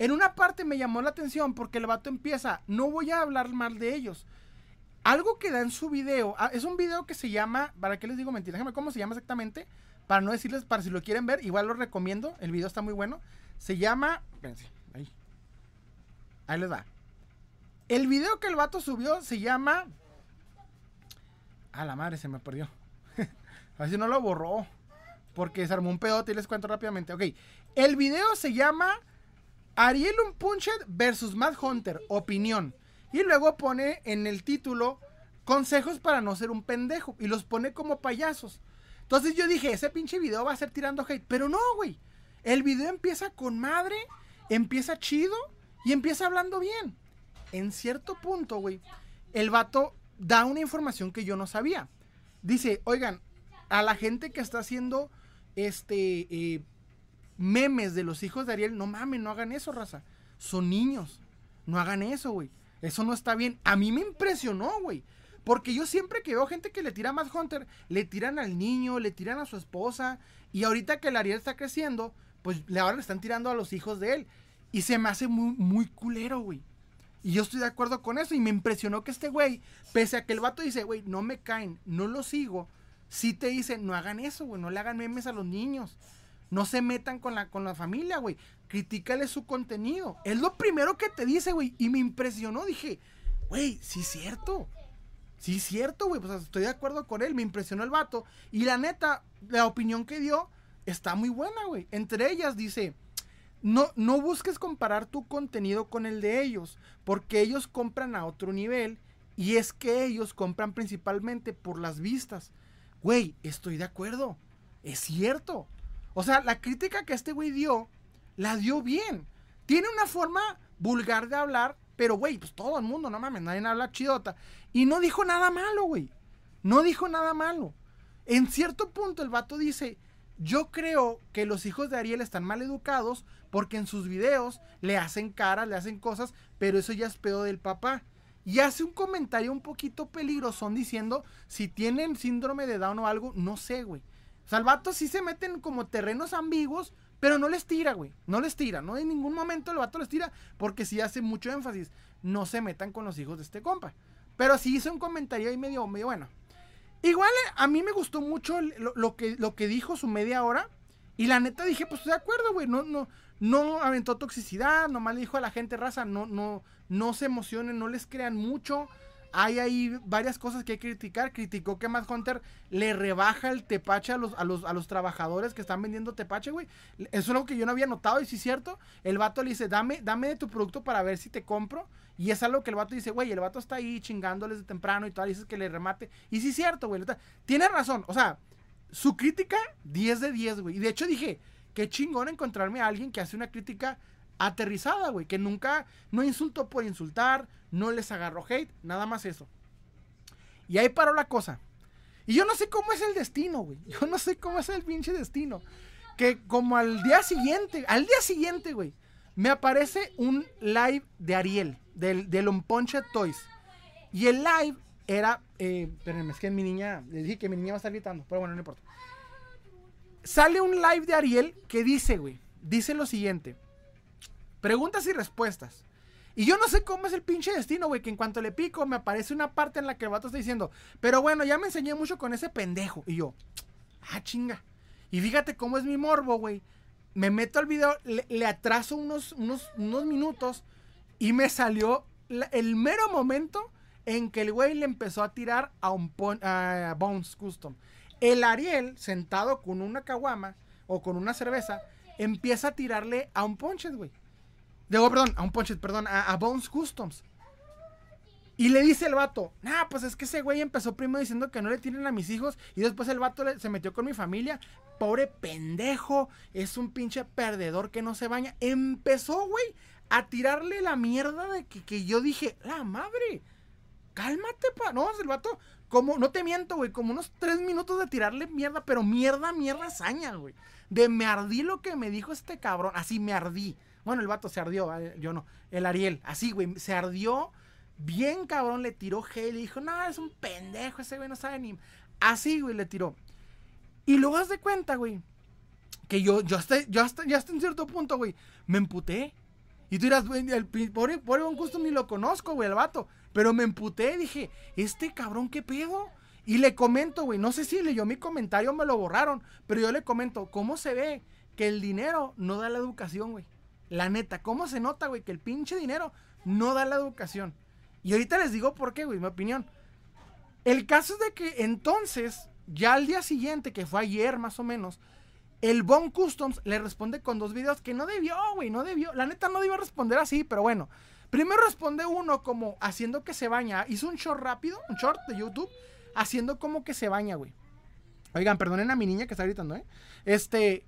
Speaker 1: En una parte me llamó la atención porque el vato empieza, no voy a hablar mal de ellos. Algo que da en su video, ah, es un video que se llama, ¿para qué les digo mentira? Déjame cómo se llama exactamente, para no decirles, para si lo quieren ver, igual lo recomiendo, el video está muy bueno. Se llama, espérense, ahí. Ahí les va. El video que el vato subió se llama... A la madre, se me perdió. [laughs] a ver si no lo borró. Porque se armó un pedote y les cuento rápidamente. Ok, el video se llama Ariel Unpunched versus Mad Hunter, opinión. Y luego pone en el título consejos para no ser un pendejo. Y los pone como payasos. Entonces yo dije, ese pinche video va a ser tirando hate. Pero no, güey. El video empieza con madre, empieza chido y empieza hablando bien. En cierto punto, güey, el vato da una información que yo no sabía. Dice, oigan, a la gente que está haciendo este eh, memes de los hijos de Ariel, no mames, no hagan eso, raza. Son niños. No hagan eso, güey. Eso no está bien. A mí me impresionó, güey. Porque yo siempre que veo gente que le tira más Hunter, le tiran al niño, le tiran a su esposa. Y ahorita que el Ariel está creciendo, pues ahora le están tirando a los hijos de él. Y se me hace muy, muy culero, güey. Y yo estoy de acuerdo con eso. Y me impresionó que este güey, pese a que el vato dice, güey, no me caen, no lo sigo. Sí te dice, no hagan eso, güey, no le hagan memes a los niños. No se metan con la, con la familia, güey. Critícale su contenido. Es lo primero que te dice, güey. Y me impresionó. Dije, güey, sí es cierto. Sí es cierto, güey. Pues estoy de acuerdo con él. Me impresionó el vato. Y la neta, la opinión que dio está muy buena, güey. Entre ellas dice, no, no busques comparar tu contenido con el de ellos, porque ellos compran a otro nivel y es que ellos compran principalmente por las vistas. Güey, estoy de acuerdo. Es cierto. O sea, la crítica que este güey dio, la dio bien. Tiene una forma vulgar de hablar, pero güey, pues todo el mundo, no mames, nadie habla chidota. Y no dijo nada malo, güey. No dijo nada malo. En cierto punto el vato dice, yo creo que los hijos de Ariel están mal educados porque en sus videos le hacen caras, le hacen cosas, pero eso ya es pedo del papá. Y hace un comentario un poquito peligroso diciendo si tienen síndrome de Down o algo, no sé, güey. O sea, el vato sí se meten como terrenos ambiguos, pero no les tira, güey. No les tira. No en ningún momento el vato les tira porque sí hace mucho énfasis. No se metan con los hijos de este compa. Pero sí hizo un comentario ahí medio, medio bueno. Igual eh, a mí me gustó mucho lo, que, lo que dijo su media hora. Y la neta dije, pues de acuerdo, güey. No, no, no aventó toxicidad. Nomás le dijo a la gente, raza, no, no, no se emocionen, no les crean mucho. Hay ahí varias cosas que hay que criticar. Criticó que Matt Hunter le rebaja el tepache a los, a los, a los trabajadores que están vendiendo tepache, güey. Eso es algo que yo no había notado y si es cierto. El vato le dice, dame, dame de tu producto para ver si te compro. Y es algo que el vato dice, güey, el vato está ahí chingándoles de temprano y todo, dices que le remate. Y sí es cierto, güey. Tiene razón, o sea, su crítica, 10 de 10, güey. Y de hecho dije, qué chingón encontrarme a alguien que hace una crítica aterrizada, güey. Que nunca, no insultó por insultar, no les agarró hate, nada más eso. Y ahí paró la cosa. Y yo no sé cómo es el destino, güey. [laughs] Yo no sé cómo es el pinche destino. Que como al día siguiente, al día siguiente, güey, me aparece un live de Ariel del, del Unpunched Toys. Y el live era. Eh, espérenme, es que mi niña. Le dije que mi niña va a estar gritando, pero bueno, no importa. Sale un live de Ariel que dice, güey. Dice lo siguiente: Preguntas y respuestas. Y yo no sé cómo es el pinche destino, güey, que en cuanto le pico me aparece una parte en la que el vato está diciendo, pero bueno, ya me enseñé mucho con ese pendejo. Y yo, ah, chinga. Y fíjate cómo es mi morbo, güey. Me meto al video, le, atraso unos, unos, unos minutos y me salió el mero momento en que el güey le empezó a tirar a un a Bones Custom. El Ariel, sentado con una caguama o con una cerveza, empieza a tirarle a un Ponches, güey. Digo, perdón, a un Ponches, perdón, a, Bones Customs. Y le dice el vato, nah, pues es que ese güey empezó primero diciendo que no le tienen a mis hijos y después el vato se metió con mi familia. Pobre pendejo, es un pinche perdedor que no se baña. Empezó, güey, a tirarle la mierda de que, que yo dije, la madre, cálmate, pa. No, el vato, como, no te miento, güey, como unos tres minutos de tirarle mierda, pero mierda, mierda, saña, güey. De me ardí lo que me dijo este cabrón, así me ardí. Bueno, el vato se ardió, eh, yo no, el Ariel, así, güey, se ardió bien cabrón, le tiró hate, le dijo, no, es un pendejo, ese güey no sabe ni... Así, güey, le tiró. Y luego haz de cuenta, güey, que yo, yo hasta, yo hasta, ya hasta en cierto punto, güey, me emputé. Y tú dirás, güey, el pobre, pobre Bon Custom ni lo conozco, güey, el vato. Pero me emputé, dije, este cabrón, ¿qué pedo? Y le comento, güey, no sé si leyó mi comentario me lo borraron, pero yo le comento, ¿cómo se ve que el dinero no da la educación, güey? La neta, ¿cómo se nota, güey, que el pinche dinero no da la educación? Y ahorita les digo por qué, güey, mi opinión. El caso es de que entonces, ya al día siguiente, que fue ayer más o menos, el Bon Customs le responde con dos videos que no debió, güey, no debió. La neta no debió responder así, pero bueno. Primero responde uno como haciendo que se baña. Hizo un short rápido, un short de YouTube, haciendo como que se baña, güey. Oigan, perdonen a mi niña que está gritando, ¿eh? Este,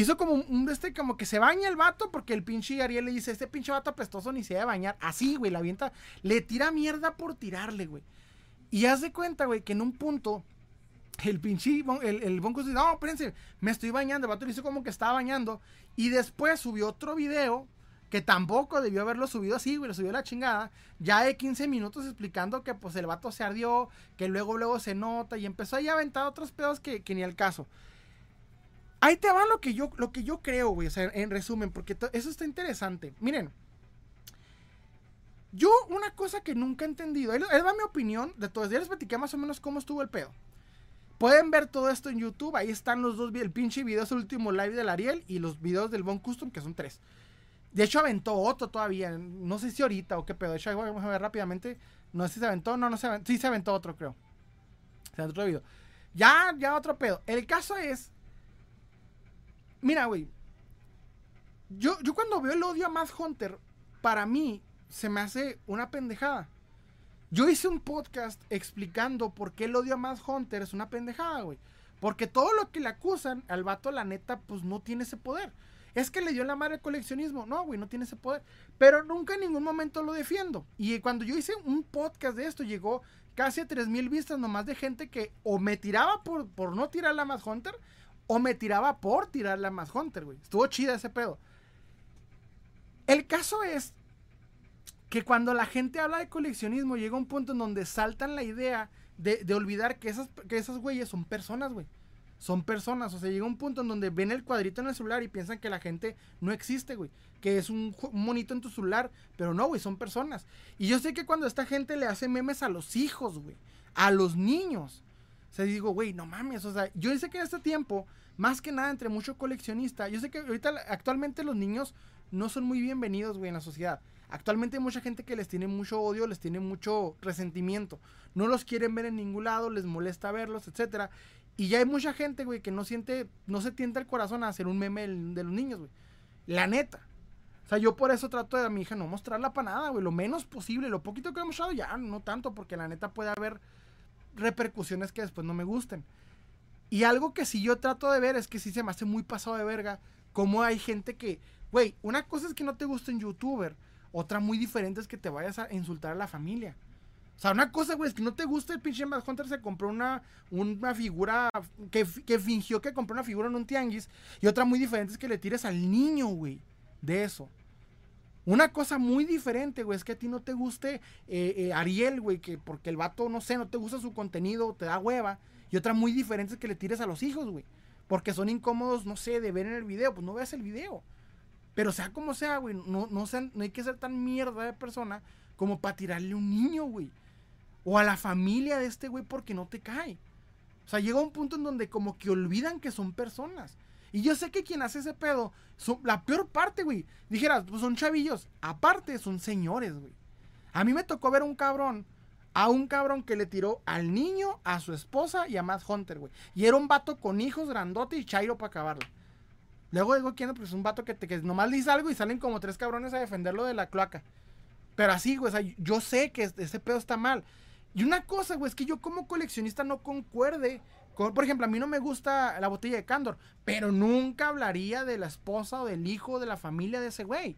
Speaker 1: hizo como un, un este, como que se baña el vato, porque el pinche Ariel le dice, este pinche vato apestoso ni se debe bañar. Así, güey, la avienta, le tira mierda por tirarle, güey. Y haz de cuenta, güey, que en un punto, el pinche, el, el Bonco dice, no, espérense, me estoy bañando. El vato le hizo como que estaba bañando. Y después subió otro video, que tampoco debió haberlo subido así, güey, lo subió la chingada. Ya de 15 minutos explicando que pues el vato se ardió, que luego, luego se nota. Y empezó ahí a aventar otros pedos que, que ni al caso. Ahí te va lo que yo, lo que yo creo, güey. O sea, en resumen, porque eso está interesante. Miren. Yo, una cosa que nunca he entendido, ahí ahí va mi opinión de todos. Ya les platiqué más o menos cómo estuvo el pedo. Pueden ver todo esto en YouTube. Ahí están los dos, el pinche video, es el último live del Ariel y los videos del Bon Custom, que son tres. De hecho, aventó otro todavía. No sé si ahorita o qué pedo. De hecho, vamos a ver rápidamente. No sé si se aventó. No, no se aventó. Sí, se aventó otro, creo. Se aventó otro video. Ya, ya otro pedo. El caso es. Mira, güey. Yo, yo cuando veo el odio a Matt Hunter, para mí se me hace una pendejada. Yo hice un podcast explicando por qué el odio a Matt Hunter es una pendejada, güey. Porque todo lo que le acusan al vato, la neta, pues no tiene ese poder. Es que le dio la madre al coleccionismo. No, güey, no tiene ese poder. Pero nunca en ningún momento lo defiendo. Y cuando yo hice un podcast de esto, llegó casi a 3000 vistas nomás de gente que o me tiraba por, por no tirarla a Matt Hunter o me tiraba por tirarla a Matt Hunter, güey. Estuvo chida ese pedo. El caso es que cuando la gente habla de coleccionismo llega un punto en donde saltan la idea de, olvidar que esas, que esas güeyes son personas, güey. Son personas, o sea, llega un punto en donde ven el cuadrito en el celular y piensan que la gente no existe, güey. Que es un, un monito en tu celular, pero no, güey, son personas. Y yo sé que cuando esta gente le hace memes a los hijos, güey, a los niños, o sea, digo, güey, no mames, o sea, yo sé que en este tiempo, más que nada entre mucho coleccionista, yo sé que ahorita actualmente los niños no son muy bienvenidos, güey, en la sociedad. Actualmente hay mucha gente que les tiene mucho odio, les tiene mucho resentimiento. No los quieren ver en ningún lado, les molesta verlos, etcétera. Y ya hay mucha gente, güey, que no siente, no se tienta el corazón a hacer un meme de los niños, güey. La neta. O sea, yo por eso trato de a mi hija no mostrarla para nada, güey. Lo menos posible. Lo poquito que he mostrado ya, no tanto, porque la neta puede haber repercusiones que después no me gusten. Y algo que sí yo trato de ver es que sí se me hace muy pasado de verga. Como hay gente que, güey, una cosa es que no te guste un youtuber. Otra muy diferente es que te vayas a insultar a la familia. O sea, una cosa, güey, es que no te gusta el pinche Mad Hunter se compró una, una figura que, que fingió que compró una figura en un tianguis. Y otra muy diferente es que le tires al niño, güey, de eso. Una cosa muy diferente, güey, es que a ti no te guste eh, eh, Ariel, güey, que porque el vato, no sé, no te gusta su contenido, te da hueva. Y otra muy diferente es que le tires a los hijos, güey. Porque son incómodos, no sé, de ver en el video. Pues no veas el video. Pero sea como sea, güey, no, no, hay que ser tan mierda de persona como para tirarle a un niño, güey. O a la familia de este güey porque no te cae. O sea, llega un punto en donde como que olvidan que son personas. Y yo sé que quien hace ese pedo, la peor parte, güey. Dijeras, pues son chavillos. Aparte, son señores, güey. A mí me tocó ver un cabrón, a un cabrón que le tiró al niño, a su esposa y a Matt Hunter, güey. Y era un vato con hijos grandote y chairo para acabarla. Luego digo quién, pues es un vato que, te, que nomás le dice algo y salen como tres cabrones a defenderlo de la cloaca. Pero así, güey, o sea, yo sé que ese pedo está mal. Y una cosa, güey, es que yo como coleccionista no concuerde. Con, por ejemplo, a mí no me gusta la botella de Candor, pero nunca hablaría de la esposa o del hijo de la familia de ese güey.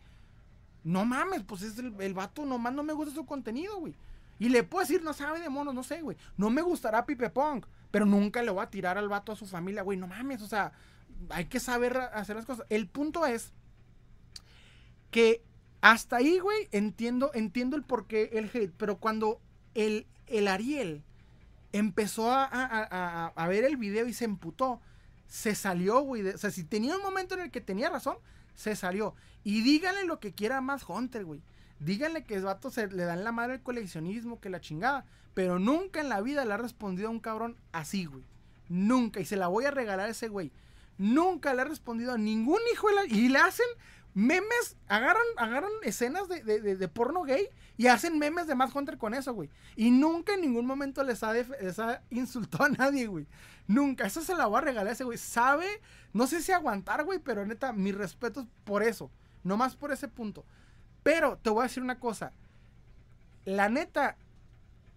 Speaker 1: No mames, pues es el, el vato, nomás no me gusta su contenido, güey. Y le puedo decir, no sabe de monos, no sé, güey. No me gustará Pipe Punk, pero nunca le voy a tirar al vato a su familia, güey. No mames, o sea, hay que saber hacer las cosas. El punto es que hasta ahí, güey, entiendo, entiendo el porqué el hate, pero cuando el, el Ariel empezó a, a, ver el video y se emputó, se salió, güey. O sea, si tenía un momento en el que tenía razón, se salió. Y díganle lo que quiera más Hunter, güey. Díganle que el vato le dan la madre el coleccionismo, que la chingada. Pero nunca en la vida le ha respondido a un cabrón así, güey. Nunca. Y se la voy a regalar a ese güey. Nunca le ha respondido a ningún hijo de la... Y le hacen memes, agarran, agarran escenas de, de, porno gay y hacen memes de más Hunter con eso, güey. Y nunca en ningún momento les ha, ha insultado a nadie, güey. Nunca. Eso se la voy a regalar a ese güey. Sabe, no sé si aguantar, güey, pero neta, mis respetos por eso. No más por ese punto. Pero te voy a decir una cosa. La neta,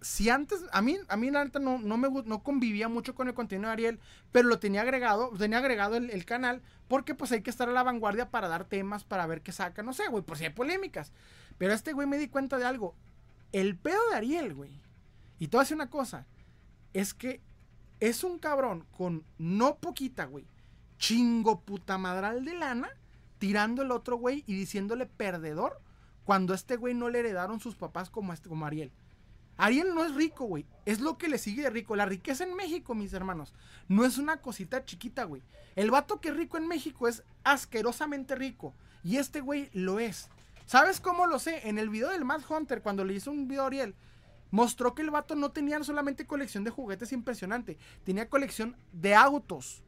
Speaker 1: si antes, a mí, a mí la neta no, no, me, no convivía mucho con el contenido de Ariel, pero lo tenía agregado, tenía agregado el, canal, porque pues hay que estar a la vanguardia para dar temas, para ver qué saca, no sé, güey, por si hay polémicas. Pero este güey me di cuenta de algo. El pedo de Ariel, güey, y te voy a decir una cosa, es que es un cabrón con no poquita, güey, chingo puta madral de lana, tirando el otro güey y diciéndole perdedor cuando a este güey no le heredaron sus papás como, este, como Ariel. Ariel no es rico, güey. Es lo que le sigue de rico. La riqueza en México, mis hermanos, no es una cosita chiquita, güey. El vato que es rico en México es asquerosamente rico. Y este güey lo es. ¿Sabes cómo lo sé? En el video del Mad Hunter, cuando le hizo un video a Ariel, mostró que el vato no tenía solamente colección de juguetes impresionante, tenía colección de autos.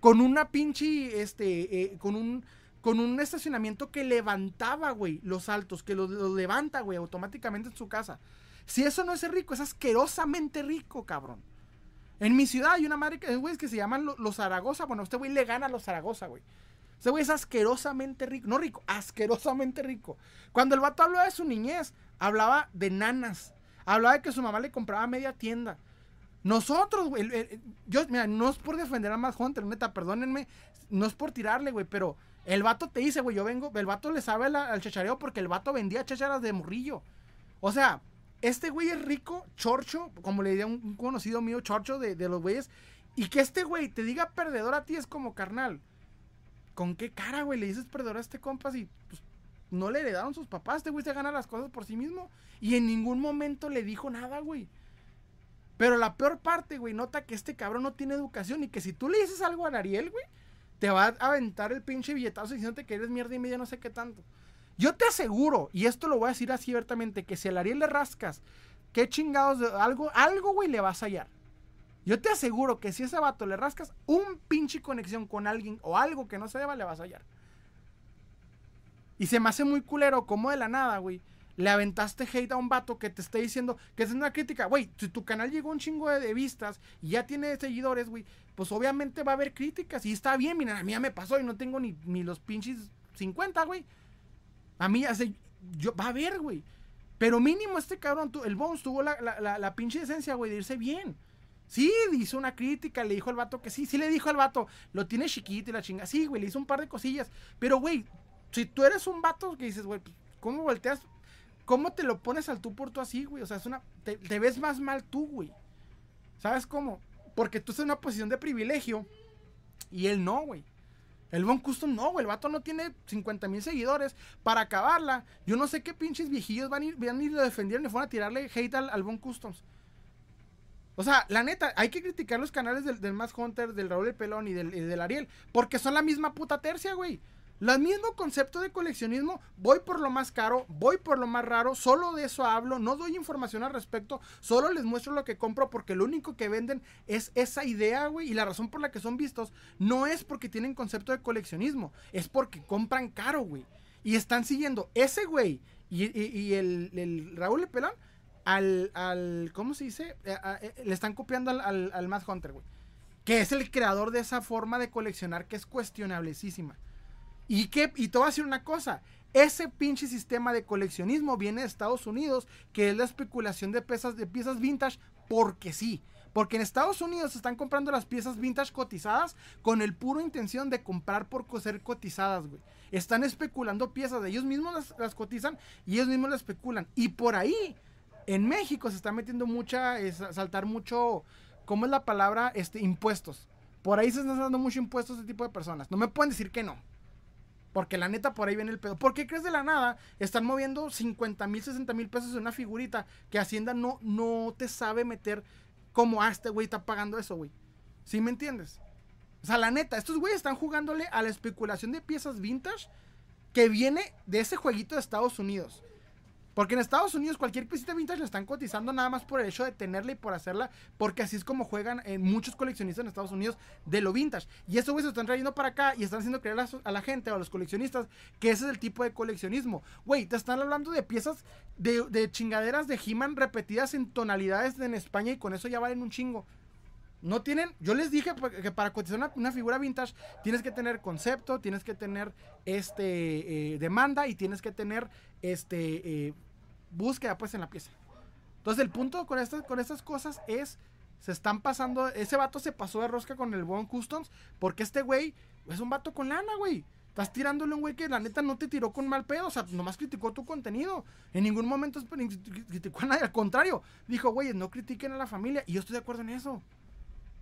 Speaker 1: Con una pinche, este, eh, con un, con un estacionamiento que levantaba, güey, los altos, que los levanta, güey, automáticamente en su casa. Si eso no es rico, es asquerosamente rico, cabrón. En mi ciudad hay una madre güey, que se llaman los, Zaragoza. Bueno, este güey le gana a los Zaragoza, güey. Este güey es asquerosamente rico. No rico, asquerosamente rico. Cuando el vato hablaba de su niñez, hablaba de nanas. Hablaba de que su mamá le compraba media tienda. Nosotros, güey. Yo, mira, no es por defender a más Hunter, neta, perdónenme. No es por tirarle, güey, pero el vato te dice, güey, yo vengo. El vato le sabe al chachareo porque el vato vendía chacharas de morrillo. O sea, este güey es rico, chorcho, como le diría un, conocido mío, chorcho de, los güeyes. Y que este güey te diga perdedor a ti es como carnal. ¿Con qué cara, güey, le dices perdedor a este compa si pues, no le heredaron sus papás? Este güey se gana las cosas por sí mismo. Y en ningún momento le dijo nada, güey. Pero la peor parte, güey, nota que este cabrón no tiene educación y que si tú le dices algo a Ariel, güey, te va a aventar el pinche billetazo diciéndote que eres mierda y media, no sé qué tanto. Yo te aseguro, y esto lo voy a decir así abiertamente, que si al Ariel le rascas, qué chingados, de, algo, algo, güey, le vas a hallar. Yo te aseguro que si ese vato le rascas un pinche conexión con alguien o algo que no se deba, le vas a hallar. Y se me hace muy culero, como de la nada, güey. Le aventaste hate a un vato que te esté diciendo que es una crítica. Güey, si tu canal llegó un chingo de, vistas y ya tiene seguidores, güey, pues obviamente va a haber críticas. Y está bien, mira, a mí ya me pasó y no tengo ni, ni los pinches 50, güey. A mí hace. Yo, va a ver, güey. Pero mínimo este cabrón, el Bones tuvo la, la, pinche decencia, güey, de irse bien. Sí, hizo una crítica, le dijo al vato que sí, sí le dijo al vato, lo tiene chiquito y la chinga. Sí, güey, le hizo un par de cosillas. Pero, güey, si tú eres un vato que dices, güey, pues, ¿cómo volteas? ¿Cómo te lo pones al tú por tú así, güey? O sea, es una. Te, ves más mal tú, güey. ¿Sabes cómo? Porque tú estás en una posición de privilegio y él no, güey. El Von Custom no, güey. El vato no tiene 50 mil seguidores para acabarla. Yo no sé qué pinches viejillos van a ir, van a ir a defender y fueron a tirarle hate al, al Von Customs. O sea, la neta, hay que criticar los canales del, del Mass Hunter, del Raúl El Pelón y del, y del Ariel. Porque son la misma puta tercia, güey. El mismo concepto de coleccionismo, voy por lo más caro, voy por lo más raro, solo de eso hablo, no doy información al respecto, solo les muestro lo que compro porque lo único que venden es esa idea, güey, y la razón por la que son vistos no es porque tienen concepto de coleccionismo, es porque compran caro, güey. Y están siguiendo ese güey y, el, el, Raúl Pelón al, al, ¿cómo se dice? Eh, eh, le están copiando al, al, al Hunter, güey. Que es el creador de esa forma de coleccionar que es cuestionablecísima. Y, que, y te voy a decir una cosa. Ese pinche sistema de coleccionismo viene de Estados Unidos, que es la especulación de, piezas, de piezas vintage, porque sí. Porque en Estados Unidos están comprando las piezas vintage cotizadas con el puro intención de comprar por ser cotizadas, güey. Están especulando piezas, ellos mismos las, cotizan y ellos mismos las especulan. Y por ahí, en México se está metiendo mucha, saltar mucho, ¿cómo es la palabra? Este, impuestos. Por ahí se están dando mucho impuestos a ese tipo de personas. No me pueden decir que no. Porque la neta por ahí viene el pedo. ¿Por qué crees de la nada? Están moviendo 50 mil, 60 mil pesos en una figurita que Hacienda no, no te sabe meter como a este güey está pagando eso, güey. ¿Sí me entiendes? O sea, la neta, estos güeyes están jugándole a la especulación de piezas vintage que viene de ese jueguito de Estados Unidos. Porque en Estados Unidos cualquier piecita vintage la están cotizando nada más por el hecho de tenerla y por hacerla, porque así es como juegan en muchos coleccionistas en Estados Unidos de lo vintage. Y eso, güey, se están trayendo para acá y están haciendo creer a, la gente o a los coleccionistas que ese es el tipo de coleccionismo. Güey, te están hablando de piezas de, de chingaderas de He-Man repetidas en tonalidades en España y con eso ya valen un chingo. No tienen, yo les dije que para cotizar una, figura vintage tienes que tener concepto, tienes que tener este eh, demanda y tienes que tener este eh, búsqueda pues en la pieza. Entonces el punto con estas, con estas cosas es, se están pasando, ese vato se pasó de rosca con el Bond Customs porque este güey es un vato con lana, güey. Estás tirándole a un güey que la neta no te tiró con mal pedo, o sea, nomás criticó tu contenido. En ningún momento criticó a nadie, al contrario, dijo, güey, no critiquen a la familia y yo estoy de acuerdo en eso.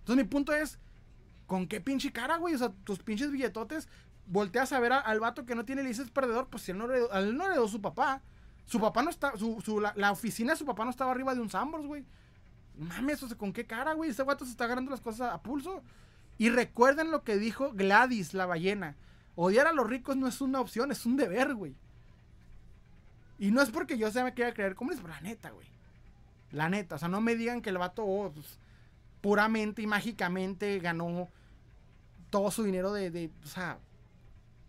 Speaker 1: Entonces mi punto es, ¿con qué pinche cara, güey? O sea, tus pinches billetotes, volteas a ver al vato que no tiene licencia perdedor, pues si él no heredó, él su papá. Su papá no está, su, la, oficina de su papá no estaba arriba de un Sambors, güey. Mames, o sea, ¿con qué cara, güey? Ese vato se está agarrando las cosas a pulso. Y recuerden lo que dijo Gladys, la ballena. Odiar a los ricos no es una opción, es un deber, güey. Y no es porque yo se me quiera creer es, pero la neta, güey. La neta, o sea, no me digan que el vato, oh, pues, puramente y mágicamente ganó todo su dinero de, de, o sea,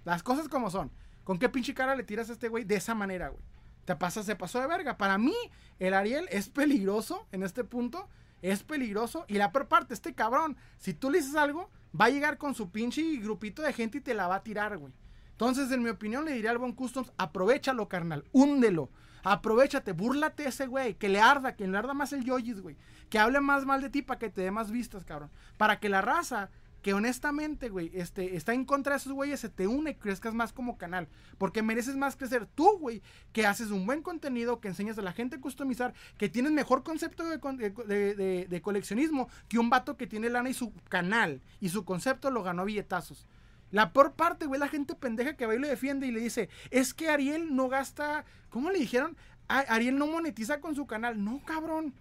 Speaker 1: las cosas como son. ¿Con qué pinche cara le tiras a este güey de esa manera, güey? Te pasa, se pasó de verga. Para mí, el Ariel es peligroso en este punto. Es peligroso. Y la peor parte, este cabrón, si tú le dices algo, va a llegar con su pinche grupito de gente y te la va a tirar, güey. Entonces, en mi opinión, le diría al Bon Customs, aprovechalo, carnal, húndelo. Aprovechate, búrlate ese güey, que le arda, que le arda más el yoyis, güey. Que hable más mal de ti para que te dé más vistas, cabrón. Para que la raza, que honestamente, güey, este, está en contra de esos güeyes, se te une y crezcas más como canal. Porque mereces más crecer tú, güey, que haces un buen contenido, que enseñas a la gente a customizar, que tienes mejor concepto de, de coleccionismo que un vato que tiene lana y su canal y su concepto lo ganó billetazos. La por parte, güey, la gente pendeja que va y lo defiende y le dice, es que Ariel no gasta, ¿cómo le dijeron? Ariel no monetiza con su canal. No, cabrón.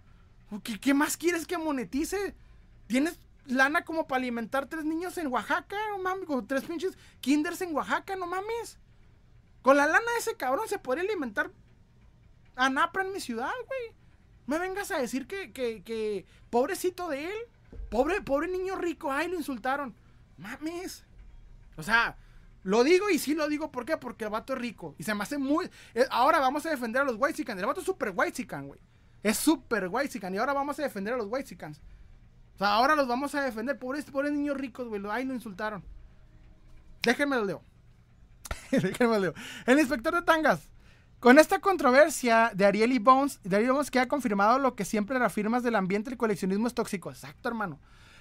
Speaker 1: ¿Qué, ¿Qué, más quieres que monetice? Tienes lana como para alimentar tres niños en Oaxaca, no mames, con tres pinches kinders en Oaxaca, no mames. Con la lana de ese cabrón se podría alimentar a Napra en mi ciudad, güey. Me vengas a decir que, que, que, pobrecito de él, pobre, pobre niño rico, ay, lo insultaron. Mames. O sea, lo digo y sí lo digo, ¿por qué? Porque el vato es rico. Y se me hace muy. Eh, ahora vamos a defender a los Whitesicans. El vato es súper Whitezican, güey. Es súper Whitezican. Y ahora vamos a defender a los Whitesicans. O sea, ahora los vamos a defender. Pobres, pobres niños ricos, güey. Ay, lo insultaron. Déjenme lo leo. [laughs] Déjenme lo leo. El inspector de tangas. Con esta controversia de Ariel y Bones, de Ariel Bones queda confirmado lo que siempre reafirmas del ambiente del coleccionismo es tóxico. Exacto, hermano.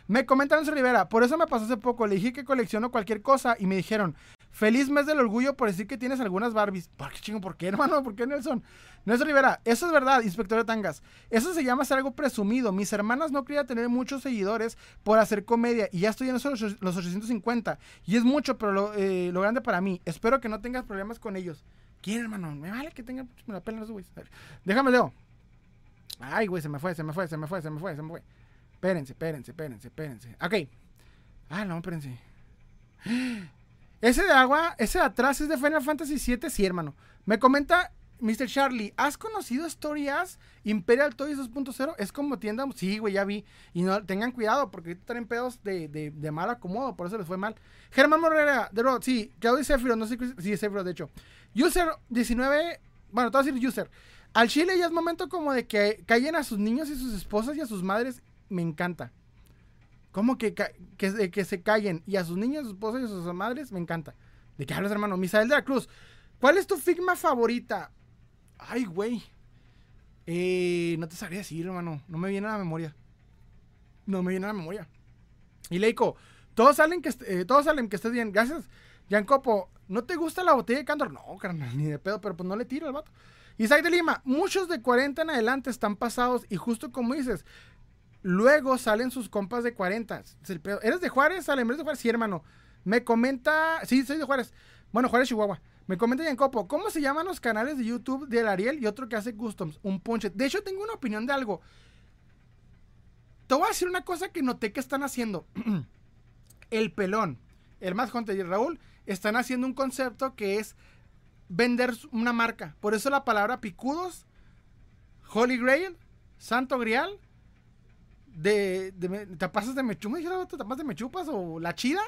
Speaker 1: Me comenta Nelson Rivera, por eso me pasó hace poco, le dije que colecciono cualquier cosa y me dijeron, feliz mes del orgullo por decir que tienes algunas Barbies. ¿Por qué chingo? ¿Por qué, hermano? ¿Por qué, Nelson? Nelson Rivera, eso es verdad, inspector de tangas. Eso se llama ser algo presumido. Mis hermanas no querían tener muchos seguidores por hacer comedia y ya estoy en los 850. Y es mucho, pero lo, eh, lo, grande para mí. Espero que no tengas problemas con ellos. ¿Quién, hermano? Me vale que tengan... Me la pelan los güeyes. Déjame, Leo. Ay, güey, se me fue, se me fue, se me fue, se me fue, se me fue. Espérense, espérense, espérense, espérense. Ok. Ah, no, espérense. Ese de agua, ese de atrás es de Final Fantasy VII, sí, hermano. Me comenta Mr. Charlie, ¿has conocido historias Imperial Toys 2.0? Es como tienda. Sí, güey, ya vi. Y no tengan cuidado, porque traen pedos de, de, mal acomodo, por eso les fue mal. Germán Morera, de verdad, sí, Claudio Sephiroth, no sé si es Sephiroth, de hecho. User 19, bueno, te voy a decir user. Al Chile ya es momento como de que callen a sus niños y sus esposas y a sus madres me encanta. ¿Cómo que, que, que, se callen? Y a sus niños, a sus esposas y a sus madres, me encanta. ¿De qué hablas, hermano? Misael de la Cruz. ¿Cuál es tu Figma favorita? Ay, güey. Eh, no te sabría decir, hermano. No me viene a la memoria. No me viene a la memoria. Y Leico, todos salen que, eh, todos salen que estés bien. Gracias, Copo. ¿No te gusta la botella de Candor? No, carnal, [laughs] ni de pedo, pero pues no le tiro al vato. Isaac de Lima, muchos de 40 en adelante están pasados y justo como dices, luego salen sus compas de 40. ¿Eres de Juárez? ¿Eres de Juárez? Sí, hermano. Me comenta, sí, soy de Juárez. Bueno, Juárez, Chihuahua. Me comenta Copo, ¿cómo se llaman los canales de YouTube del Ariel y otro que hace customs? Un ponche. De hecho, tengo una opinión de algo. Te voy a decir una cosa que noté que están haciendo. [clears throat] el pelón, el más Hunter y Raúl están haciendo un concepto que es vender una marca. Por eso la palabra picudos, Holy Grail, Santo Grial, de, de te pasas de mechupas, te tapas de mechupas o la chida.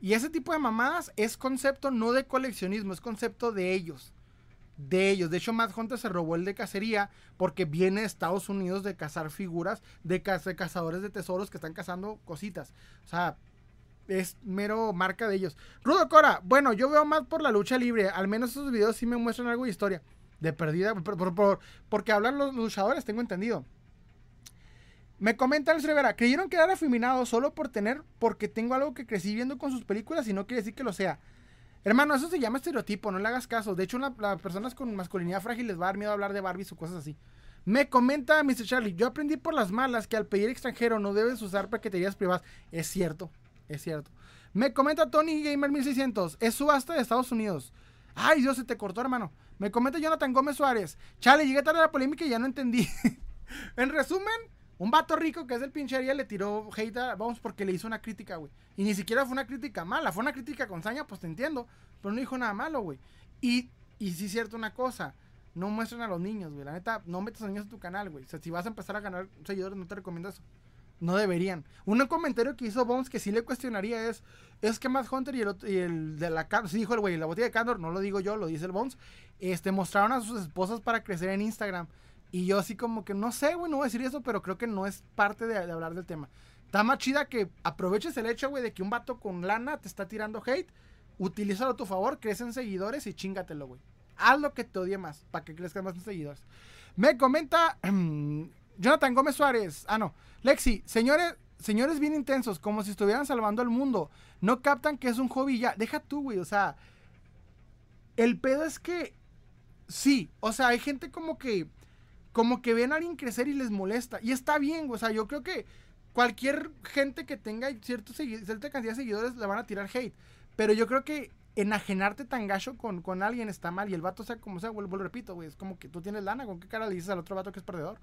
Speaker 1: Y ese tipo de mamadas es concepto no de coleccionismo, es concepto de ellos. De ellos. De hecho, Matt Hunter se robó el de cacería porque viene de Estados Unidos de cazar figuras de, de cazadores de tesoros que están cazando cositas. O sea, es mero marca de ellos. Rudo Cora, bueno, yo veo más por la lucha libre. Al menos esos videos sí me muestran algo de historia. De perdida, porque hablan los luchadores, tengo entendido. Me comenta el Rivera, creyeron que era afeminado solo por tener, porque tengo algo que crecí viendo con sus películas y no quiere decir que lo sea. Hermano, eso se llama estereotipo, no le hagas caso. De hecho, las personas con masculinidad frágil les va a dar miedo a hablar de Barbies o cosas así. Me comenta Mr. Charlie, yo aprendí por las malas que al pedir extranjero no debes usar paqueterías privadas. Es cierto, es cierto. Me comenta Tony Gamer 1600. Es subasta de Estados Unidos. Ay, Dios, se te cortó, hermano. Me comenta Jonathan Gómez Suárez. Chale, llegué tarde a la polémica y ya no entendí. [laughs] en resumen, un vato rico que es del pinchería le tiró hate a Vamos porque le hizo una crítica, güey. Y ni siquiera fue una crítica mala. Fue una crítica con saña, pues te entiendo. Pero no dijo nada malo, güey. Y, y sí es cierto una cosa. No muestren a los niños, güey. La neta, no metas a niños en tu canal, güey. O sea, si vas a empezar a ganar seguidores, no te recomiendo eso. No deberían. Un comentario que hizo Bones que sí le cuestionaría es, es que Matt Hunter y el, y el de la sí dijo el güey, la botella de Candor, no lo digo yo, lo dice el Bones, este, mostraron a sus esposas para crecer en Instagram. Y yo así como que no sé, güey, no voy a decir eso, pero creo que no es parte de, hablar del tema. Está más chida que aproveches el hecho, güey, de que un vato con lana te está tirando hate, utilízalo a tu favor, crecen seguidores y chingatelo, güey. Haz lo que te odie más, para que crezcan más seguidores. Me comenta [clears throat] Jonathan Gómez Suárez. Ah, no. Lexi, señores, señores bien intensos, como si estuvieran salvando al mundo. No captan que es un hobby ya. Deja tú, güey. O sea, el pedo es que sí. O sea, hay gente como que, como que ven a alguien crecer y les molesta. Y está bien. O sea, yo creo que cualquier gente que tenga cierta cantidad de seguidores le van a tirar hate. Pero yo creo que enajenarte tan gacho con, con alguien está mal. Y el vato, sea, como sea, vuelvo, repito, güey. Es como que tú tienes lana. ¿Con qué cara le dices al otro vato que es perdedor?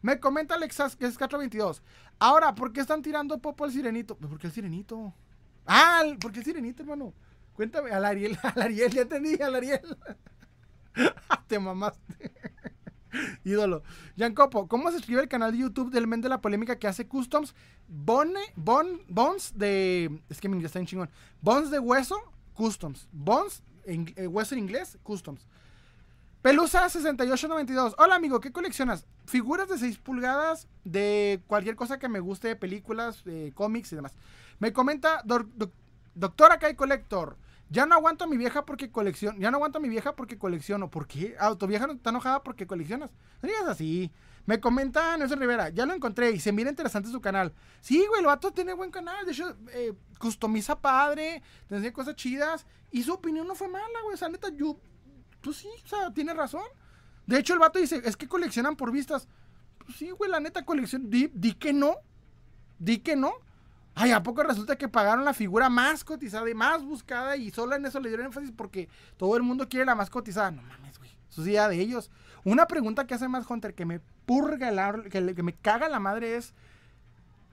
Speaker 1: Me comenta Alexas que es 422. Ahora, ¿por qué están tirando popo al sirenito? Pues porque el sirenito. Ah, ¿por qué el sirenito, hermano? Cuéntame, al Ariel, [laughs] al Ariel, ya entendí, al Ariel. [laughs] Te mamaste. [laughs] Ídolo. Copo, ¿cómo se escribe el canal de YouTube del men de la polémica que hace customs? Bone, bon, bones de. Es que mi inglés está en chingón. Bones de hueso, customs. Bones, eh, hueso en inglés, customs. Pelusa 6892. Hola amigo, ¿qué coleccionas? Figuras de 6 pulgadas de cualquier cosa que me guste, películas, cómics y demás. Me comenta Doctora Kai Collector. Ya no aguanto a mi vieja porque colecciono. Ya no aguanto a mi vieja porque colecciono. ¿Por qué? Ah, tu vieja no está enojada porque coleccionas. No digas así. Me comenta Nelson Rivera. Ya lo encontré y se mira interesante su canal. Sí, güey, el vato tiene buen canal. De hecho, eh, customiza padre. Te cosas chidas. Y su opinión no fue mala, güey. O sea, neta, yo pues sí, o sea, tiene razón. De hecho, el vato dice, es que coleccionan por vistas. Pues sí, güey, la neta colección. Di, di que no. Di que no. Ay, ¿a poco resulta que pagaron la figura más cotizada y más buscada y solo en eso le dieron énfasis porque todo el mundo quiere la más cotizada? No mames, güey. Eso es idea de ellos. Una pregunta que hace más Hunter que me purga que, que me caga la madre es: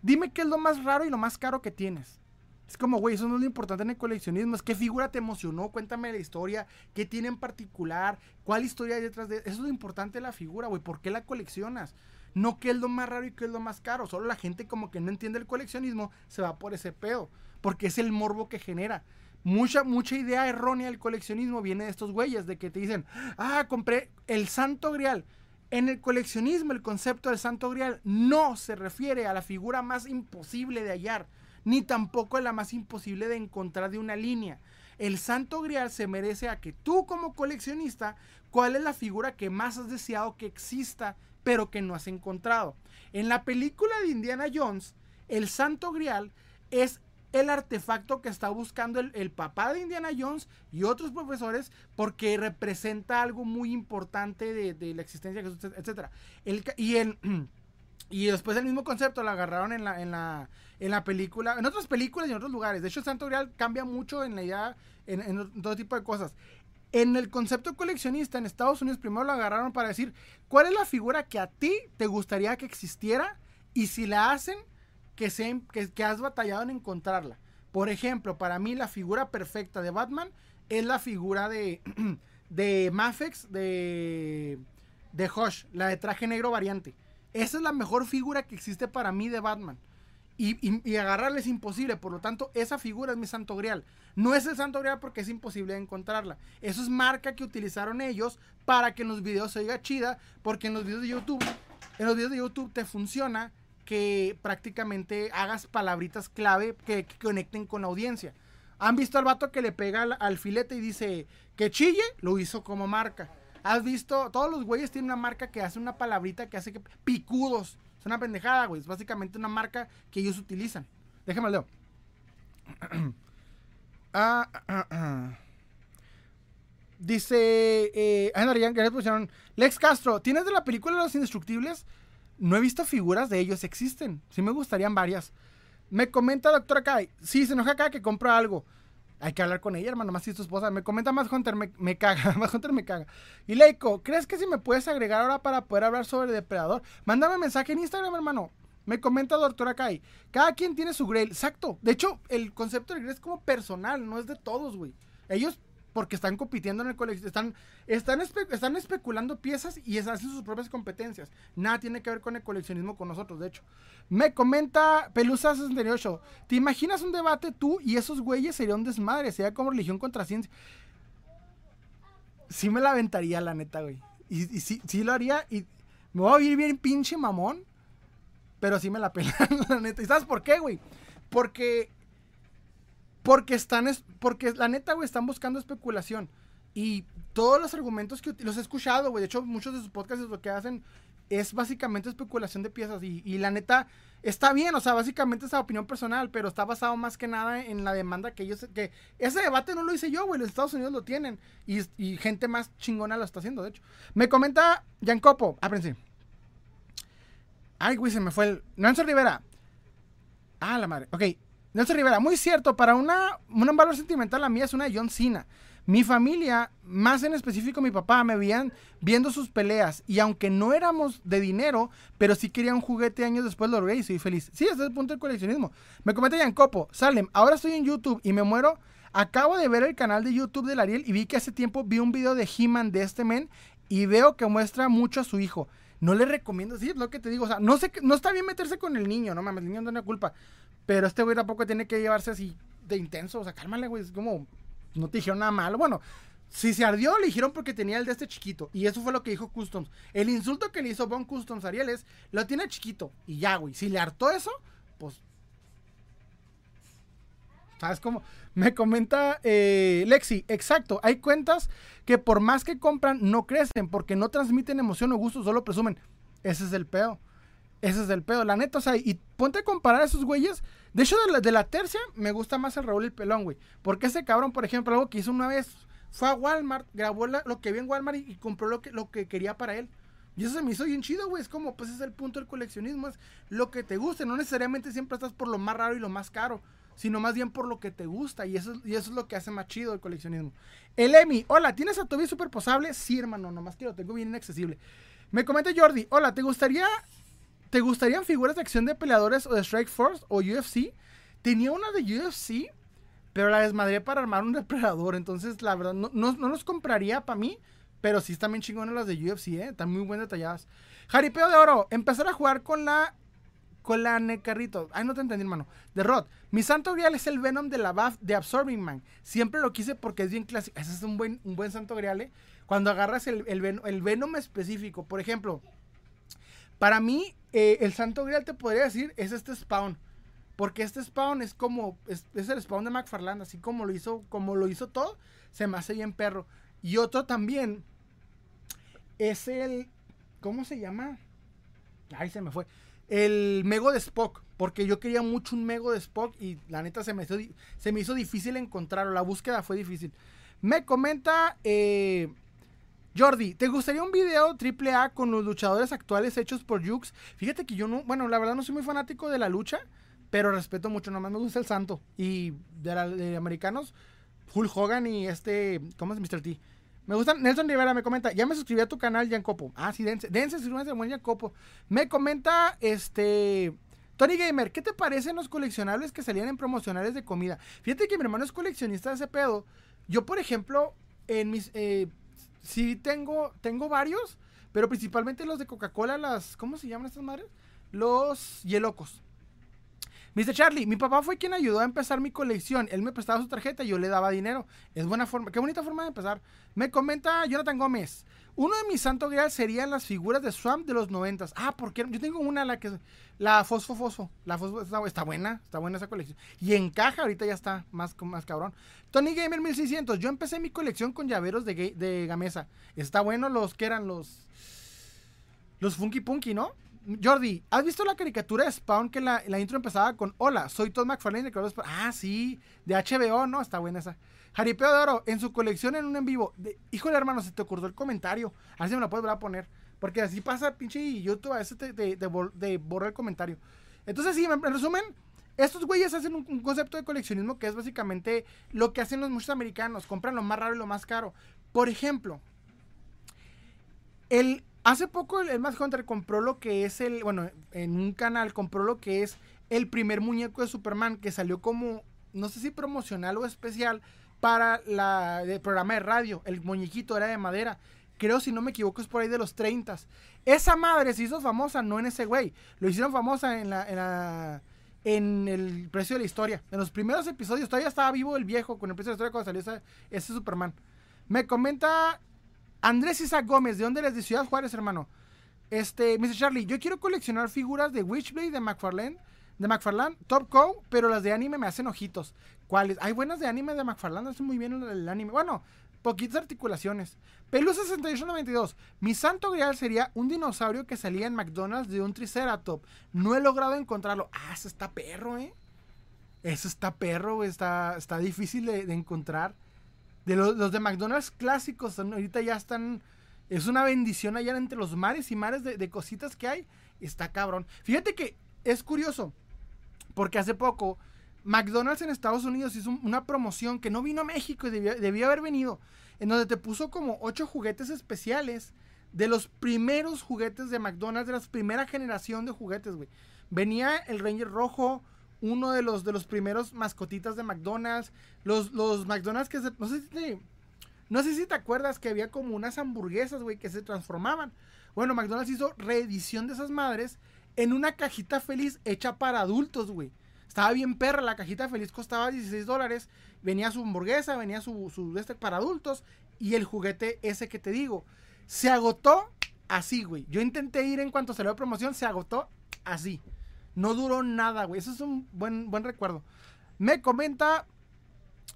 Speaker 1: dime qué es lo más raro y lo más caro que tienes. Es como, güey, eso no es lo importante en el coleccionismo. Es qué figura te emocionó, cuéntame la historia, qué tiene en particular, cuál historia hay detrás de eso. es lo importante de la figura, güey. ¿Por qué la coleccionas? No qué es lo más raro y qué es lo más caro. Solo la gente como que no entiende el coleccionismo se va por ese pedo. Porque es el morbo que genera. Mucha, mucha idea errónea del coleccionismo viene de estos güeyes, de que te dicen, ah, compré el santo grial. En el coleccionismo, el concepto del santo grial no se refiere a la figura más imposible de hallar ni tampoco es la más imposible de encontrar de una línea. el Santo Grial se merece a que tú como coleccionista, ¿cuál es la figura que más has deseado que exista, pero que no has encontrado? En la película de Indiana Jones, el Santo Grial es el artefacto que está buscando el, papá de Indiana Jones y otros profesores porque representa algo muy importante de, la existencia de Jesús, etc. y, el, [clears throat] y después el mismo concepto lo agarraron en la, en, la, en la película, en otras películas y en otros lugares. De hecho, el Santo Grial cambia mucho en la idea, en, en todo tipo de cosas. En el concepto coleccionista en Estados Unidos primero lo agarraron para decir cuál es la figura que a ti te gustaría que existiera y si la hacen, que, que, has batallado en encontrarla. Por ejemplo, para mí la figura perfecta de Batman es la figura de, [clears throat] de Mafex de, de Hush, la de traje negro variante. Esa es la mejor figura que existe para mí de Batman. Y, y, agarrarla es imposible, por lo tanto, esa figura es mi santo grial. No es el santo grial porque es imposible encontrarla. Eso es marca que utilizaron ellos para que en los videos se oiga chida, porque en los videos de YouTube, en los videos de YouTube te funciona que prácticamente hagas palabritas clave que, conecten con la audiencia. ¿Han visto al vato que le pega al, filete y dice que chille? Lo hizo como marca. ¿Has visto? Todos los güeyes tienen una marca que hace una palabrita que hace que... Picudos. Es una pendejada, güey. Es básicamente una marca que ellos utilizan. Déjame leo. [clears throat] ah, ah, ah. Dice... Eh, que pusieron... Lex Castro, ¿tienes de la película Los Indestructibles? No he visto figuras de ellos, existen. Sí me gustarían varias. Me comenta doctora Kai, sí, se enoja acá que compro algo. Hay que hablar con ella, hermano, más si tu esposa. Me comenta más Hunter, me, caga, [laughs] más Hunter me caga. Y Leiko, ¿crees que si me puedes agregar ahora para poder hablar sobre Depredador? Mándame mensaje en Instagram, hermano. Me comenta doctora Kai, cada quien tiene su grail. Exacto. De hecho, el concepto de grail es como personal, no es de todos, güey. Ellos porque están compitiendo en el colegio, están, están, están especulando piezas y hacen sus propias competencias. Nada tiene que ver con el coleccionismo con nosotros, de hecho. Me comenta Pelusa 68, ¿te imaginas un debate tú y esos güeyes sería un desmadre? Sería como religión contra ciencia. Sí me la aventaría, la neta, güey. Y, sí, sí, lo haría y me voy a vivir bien pinche mamón, pero sí me la pelan, [laughs] la neta. ¿Y sabes por qué, güey? Porque porque están, porque la neta, güey, están buscando especulación. Y todos los argumentos que los he escuchado, güey. De hecho, muchos de sus podcasts lo que hacen es básicamente especulación de piezas. Y, la neta, está bien, o sea, básicamente es opinión personal, pero está basado más que nada en la demanda que ellos. que Ese debate no lo hice yo, güey. Los Estados Unidos lo tienen. Y, gente más chingona lo está haciendo, de hecho. Me comenta Copo. Ah, sí. Ay, güey, se me fue el. Nancy Rivera. Ah, la madre. Ok. Nelson Rivera, muy cierto, para una, un valor sentimental la mía es una de John Cena. Mi familia, más en específico mi papá, me veían viendo sus peleas y aunque no éramos de dinero, pero sí quería un juguete años después lo logré y soy feliz. Sí, ese es el punto del coleccionismo. Me comenta Copo, Salem, ahora estoy en YouTube y me muero. Acabo de ver el canal de YouTube de Ariel y vi que hace tiempo vi un video de He-Man de este men y veo que muestra mucho a su hijo. No le recomiendo, sí, es lo que te digo, o sea, no sé, no está bien meterse con el niño, no mames, el niño no tiene culpa. Pero este güey tampoco tiene que llevarse así de intenso. O sea, cálmale, güey. Es como, no te dijeron nada malo. Bueno, si se ardió, le dijeron porque tenía el de este chiquito. Y eso fue lo que dijo Customs. El insulto que le hizo Bon Customs Ariel es, lo tiene chiquito. Y ya, güey. Si le hartó eso, pues... ¿Sabes cómo? Me comenta eh, Lexi, exacto. Hay cuentas que por más que compran, no crecen porque no transmiten emoción o gusto, solo presumen. Ese es el pedo. Ese es el pedo, la neta, o sea, y ponte a comparar a esos güeyes. De hecho, de la, tercia, me gusta más el Raúl el Pelón, güey. Porque ese cabrón, por ejemplo, algo que hizo una vez, fue a Walmart, grabó lo que vio en Walmart y, compró lo que, lo que quería para él. Y eso se me hizo bien chido, güey. Es como, pues es el punto del coleccionismo, es lo que te guste. No necesariamente siempre estás por lo más raro y lo más caro, sino más bien por lo que te gusta. Y eso, y eso es lo que hace más chido el coleccionismo. El Emi, hola, ¿tienes a Toby super posable? Sí, hermano, nomás que lo tengo bien inaccesible. Me comenta Jordi, hola, ¿te gustaría ¿Te gustarían figuras de acción de peleadores o de Strike Force o UFC? Tenía una de UFC, pero la desmadré para armar un [laughs] depredador. Entonces, la verdad, no, no, los compraría para mí. Pero sí están bien chingonas las de UFC, ¿eh? Están muy bien detalladas. Jaripeo de oro. Empezar a jugar con la. Con la Necarrito. Ay, no te entendí, hermano. De Rod. Mi santo grial es el Venom de la buff de Absorbing Man. Siempre lo quise porque es bien clásico. Ese es un buen, un buen santo grial, ¿eh? Cuando agarras el, el Venom específico. Por ejemplo, para mí, eh, el Santo Grial te podría decir, es este Spawn. Porque este Spawn es como, es, el Spawn de McFarland, así como lo hizo, como lo hizo todo, se me hace bien perro. Y otro también es el, ¿cómo se llama? Ay, se me fue. El Mego de Spock, porque yo quería mucho un Mego de Spock y la neta se me hizo, se me hizo difícil encontrarlo, la búsqueda fue difícil. Me comenta eh, Jordi, ¿te gustaría un video triple A con los luchadores actuales hechos por Jux? Fíjate que yo no, bueno, la verdad no soy muy fanático de la lucha, pero respeto mucho, nomás me gusta el santo. Y de, la- de americanos, Hulk Hogan y este, ¿cómo es Mr. T? Me gustan, Nelson Rivera me comenta, ya me suscribí a tu canal, Jan Copo. Ah, sí, dense, dense, suscríbanse, buen Jan Copo. Me comenta, este, Tony Gamer, ¿qué te parecen los coleccionables que salían en promocionales de comida? Fíjate que mi hermano es coleccionista de ese pedo. Yo, por ejemplo, en mis, eh, sí tengo, tengo varios, pero principalmente los de Coca-Cola, las, ¿cómo se llaman estas madres? Los hielocos. Mr. Charlie, mi papá fue quien ayudó a empezar mi colección. Él me prestaba su tarjeta y yo le daba dinero. Es buena forma, qué bonita forma de empezar. Me comenta Jonathan Gómez. Uno de mis santo grial serían las figuras de Swamp de los noventas. Ah, porque yo tengo una, la que la Fosfo Fosfo. La Fosfo está, está buena, está buena esa colección. Y encaja, ahorita ya está más, más cabrón. Tony Gamer 1600. Yo empecé mi colección con llaveros de, de Gamesa. Está bueno los que eran los los Funky Punky, ¿no? Jordi, ¿has visto la caricatura de Spawn que la, la intro empezaba con Hola, soy Todd McFarlane? de Spawn"? Ah, sí, de HBO, ¿no? Está buena esa. Jaripeo de Oro, en su colección en un en vivo. De, híjole, hermano, se te ocurrió el comentario. A ver si me lo puedes volver a poner. Porque así pasa, pinche YouTube, a veces te, te- te bor- te borra el comentario. Entonces, sí, en en resumen, estos güeyes hacen un, concepto de coleccionismo que es básicamente lo que hacen los muchos americanos. Compran lo más raro y lo más caro. Por ejemplo, el, hace poco el, el Hunter compró lo que es el, bueno, en un canal compró lo que es el primer muñeco de Superman que salió como, no sé si promocional o especial para la, el programa de radio. El muñequito era de madera. Creo, si no me equivoco, es por ahí de los 30. Esa madre se hizo famosa, no en ese güey. Lo hicieron famosa en la, en la- en el precio de la historia. En los primeros episodios, todavía estaba vivo el viejo con el precio de la historia cuando salió ese, Superman. Me comenta Andrés Isaac Gómez, ¿de dónde eres? De Ciudad Juárez, hermano. Este, Mr. Charlie, yo quiero coleccionar figuras de Witchblade, de McFarlane, de McFarlane, Top Cow, pero las de anime me hacen ojitos. ¿Cuáles? Hay buenas de anime de McFarlane, hace muy bien el, el anime. Bueno, poquitas articulaciones. Pelu 6892. Mi santo grial sería un dinosaurio que salía en McDonald's de un Triceratop. No he logrado encontrarlo. Ah, ese está perro, ¿eh? Ese está perro, Está, está difícil de, encontrar. De los, de McDonald's clásicos, ahorita ya están. Es una bendición allá entre los mares y mares de, de cositas que hay. Está cabrón. Fíjate que es curioso. Porque hace poco McDonald's en Estados Unidos hizo un- una promoción que no vino a México y debió haber venido. En donde te puso como ocho juguetes especiales de los primeros juguetes de McDonald's, de la primera generación de juguetes, güey. Venía el Ranger rojo, uno de los, de los primeros mascotitas de McDonald's. Los, los McDonald's que se, no sé si te, no sé si te acuerdas que había como unas hamburguesas, güey, que se transformaban. Bueno, McDonald's hizo reedición de esas madres en una cajita feliz hecha para adultos, güey. Estaba bien perra, la cajita feliz costaba 16 dólares. Venía su hamburguesa, venía su, su este para adultos y el juguete ese que te digo. Se agotó así, güey. Yo intenté ir en cuanto salió la promoción, se agotó así. No duró nada, güey. Eso es un buen, buen recuerdo. Me comenta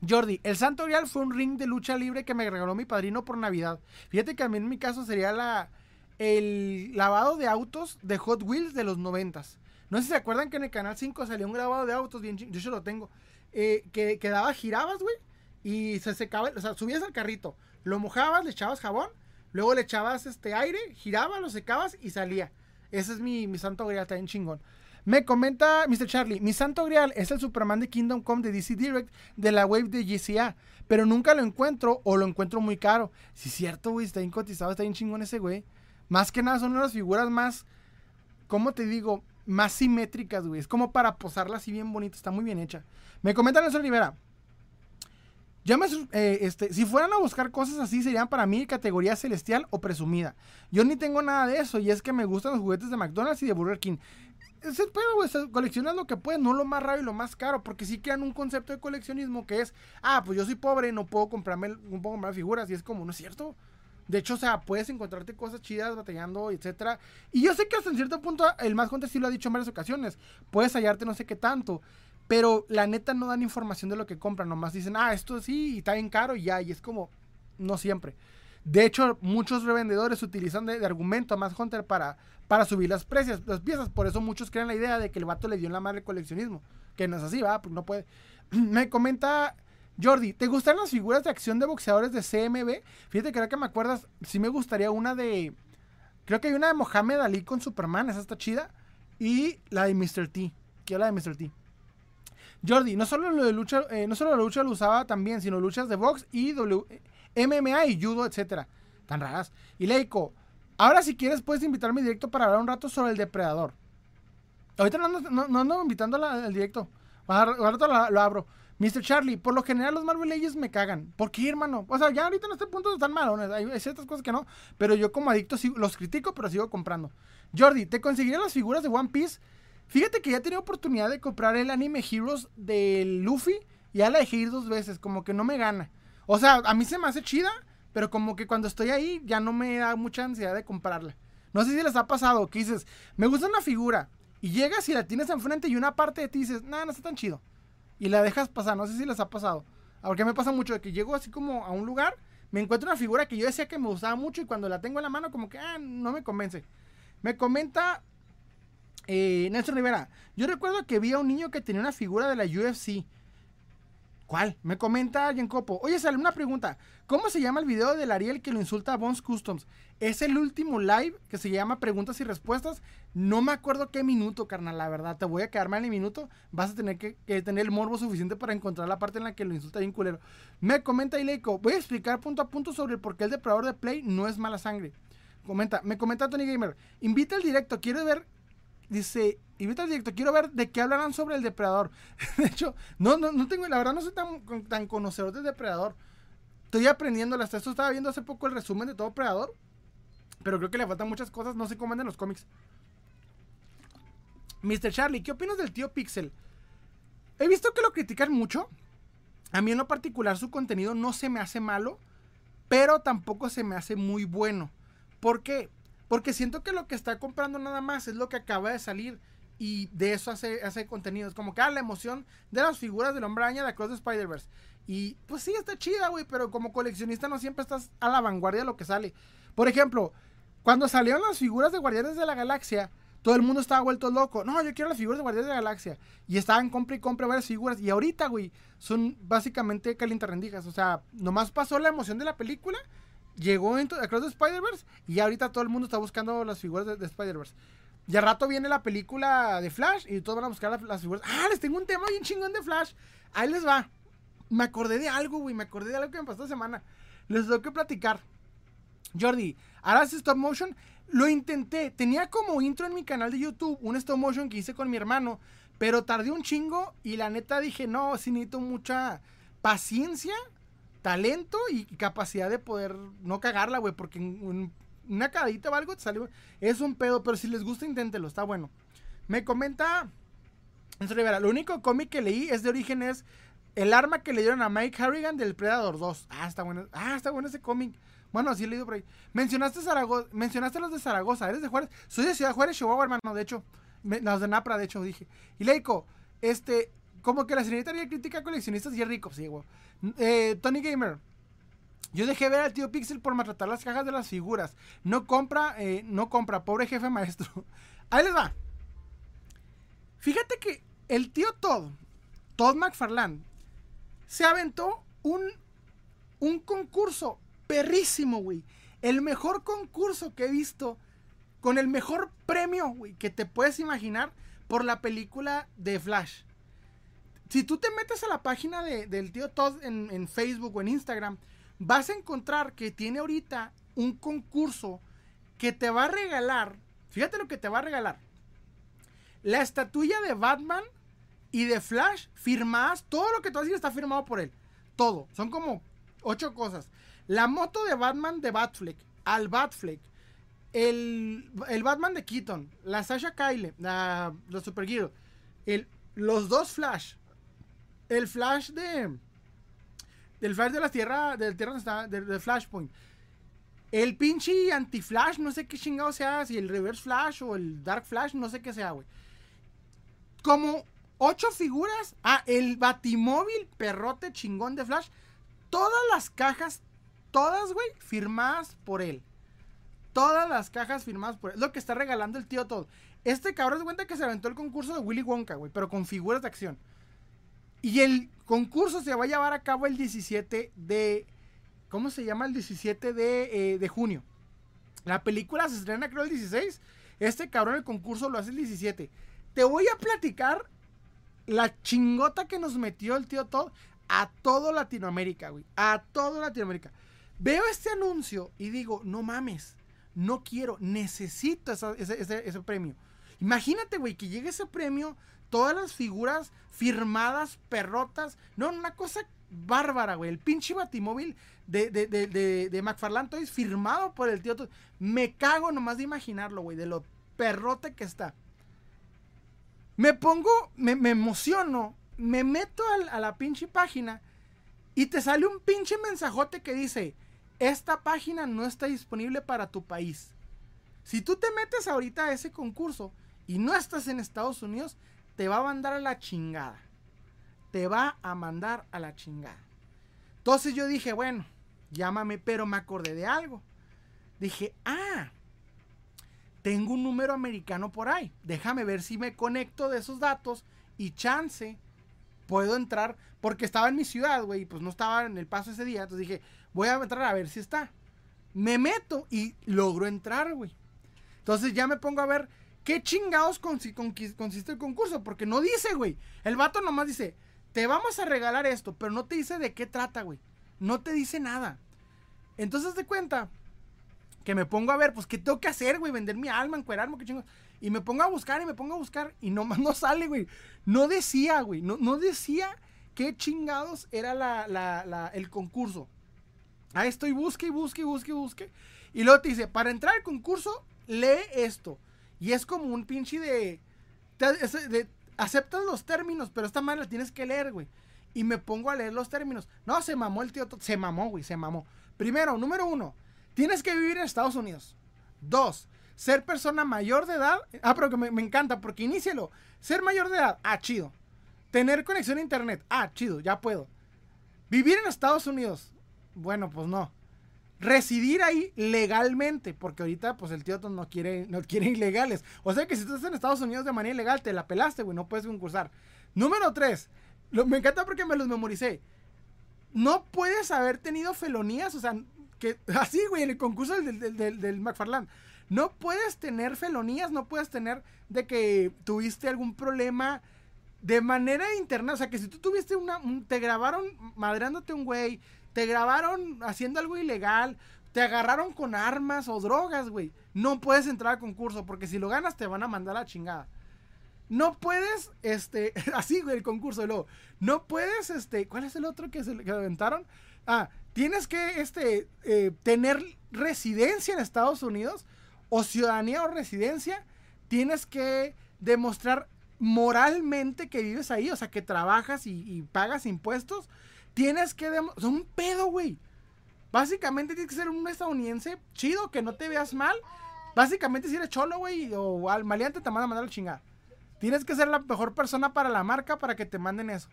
Speaker 1: Jordi, el Santo Grial fue un ring de lucha libre que me regaló mi padrino por Navidad. Fíjate que a mí en mi caso sería la, el lavado de autos de Hot Wheels de los noventas. No sé si se acuerdan que en el Canal 5 salió un grabado de autos, bien yo se lo tengo, eh, que, que daba, girabas, güey, y se secaba, o sea, subías al carrito, lo mojabas, le echabas jabón, luego le echabas este aire, giraba, lo secabas y salía. Ese es mi, mi santo grial, bien chingón. Me comenta Mr. Charlie, mi santo grial es el Superman de Kingdom Come de DC Direct de la wave de GCA, pero nunca lo encuentro o lo encuentro muy caro. Si es cierto, güey, está bien cotizado, está bien chingón ese güey. Más que nada son unas figuras más, ¿cómo te digo? Más simétricas, güey. Es como para posarla así bien bonito, está muy bien hecha. Me comenta Nelson Rivera. Ya me, eh, este, si fueran a buscar cosas así, serían para mí categoría celestial o presumida. Yo ni tengo nada de eso, y es que me gustan los juguetes de McDonald's y de Burger King. Se- coleccionas lo que puedes, no lo más raro y lo más caro, porque sí crean un concepto de coleccionismo que es, ah, pues yo soy pobre, no puedo comprarme, no puedo comprar figuras, y es como, no es cierto. De hecho, o sea, puedes encontrarte cosas chidas batallando, etcétera. Y yo sé que hasta en cierto punto el más Hunter sí lo ha dicho en varias ocasiones. Puedes hallarte no sé qué tanto. Pero la neta no dan información de lo que compran. Nomás dicen, ah, esto sí, y está bien caro y ya. Y es como, no siempre. De hecho, muchos revendedores utilizan de, argumento a más Hunter para, para subir las, precios, las piezas. Por eso muchos creen la idea de que el vato le dio en la madre coleccionismo. Que no es así, va, pues no puede. [clears throat] Me comenta Jordi, ¿te gustan las figuras de acción de boxeadores de CMB? Fíjate que ahora que me acuerdas, sí me gustaría una de. Creo que hay una de Mohamed Ali con Superman, esa está chida. Y la de Mr. T. Quiero la de Mr. T. Jordi, no solo lo de lucha, eh, no solo la lucha lo usaba también, sino luchas de box y w, MMA y judo, etcétera. Tan raras. Y Leico, ahora si quieres puedes invitarme directo para hablar un rato sobre el depredador. Ahorita no ando, invitando al directo. Ahora lo abro. Mr. Charlie, por lo general los Marvel Legends me cagan. ¿Por qué, hermano? O sea, ya ahorita en este punto están malones. Hay, ciertas cosas que no. Pero yo como adicto los critico, pero sigo comprando. Jordi, ¿te conseguiré las figuras de One Piece? Fíjate que ya tenido oportunidad de comprar el anime Heroes de Luffy. Y ya la dejé ir dos veces. Como que no me gana. O sea, a mí se me hace chida. Pero como que cuando estoy ahí ya no me da mucha ansiedad de comprarla. No sé si les ha pasado que dices, me gusta una figura. Y llegas y la tienes enfrente y una parte de ti dices, nada, no está tan chido y la dejas pasar. No sé si les ha pasado. Porque me pasa mucho de que llego así como a un lugar, me encuentro una figura que yo decía que me gustaba mucho y cuando la tengo en la mano como que ah, no me convence. Me comenta eh, Nelson Rivera. Yo recuerdo que vi a un niño que tenía una figura de la UFC. ¿Cuál? Me comenta Copo. Oye, sale una pregunta. ¿Cómo se llama el video del Ariel que lo insulta a Bones Customs? Es el último live que se llama Preguntas y Respuestas. No me acuerdo qué minuto, carnal, la verdad. Te voy a quedar mal en el minuto. Vas a tener que, tener el morbo suficiente para encontrar la parte en la que lo insulta bien culero. Me comenta Ileiko. Voy a explicar punto a punto sobre por qué el depredador de Play no es mala sangre. Comenta, me comenta Tony Gamer. Invita al directo. Quiero ver dice, invita al directo, quiero ver de qué hablarán sobre el depredador. [laughs] de hecho, no, no, no tengo, la verdad no soy tan, tan conocedor del depredador. Estoy aprendiendo, hasta esto estaba viendo hace poco el resumen de todo Predador. Pero creo que le faltan muchas cosas, no sé cómo andan los cómics. Mr. Charlie, ¿qué opinas del tío Pixel? He visto que lo critican mucho. A mí en lo particular su contenido no se me hace malo, pero tampoco se me hace muy bueno. ¿Por qué? Porque siento que lo que está comprando nada más es lo que acaba de salir. Y de eso hace, hace contenido. Es como que, ah, la emoción de las figuras del hombre araña de Across the Spider-Verse. Y pues sí, está chida, güey. Pero como coleccionista no siempre estás a la vanguardia de lo que sale. Por ejemplo, cuando salieron las figuras de Guardianes de la Galaxia, todo el mundo estaba vuelto loco. No, yo quiero las figuras de Guardianes de la Galaxia. Y estaban compra y compra varias figuras. Y ahorita, güey, son básicamente calientarrendijas. O sea, nomás pasó la emoción de la película llegó en Across the Spider-Verse y ahorita todo el mundo está buscando las figuras de, Spider-Verse. Y al rato viene la película de Flash y todos van a buscar las, figuras. Ah, les tengo un tema bien chingón de Flash. Ahí les va. Me acordé de algo, güey. Me acordé de algo que me pasó esta semana. Les tengo que platicar. Jordi, ¿harás stop motion? Lo intenté. Tenía como intro en mi canal de YouTube un stop motion que hice con mi hermano. Pero tardé un chingo y la neta dije, no, sí necesito mucha paciencia talento y capacidad de poder no cagarla, güey, porque una cagadita o algo te salió. Es un pedo, pero si les gusta, inténtelo, está bueno. Me comenta. Lo único cómic que leí es de origen es el arma que le dieron a Mike Harrigan del Predator 2. Ah, está bueno. Ah, está bueno ese cómic. Bueno, así he leído por ahí. Mencionaste Zaragoza, mencionaste los de Zaragoza, eres de Juárez. Soy de Ciudad Juárez, Chihuahua, hermano, de hecho. los de Napra, de hecho, dije. Y Leico, este, como que la señorita haría crítica a coleccionistas y es rico, sí, güey. Eh, Tony Gamer. Yo dejé ver al tío Pixel por maltratar las cajas de las figuras. No compra, eh, no compra, pobre jefe maestro. [laughs] Ahí les va. Fíjate que el tío Todd, Todd McFarland, se aventó un, un concurso perrísimo, güey. El mejor concurso que he visto con el mejor premio, güey, que te puedes imaginar por la película de Flash si tú te metes a la página del tío Todd en, Facebook o en Instagram, vas a encontrar que tiene ahorita un concurso que te va a regalar. Fíjate lo que te va a regalar. La estatuilla de Batman y de Flash firmadas. Todo lo que tú haces está firmado por él. Todo. Son como ocho cosas. La moto de Batman de Batfleck. Al Batfleck. El, el Batman de Keaton. La Sasha Kyle. La, los Superhero. El, los dos Flash el flash de. Del flash de la tierra. Del está. Del, Flashpoint. El pinche anti-flash, no sé qué chingado sea, si el reverse flash o el dark flash, no sé qué sea, güey. Como ocho figuras. Ah, el batimóvil perrote chingón de flash. Todas las cajas, todas, güey, firmadas por él. Todas las cajas firmadas por él. Lo que está regalando el tío todo. Este cabrón se cuenta que se aventó el concurso de Willy Wonka, güey, pero con figuras de acción. Y el concurso se va a llevar a cabo el 17 de ¿Cómo se llama? El 17 eh, de, junio. La película se estrena creo el 16. Este cabrón el concurso lo hace el 17. Te voy a platicar la chingota que nos metió el tío Todd a todo Latinoamérica, güey. A todo Latinoamérica. Veo este anuncio y digo, no mames, no quiero, necesito ese, ese premio. Imagínate, güey, que llegue ese premio, todas las figuras firmadas, perrotas. No, una cosa bárbara, güey. El pinche batimóvil de, de, de, de, McFarlane Toys firmado por el tío. Me cago nomás de imaginarlo, güey, de lo perrote que está. Me pongo, me, emociono, me meto a, la pinche página y te sale un pinche mensajote que dice, esta página no está disponible para tu país. Si tú te metes ahorita a ese concurso y no estás en Estados Unidos, te va a mandar a la chingada te va a mandar a la chingada. Entonces yo dije, bueno, llámame, pero me acordé de algo. Dije, ah, tengo un número americano por ahí. Déjame ver si me conecto de esos datos y chance puedo entrar. Porque estaba en mi ciudad, güey, pues no estaba en el paso ese día. Entonces dije, voy a entrar a ver si está. Me meto y logro entrar, güey. Entonces ya me pongo a ver qué chingados consiste el concurso. Porque no dice, güey. El vato nomás dice, te vamos a regalar esto, pero no te dice de qué trata, güey. No te dice nada. Entonces de cuenta que me pongo a ver, pues, ¿qué tengo que hacer, güey? Vender mi alma, encuerarme, qué chingo. Y me pongo a buscar y me pongo a buscar y no, [laughs] no sale, güey. No decía, güey. No, no decía qué chingados era la, el concurso. Ahí estoy, busque y busque y busque y busque. Y luego te dice, para entrar al concurso, lee esto. Y es como un pinche de, aceptas los términos, pero esta madre la tienes que leer, güey. Y me pongo a leer los términos. No, se mamó el tío. Se mamó, güey, se mamó. Primero, número uno, tienes que vivir en Estados Unidos. Dos, ser persona mayor de edad. Ah, pero que me, me encanta porque inícielo. Ser mayor de edad. Ah, chido. Tener conexión a internet. Ah, chido, ya puedo. Vivir en Estados Unidos. Bueno, pues no residir ahí legalmente, porque ahorita pues el tío no quiere, no quiere ilegales. O sea que si estás en Estados Unidos de manera ilegal, te la pelaste, güey, no puedes concursar. Número 3, me encanta porque me los memoricé. No puedes haber tenido felonías, o sea, que [laughs] así, güey, en el concurso del, del, del, McFarland. No puedes tener felonías, no puedes tener de que tuviste algún problema de manera interna. O sea, que si tú tuviste una. te grabaron madreándote un güey, te grabaron haciendo algo ilegal, te agarraron con armas o drogas, güey. No puedes entrar al concurso porque si lo ganas te van a mandar a la chingada. No puedes, este, [laughs] así, güey, el concurso. luego, no puedes, este, ¿cuál es el otro que se que aventaron? Ah, tienes que, este, eh, tener residencia en Estados Unidos o ciudadanía o residencia. Tienes que demostrar moralmente que vives ahí, o sea, que trabajas y pagas impuestos Tienes que... Es un pedo, güey. Básicamente tienes que ser un estadounidense chido, que no te veas mal. Básicamente si eres cholo, güey, o al maleante te van a mandar a chingar. Tienes que ser la mejor persona para la marca para que te manden eso.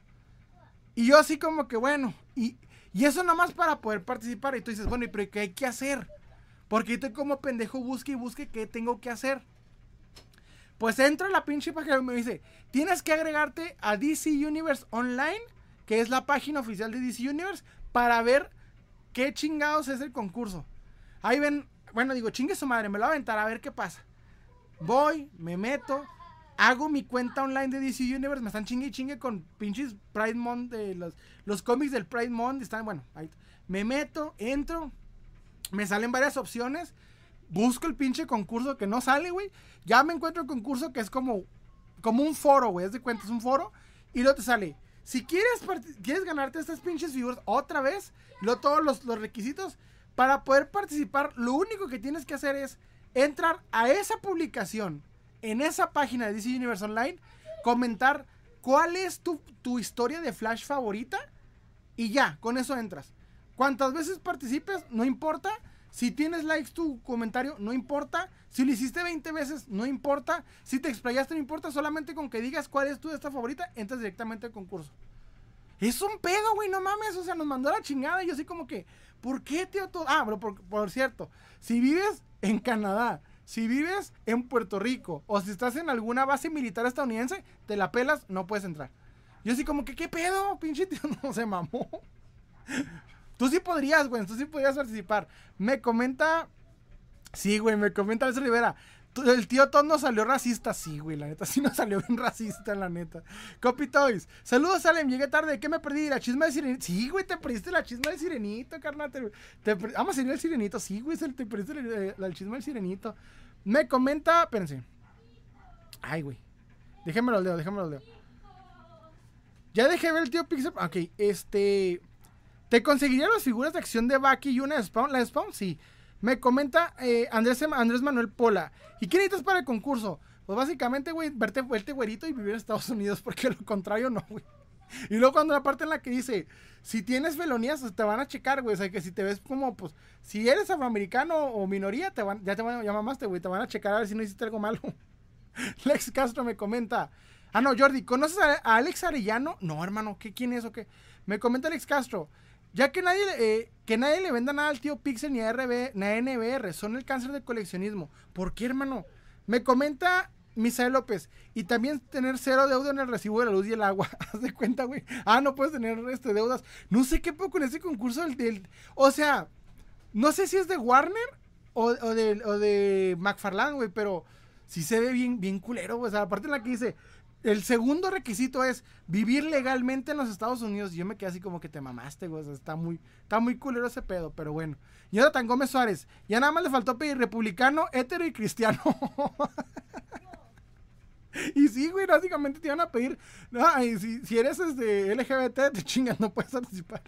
Speaker 1: Y yo así como que, bueno, y, y eso más para poder participar. Y tú dices, bueno, ¿y pero qué hay que hacer? Porque yo estoy como pendejo, busque y busque qué tengo que hacer. Pues entro a la pinche página y me dice, tienes que agregarte a DC Universe Online que es la página oficial de DC Universe, para ver qué chingados es el concurso. Ahí ven, bueno, digo, chingue su madre, me lo voy a aventar a ver qué pasa. Voy, me meto, hago mi cuenta online de DC Universe, me están chingue y chingue con pinches Pride Month, de los, los cómics del Pride Month, están, bueno, ahí, me meto, entro, me salen varias opciones, busco el pinche concurso que no sale, güey, ya me encuentro el concurso que es como, como un foro, güey, es de cuenta, es un foro, y luego te sale, si quieres, quieres ganarte estas pinches figuras otra vez, lo, todos los, requisitos, para poder participar, lo único que tienes que hacer es entrar a esa publicación, en esa página de DC Universe Online, comentar cuál es tu, tu historia de Flash favorita y ya, con eso entras. Cuantas veces participes, no importa. Si tienes likes tu comentario, no importa. Si lo hiciste 20 veces, no importa. Si te explayaste, no importa. Solamente con que digas cuál es tu de esta favorita, entras directamente al concurso. Es un pedo, güey, no mames. O sea, nos mandó la chingada. Y yo así como que, ¿por qué, tío? Todo? Ah, pero por, por cierto, si vives en Canadá, si vives en Puerto Rico, o si estás en alguna base militar estadounidense, te la pelas, no puedes entrar. Yo así como que, ¿qué pedo? Pinche tío, [laughs] no se mamó. Tú sí podrías, güey. Tú sí podrías participar. Me comenta. Sí, güey, me comenta Alex Rivera. El tío Todd no salió racista, sí, güey, la neta, [laughs] sí no salió bien racista, la neta. Copy Toys, saludos, Salem, llegué tarde, ¿qué me perdí? La chisma de Sirenito. Sí, güey, te perdiste la chisma de Sirenito, carnal. Te, Vamos a ir al Sirenito, sí, güey, te perdiste la, la, chisma del Sirenito. Me comenta, espérense. Ay, güey. Déjenmelo leo, déjenmelo leo. Ya dejé ver el tío Pixel. Ok, este. ¿Te conseguiría las figuras de acción de Baki y una de Spawn? ¿La Spawn? Sí. Me comenta eh, Andrés, Manuel Pola. ¿Y qué necesitas para el concurso? Pues básicamente, güey, verte, verte güerito y vivir en Estados Unidos, [laughs] porque lo contrario no, güey. Y luego cuando la parte en la que dice, si tienes felonías, pues, te van a checar, güey. O sea, que si te ves como, pues, si eres afroamericano o minoría, te van, ya te van a llamar güey. Te van a checar a ver si no hiciste algo malo. [laughs] Lex Castro me comenta. Ah, no, Jordi, ¿conoces a, Alex Arellano? No, hermano, ¿qué, ¿quién es o qué? Me comenta Alex Castro. Ya que nadie, eh, que nadie le venda nada al tío Pixel ni a, RB, ni a NBR, son el cáncer del coleccionismo. ¿Por qué, hermano? Me comenta Misael López. Y también tener cero deuda en el recibo de la luz y el agua. [laughs] Haz de cuenta, güey. Ah, no puedes tener este, deudas. No sé qué poco con ese concurso del, O sea, no sé si es de Warner o, de, o de McFarlane, güey, pero sí se ve bien, bien culero, güey. O sea, aparte en la que dice, el segundo requisito es vivir legalmente en los Estados Unidos. Y yo me quedé así como que te mamaste, güey. está muy, está muy culero ese pedo, pero bueno. Jonathan Gómez Suárez. Ya nada más le faltó pedir republicano, hétero y cristiano. [laughs] y sí, güey, básicamente te iban a pedir. si, eres este LGBT, te chingas, no puedes participar.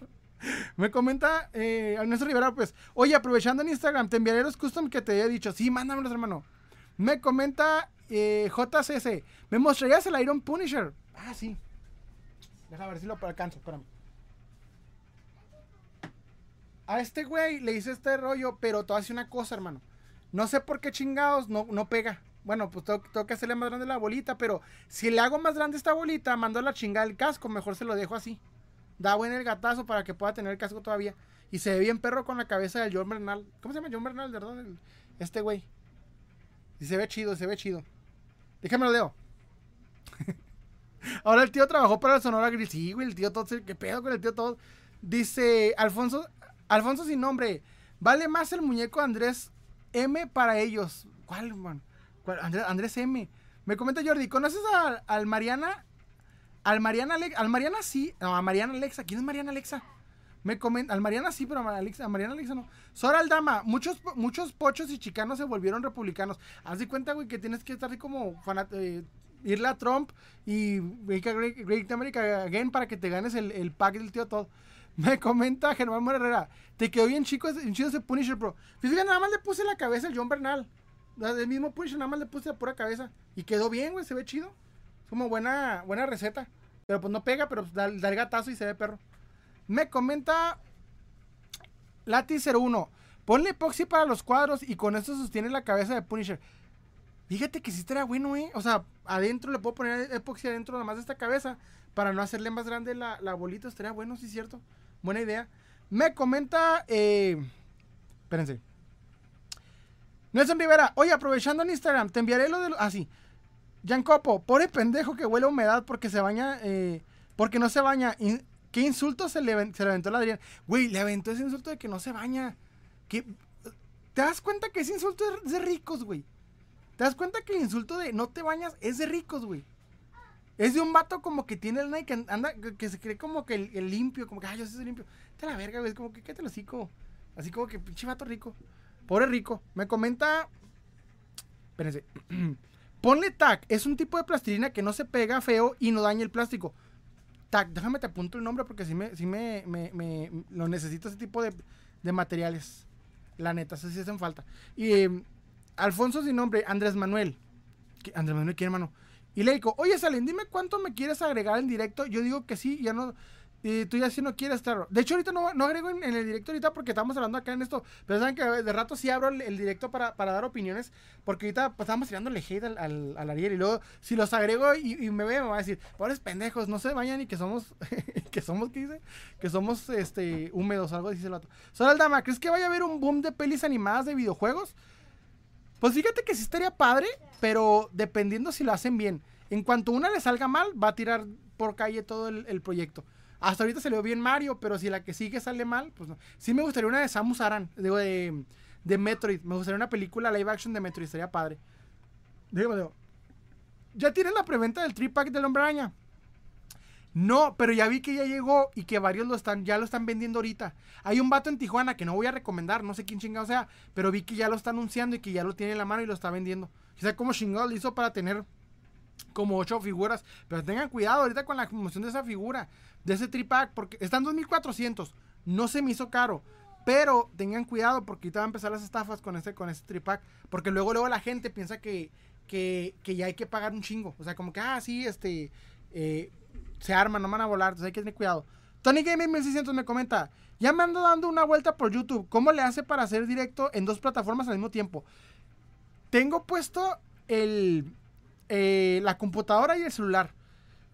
Speaker 1: Me comenta eh, Ernesto Rivera, pues, oye, aprovechando en Instagram, te enviaré los custom que te he dicho. Sí, mándamelos, hermano. Me comenta eh, JCC, ¿me mostrarías el Iron Punisher? Ah, sí. Déjame ver si lo alcanzo, espérame. A este güey le hice este rollo, pero todo hace una cosa, hermano. No sé por qué chingados no, no pega. Bueno, pues tengo, que hacerle más grande la bolita, pero si le hago más grande esta bolita, mando la chingada el casco, mejor se lo dejo así. Da buen el gatazo para que pueda tener el casco todavía. Y se ve bien perro con la cabeza del John Bernal. ¿Cómo se llama John Bernal, verdad? este güey. Y se ve chido, se ve chido. Déjame lo leo. [laughs] Ahora el tío trabajó para el Sonora Grill. Sí, güey, el tío todo. ¿Qué pedo con el tío todo? Dice Alfonso, Alfonso sin nombre. Vale más el muñeco Andrés M para ellos. ¿Cuál, man? Andrés, M. Me comenta Jordi, ¿conoces al Mariana? Al Mariana Alexa. Al Mariana sí. No, a Mariana Alexa. ¿Quién es Mariana Alexa? Me comenta, al Mariana sí, pero a Mariana, Alexa no. Sora Aldama, muchos, muchos pochos y chicanos se volvieron republicanos. Haz de cuenta, güey, que tienes que estar así como eh, irle a Trump y Make Great, America Again para que te ganes el, pack del tío todo. [laughs] Me comenta Germán Herrera, te quedó bien chico, chido ese Punisher, bro. Fíjate, nada más le puse la cabeza al John Bernal. El mismo Punisher, nada más le puse la pura cabeza. Y quedó bien, güey, se ve chido. Es como buena, buena receta. Pero pues no pega, pero pues da, da el gatazo y se ve perro. Me comenta Lati01. Ponle epoxi para los cuadros y con esto sostiene la cabeza de Punisher. Fíjate que sí estaría bueno, ¿eh? O sea, adentro le puedo poner epoxi adentro nada más de esta cabeza para no hacerle más grande la, bolita. Estaría bueno, sí, cierto. Buena idea. Me comenta. Eh, espérense. Nelson Rivera, oye, aprovechando en Instagram, te enviaré lo de. Ah, sí. Copo, pobre pendejo que huele a humedad porque se baña. Eh, porque no se baña. ¿Qué insulto se le, aventó a Adrián? Güey, le aventó ese insulto de que no se baña. ¿Te das cuenta que ese insulto es de ricos, güey? ¿Te das cuenta que el insulto de no te bañas es de ricos, güey? Es de un vato como que tiene el Nike, anda, que se cree como que el, limpio, como que, ay, yo soy limpio. Te la verga, güey, es como que, ¿qué te lo hocico? Así como que, pinche vato rico. Pobre rico. Me comenta. Espérense. [clears throat] Ponle tac. Es un tipo de plastilina que no se pega feo y no daña el plástico déjame te apunto el nombre porque si me, si me, me, lo necesito ese tipo de, materiales. La neta, eso sí hacen falta. Y em, Alfonso sin nombre, Andrés Manuel. Andrés Manuel, ¿quién hermano? Y le digo, oye Salen, dime cuánto me quieres agregar en directo. Yo digo que sí, ya no. Y tú ya si no quieres, claro. De hecho, ahorita no, no agrego en, el directo ahorita porque estamos hablando acá en esto. Pero saben que de rato sí abro el, directo para, dar opiniones. Porque ahorita pues, estamos tirándole hate al, al, Ariel. Y luego, si los agrego y, me ve, me va a decir, pobres pendejos, no se vayan y que somos, [laughs] que somos, ¿qué dice? Que somos este húmedos, algo dice el otro. Solo el dama, ¿crees que vaya a haber un boom de pelis animadas de videojuegos? Pues fíjate que sí estaría padre, pero dependiendo si lo hacen bien. En cuanto una le salga mal, va a tirar por calle todo el proyecto. Hasta ahorita se dio bien Mario, pero si la que sigue sale mal, pues no. Sí me gustaría una de Samus Aran, digo, de, de Metroid. Me gustaría una película live action de Metroid, estaría padre. Dígame, digo. ¿Ya tienen la preventa del 3-pack del Hombre Araña? No, pero ya vi que ya llegó y que varios lo están, ya lo están vendiendo ahorita. Hay un vato en Tijuana que no voy a recomendar, no sé quién chingado sea, pero vi que ya lo está anunciando y que ya lo tiene en la mano y lo está vendiendo. Sea, como chingado lo hizo para tener como ocho figuras. Pero tengan cuidado ahorita con la promoción de esa figura, de ese tripack, porque están 2400. No se me hizo caro. Pero tengan cuidado porque ahorita van a empezar las estafas con este, con este tripack. Porque luego, luego la gente piensa que, que, ya hay que pagar un chingo. O sea, como que, ah, sí, este, eh, se arman, no van a volar. Entonces hay que tener cuidado. Tony Gaming 1600 me comenta, ya me ando dando una vuelta por YouTube. ¿Cómo le hace para hacer directo en dos plataformas al mismo tiempo? Tengo puesto el, eh, la computadora y el celular.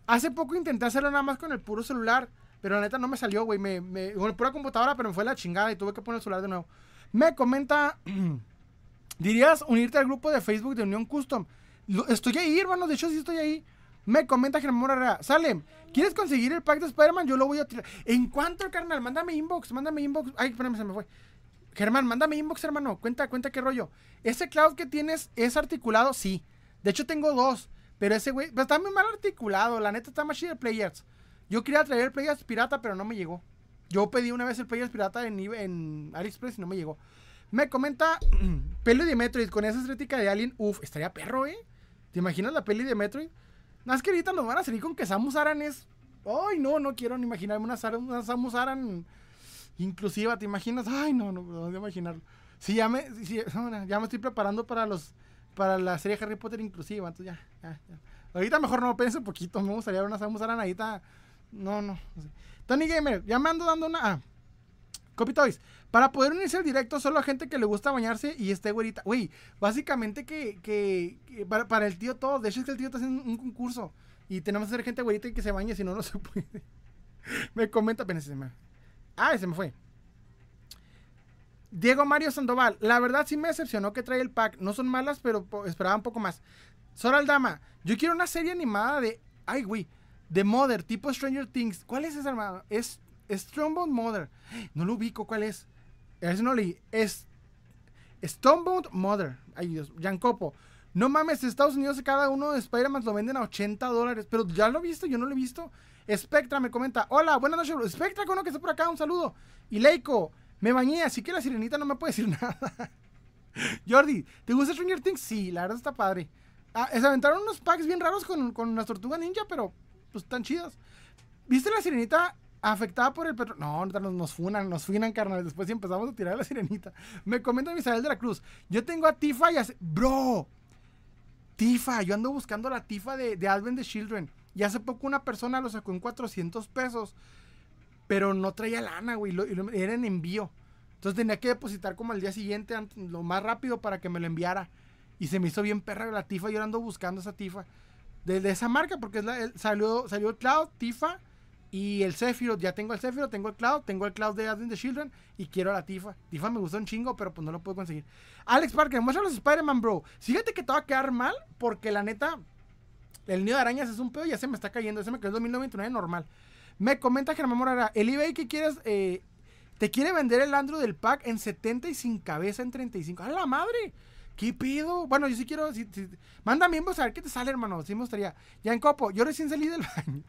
Speaker 1: Hace poco intenté hacerlo nada más con el puro celular, pero la neta no me salió, güey. Me, me, con la pura computadora, pero me fue la chingada y tuve que poner el celular de nuevo. Me comenta, [clears throat] ¿dirías unirte al grupo de Facebook de Unión Custom? estoy ahí, hermano, de hecho sí estoy ahí. Me comenta Germán Herrera, Salem, ¿quieres conseguir el pack de Spider-Man? Yo lo voy a tirar. ¿En cuánto, carnal? Mándame inbox, mándame inbox. Ay, espérame, se me fue. Germán, mándame inbox, hermano. Cuenta, cuenta qué rollo. ¿Ese cloud que tienes es articulado? Sí. De hecho, tengo dos. Pero ese güey, pues, está muy mal articulado. La neta está más chido el Players. Yo quería traer el Players pirata, pero no me llegó. Yo pedí una vez el Players pirata en, AliExpress y no me llegó. Me comenta [clears throat] peli de Metroid con esa estética de Alien. Uf, estaría perro, ¿eh? ¿Te imaginas la peli de Metroid? Más que ahorita nos van a salir con que Samus Aran es. Ay, no, no quiero ni imaginarme una, una Samus Aran inclusiva, ¿te imaginas? Ay, no, no, no, imaginarlo. Sí, ya me, [laughs] ya me estoy preparando para los para la serie Harry Potter inclusiva. Entonces ya, ya, ya. Ahorita mejor no pienso un poquito. Me gustaría una Samus ahorita. No, no. Tony Gamer, ya me ando dando una. Ah, Copy Toys. Para poder unirse al directo, solo a gente que le gusta bañarse y esté güerita. Güey, básicamente que, que, para, el tío todo. De hecho, es que el tío está haciendo un concurso. Y tenemos que ser gente güerita y que se bañe, si no, no se puede. [laughs] me comenta, apenas se me. Ah, se me fue. Diego Mario Sandoval, la verdad sí me decepcionó que trae el pack. No son malas, pero esperaba un poco más. Sora Aldama, yo quiero una serie animada de. Ay, güey. De Mother, tipo Stranger Things. ¿Cuál es esa, hermano? Es Stonebound Mother. [gasps] No lo ubico, ¿cuál es? Es no leí. Es Stonebound Mother. Ay, Dios. Copo. No mames, Estados Unidos cada uno de Spider-Man lo venden a 80 dólares. Pero ya lo he visto, yo no lo he visto. Spectra me comenta. Hola, buenas noches. Spectra, con que está por acá, un saludo. Y Leico. Me bañé, así que la sirenita no me puede decir [laughs] nada. Jordi, ¿te gusta Stranger Things? Sí, la verdad está padre. Ah, se aventaron unos packs bien raros con, con las tortugas ninja, pero pues están chidos. ¿Viste la sirenita afectada por el petróleo? No, nos, funan, nos funan, carnal. Después sí empezamos a tirar a la sirenita. Me comenta Misael de la Cruz. Yo tengo a Tifa y hace... Bro, Tifa, yo ando buscando la Tifa de, de Advent the Children. Y hace poco una persona lo sacó en 400 pesos. Pero no traía lana, güey. y era en envío. Entonces tenía que depositar como al día siguiente, lo más rápido para que me lo enviara. Y se me hizo bien perra la Tifa. Yo ando buscando esa Tifa. De, esa marca, porque es la, salió, el Cloud, Tifa y el Sephiroth. Ya tengo el Sephiroth, tengo el Cloud, tengo el Cloud de Advent the Children y quiero la Tifa. Tifa me gustó un chingo, pero pues no lo puedo conseguir. Alex Parker, muestra los Spider-Man, bro. Fíjate que te va a quedar mal porque la neta, el nido de arañas es un pedo y ya se me está cayendo. Ese me quedó en 2099 normal. Me comenta Germán Morara, el eBay que quieres, eh, te quiere vender el Andrew del pack en 70 y sin cabeza en 35. ¡A la madre! ¿Qué pido? Bueno, yo sí quiero. Si, mándame a ver qué te sale, hermano. Sí me gustaría. Ya en copo, yo recién salí del [laughs] baño.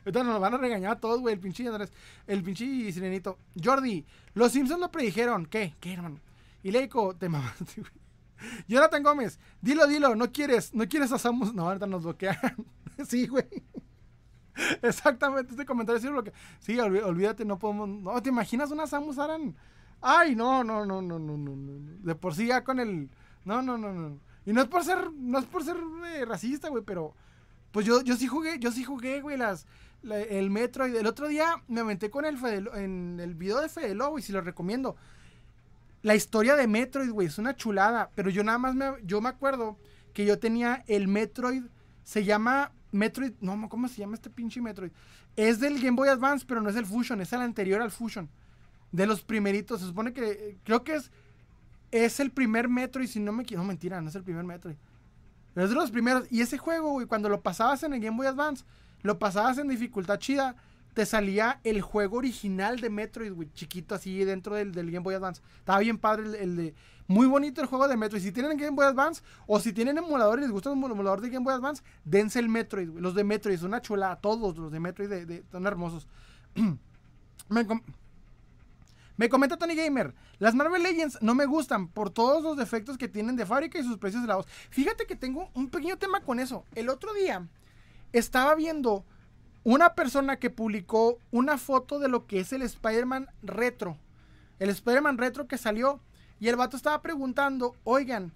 Speaker 1: Ahorita nos van a regañar a todos, güey. El pinche Andrés. El pinche sirenito. Jordi, los Simpsons lo predijeron. ¿Qué? ¿Qué, hermano? Y Leico, te mamaste, güey. [laughs] Jonathan Gómez, dilo, dilo, no quieres, no quieres a Samus. No, ahorita nos bloquean. [laughs] sí, güey. Exactamente, este comentario sí lo que. Sí, olvídate, no podemos. No, ¿te imaginas una Samus Aran? Ay, no, no, no, no, no, no, no. De por sí ya con el. No, no, no, no. Y no es por ser, no es por ser eh, racista, güey, pero. Pues yo, yo sí jugué, yo sí jugué, güey, las. el Metroid. El otro día me aventé con el en el video de Fede Lobo y si lo recomiendo. La historia de Metroid, güey, es una chulada. Pero yo nada más me, yo me acuerdo que yo tenía el Metroid. Se llama Metroid. No, ¿cómo se llama este pinche Metroid? Es del Game Boy Advance, pero no es el Fusion, es el anterior al Fusion. De los primeritos. Se supone que. Creo que es. Es el primer Metroid, si no me quiero. No, mentira, no es el primer Metroid. Pero es de los primeros. Y ese juego, güey, cuando lo pasabas en el Game Boy Advance, lo pasabas en dificultad chida, te salía el juego original de Metroid, güey, chiquito así dentro del, Game Boy Advance. Estaba bien padre el, de... Muy bonito el juego de Metroid. Si tienen Game Boy Advance o si tienen emuladores y les gusta el emulador de Game Boy Advance, dense el Metroid. Los de Metroid son una chulada. Todos los de Metroid de, son hermosos. [clears throat] me, me comenta Tony Gamer, las Marvel Legends no me gustan por todos los defectos que tienen de fábrica y sus precios elevados. Fíjate que tengo un pequeño tema con eso. El otro día estaba viendo una persona que publicó una foto de lo que es el Spider-Man retro. El Spider-Man retro que salió. Y el vato estaba preguntando, oigan,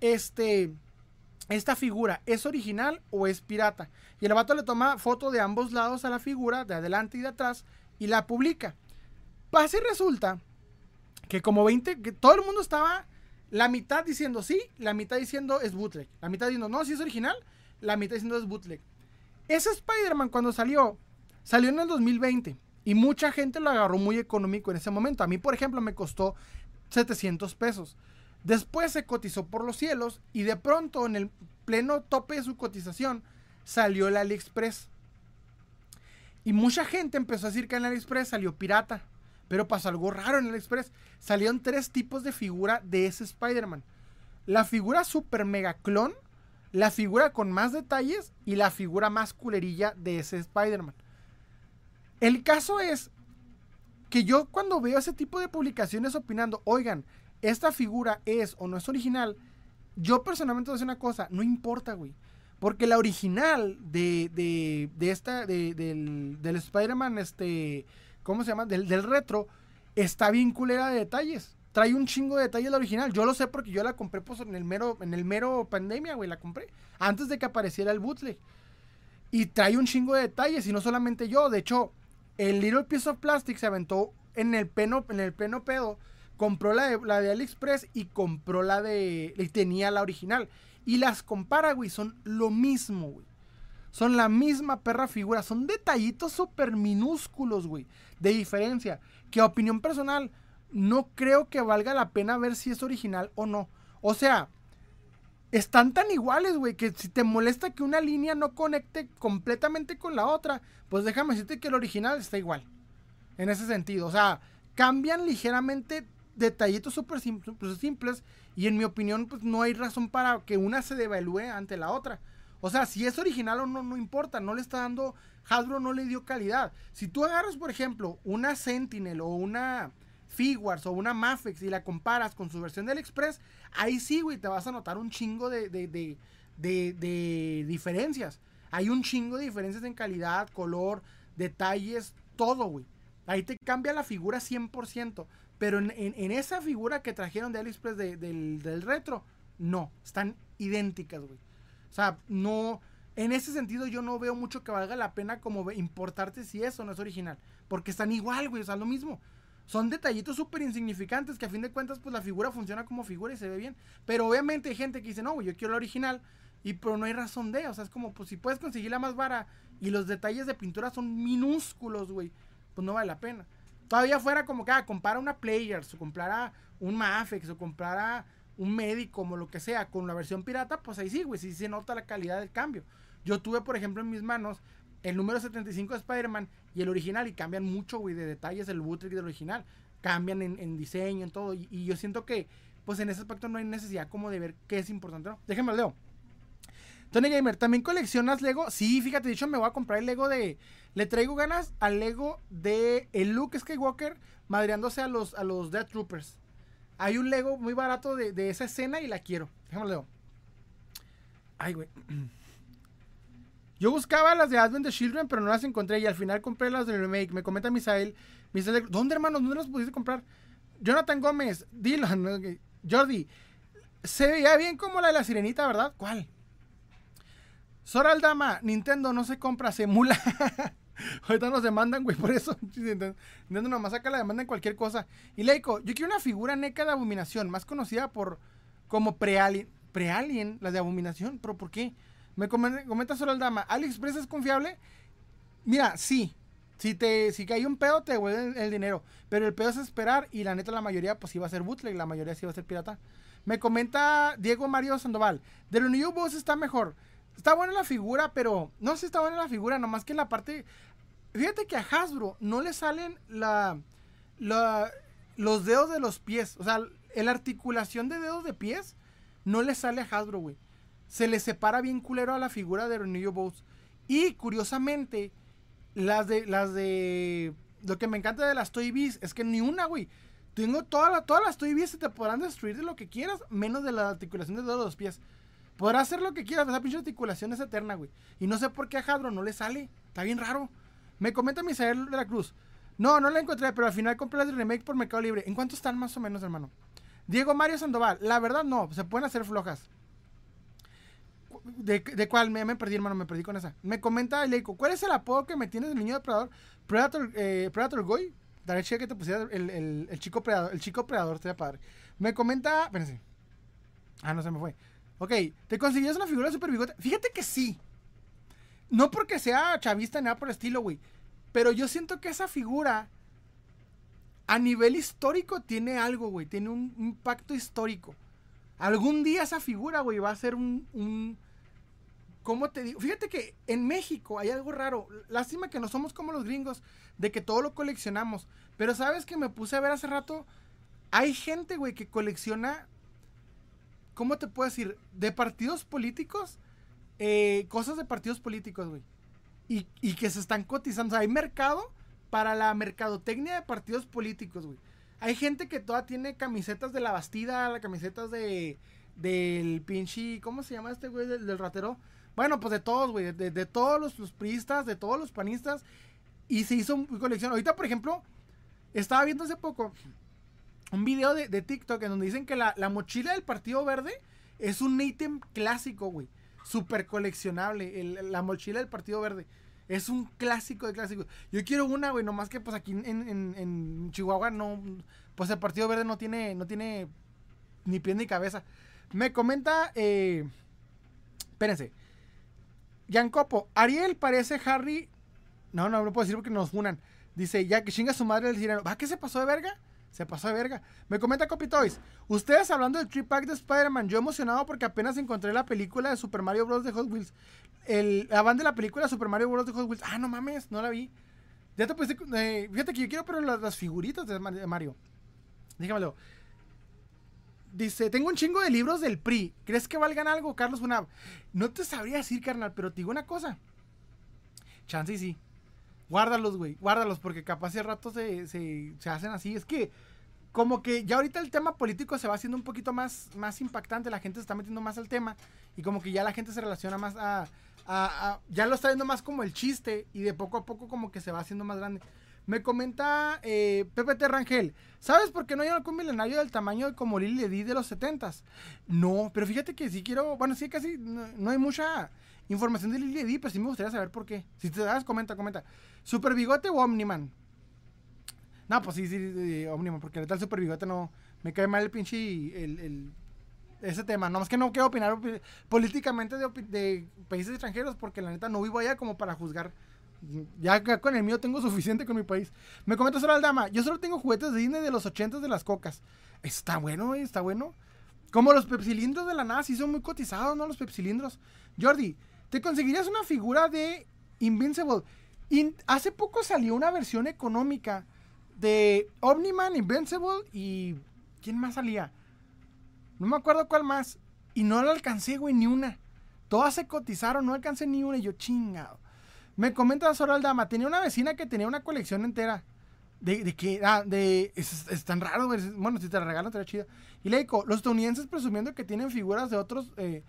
Speaker 1: este, esta figura, ¿es original o es pirata? Y el vato le toma foto de ambos lados a la figura, de adelante y de atrás, y la publica. Pasa y resulta que como 20, que todo el mundo estaba la mitad diciendo sí, la mitad diciendo es bootleg. La mitad diciendo no, sí es original, la mitad diciendo es bootleg. Ese Spider-Man cuando salió, salió en el 2020 y mucha gente lo agarró muy económico en ese momento. A mí, por ejemplo, me costó 700 pesos. Después se cotizó por los cielos y de pronto en el pleno tope de su cotización salió el AliExpress. Y mucha gente empezó a decir que en el AliExpress salió pirata. Pero pasó algo raro en el Express. Salieron tres tipos de figura de ese Spider-Man. La figura super mega clon, la figura con más detalles y la figura más culerilla de ese Spider-Man. El caso es que yo cuando veo ese tipo de publicaciones opinando, oigan, esta figura es o no es original, yo personalmente voy a una cosa, no importa, güey. Porque la original de, de, de esta, de, del, del Spider-Man, este, ¿cómo se llama? Del, retro, está bien culera de detalles. Trae un chingo de detalles la original. Yo lo sé porque yo la compré pues, en el mero, en el mero pandemia, güey, la compré. Antes de que apareciera el bootleg. Y trae un chingo de detalles. Y no solamente yo. De hecho, el Little Piece of Plastic se aventó en el peno, en el pleno pedo. Compró la de, la de AliExpress y compró la de. Y tenía la original. Y las compara, güey. Son lo mismo, güey. Son la misma perra figura. Son detallitos súper minúsculos, güey. De diferencia. Que a opinión personal, no creo que valga la pena ver si es original o no. O sea, están tan iguales, güey, que si te molesta que una línea no conecte completamente con la otra, pues déjame decirte que el original está igual. En ese sentido. O sea, cambian ligeramente detallitos súper simples. Y en mi opinión, pues no hay razón para que una se devalúe ante la otra. O sea, si es original o no, no importa, no le está dando, Hasbro no le dio calidad. Si tú agarras, por ejemplo, una Sentinel o una Figuarts o una Mafex y la comparas con su versión del Express, ahí sí, güey, te vas a notar un chingo de, de, de, de, diferencias. Hay un chingo de diferencias en calidad, color, detalles, todo, güey. Ahí te cambia la figura 100%. Pero en, en, esa figura que trajeron de AliExpress del, del retro, no, están idénticas, güey. O sea, no. En ese sentido, yo no veo mucho que valga la pena como importarte si eso no es original. Porque están igual, güey. O sea, lo mismo. Son detallitos súper insignificantes que a fin de cuentas, pues la figura funciona como figura y se ve bien. Pero obviamente hay gente que dice, no, yo quiero la original. Y pero no hay razón de. O sea, es como, pues si puedes conseguir la más vara y los detalles de pintura son minúsculos, güey. Pues no vale la pena. Todavía fuera como que, ah, compara una Players, o comprara un Mafex, o comprara un médico, como lo que sea, con la versión pirata, pues ahí sí, güey, sí se nota la calidad del cambio. Yo tuve, por ejemplo, en mis manos el número 75 de Spider-Man y el original y cambian mucho, güey, de detalles el bootleg del original. Cambian en, diseño, en todo. Y, yo siento que, pues en ese aspecto no hay necesidad como de ver qué es importante. No, déjenme leo. Tony Gamer, ¿también coleccionas Lego? Sí, fíjate, de hecho me voy a comprar el Lego de... Le traigo ganas al Lego de el Luke Skywalker madreándose a los, a los Death Troopers. Hay un Lego muy barato de, esa escena y la quiero. Déjame leo. Ay, güey. [clears throat] Yo buscaba las de Advent the Children, pero no las encontré. Y al final compré las del remake. Me comenta Misael. Misael ¿Dónde, hermanos? ¿Dónde las pudiste comprar? Jonathan Gómez. Dylan. Jordi. Se veía bien como la de la sirenita, ¿verdad? ¿Cuál? Sora Aldama, Nintendo no se compra, se emula. [laughs] Ahorita nos demandan, güey, por eso. [laughs] Nintendo nomás saca la demanda en cualquier cosa. Y Leico, yo quiero una figura NECA de abominación, más conocida por como pre-alien. Pre-alien, la de abominación, pero ¿por qué? Me comenta, Sora Aldama, ¿AliExpress es confiable? Mira, sí. Si te si hay un pedo, te devuelven el dinero. Pero el pedo es esperar y la neta la mayoría pues iba a ser bootleg, la mayoría sí iba a ser pirata. Me comenta Diego Mario Sandoval, de los New Boss está mejor. Está buena la figura, pero no sé está buena la figura, nomás que la parte. Fíjate que a Hasbro no le salen la, la, los dedos de los pies. O sea, la articulación de dedos de pies no le sale a Hasbro, güey. Se le separa bien culero a la figura de New Boss. Y curiosamente, las de. Las de. Lo que me encanta de las Toy Biz es que ni una, güey. Tengo todas todas las Toy Biz se te podrán destruir de lo que quieras, menos de la articulación de de los pies. Podrá hacer lo que quieras, esa pinche articulación es eterna, güey. Y no sé por qué a Hadro no le sale. Está bien raro. Me comenta Misael de la Cruz. No, no la encontré, pero al final compré las de remake por Mercado Libre. ¿En cuánto están más o menos, hermano? Diego Mario Sandoval. La verdad, no. Se pueden hacer flojas. ¿De, de cuál? Me, me, perdí, hermano. Me perdí con esa. Me comenta Leico. ¿Cuál es el apodo que me tienes del niño depredador? Predator, eh, Predator Goy. Daré que te pusiera el, el, el, chico predador. El chico predador, estaría padre. Me comenta. Espérense. Ah, no se me fue. Ok, ¿te conseguías una figura de super bigote? Fíjate que sí. No porque sea chavista ni nada por el estilo, güey. Pero yo siento que esa figura, a nivel histórico, tiene algo, güey. Tiene un impacto histórico. Algún día esa figura, güey, va a ser un... ¿Cómo te digo? Fíjate que en México hay algo raro. Lástima que no somos como los gringos, de que todo lo coleccionamos. Pero sabes que me puse a ver hace rato. Hay gente, güey, que colecciona ¿cómo te puedo decir? De partidos políticos, eh, cosas de partidos políticos, güey. Y, y, que se están cotizando. O sea, hay mercado para la mercadotecnia de partidos políticos, güey. Hay gente que toda tiene camisetas de la Bastida, camisetas de del pinche, ¿cómo se llama este güey del, ratero? Bueno, pues de todos, güey, de, todos los, los priistas, de todos los panistas. Y se hizo una colección. Ahorita, por ejemplo, estaba viendo hace poco un video de, TikTok en donde dicen que la, mochila del Partido Verde es un ítem clásico, güey. Súper coleccionable. la mochila del Partido Verde. Es un clásico de clásicos. Yo quiero una, güey, nomás que pues aquí en, Chihuahua no. Pues el Partido Verde no tiene. No tiene ni pie ni cabeza. Me comenta. Eh, espérense. Copo, Ariel parece Harry. No, no, no puedo decir porque nos funan. Dice, ya que chinga su madre el sireno. ¿Va que se pasó de verga? Se pasó de verga. Me comenta Copitoys. Ustedes hablando del trip pack de Spider-Man. Yo emocionado porque apenas encontré la película de Super Mario Bros. de Hot Wheels. El, la banda de la película Super Mario Bros. de Hot Wheels. Ah, no mames, no la vi. Ya te puse. Eh, fíjate que yo quiero pero las, figuritas de Mario. Dígamelo. Dice, tengo un chingo de libros del PRI. ¿Crees que valgan algo, Carlos Funab? No te sabría decir, carnal, pero te digo una cosa. Chance y sí. Guárdalos, güey. Guárdalos, porque capaz de rato se, se, se, hacen así. Es que, como que ya ahorita el tema político se va haciendo un poquito más, más impactante. La gente se está metiendo más al tema. Y como que ya la gente se relaciona más a, a, ya lo está viendo más como el chiste. Y de poco a poco, como que se va haciendo más grande. Me comenta eh, Pepe Terrangel. ¿Sabes por qué no hay algún milenario del tamaño de como Lily Ledy de los 70s? No, pero fíjate que sí quiero. Bueno, sí, casi no, hay mucha información de Lily Ledy, pero sí me gustaría saber por qué. Si te das, comenta, comenta. ¿Super Bigote o Omniman? No, pues sí, sí, Omniman, porque el tal Super Bigote no. Me cae mal el pinche. El, ese tema. No más que no quiero opinar políticamente de, países extranjeros, porque la neta no vivo allá como para juzgar. Ya con el mío tengo [laughs] suficiente con mi país. Me comenta solo dama. Yo solo tengo juguetes de Disney de los 80 de las cocas. Está bueno, está bueno. Como los pepsilindros de la NASA, sí son muy cotizados, ¿no? Los pepsilindros. Jordi, ¿te conseguirías una figura de Invincible? Hace poco salió una versión económica de Omniman, Invincible y. ¿Quién más salía? No me acuerdo cuál más. Y no la alcancé, güey, ni una. Todas se cotizaron, no alcancé ni una. Y yo, chingado. Me comenta Soral Dama, tenía una vecina que tenía una colección entera. ¿De, qué? Ah, de. Es, tan raro, güey. Bueno, si te la regalan, estaría chido. Y le digo, los estadounidenses presumiendo que tienen figuras de otros. Eh,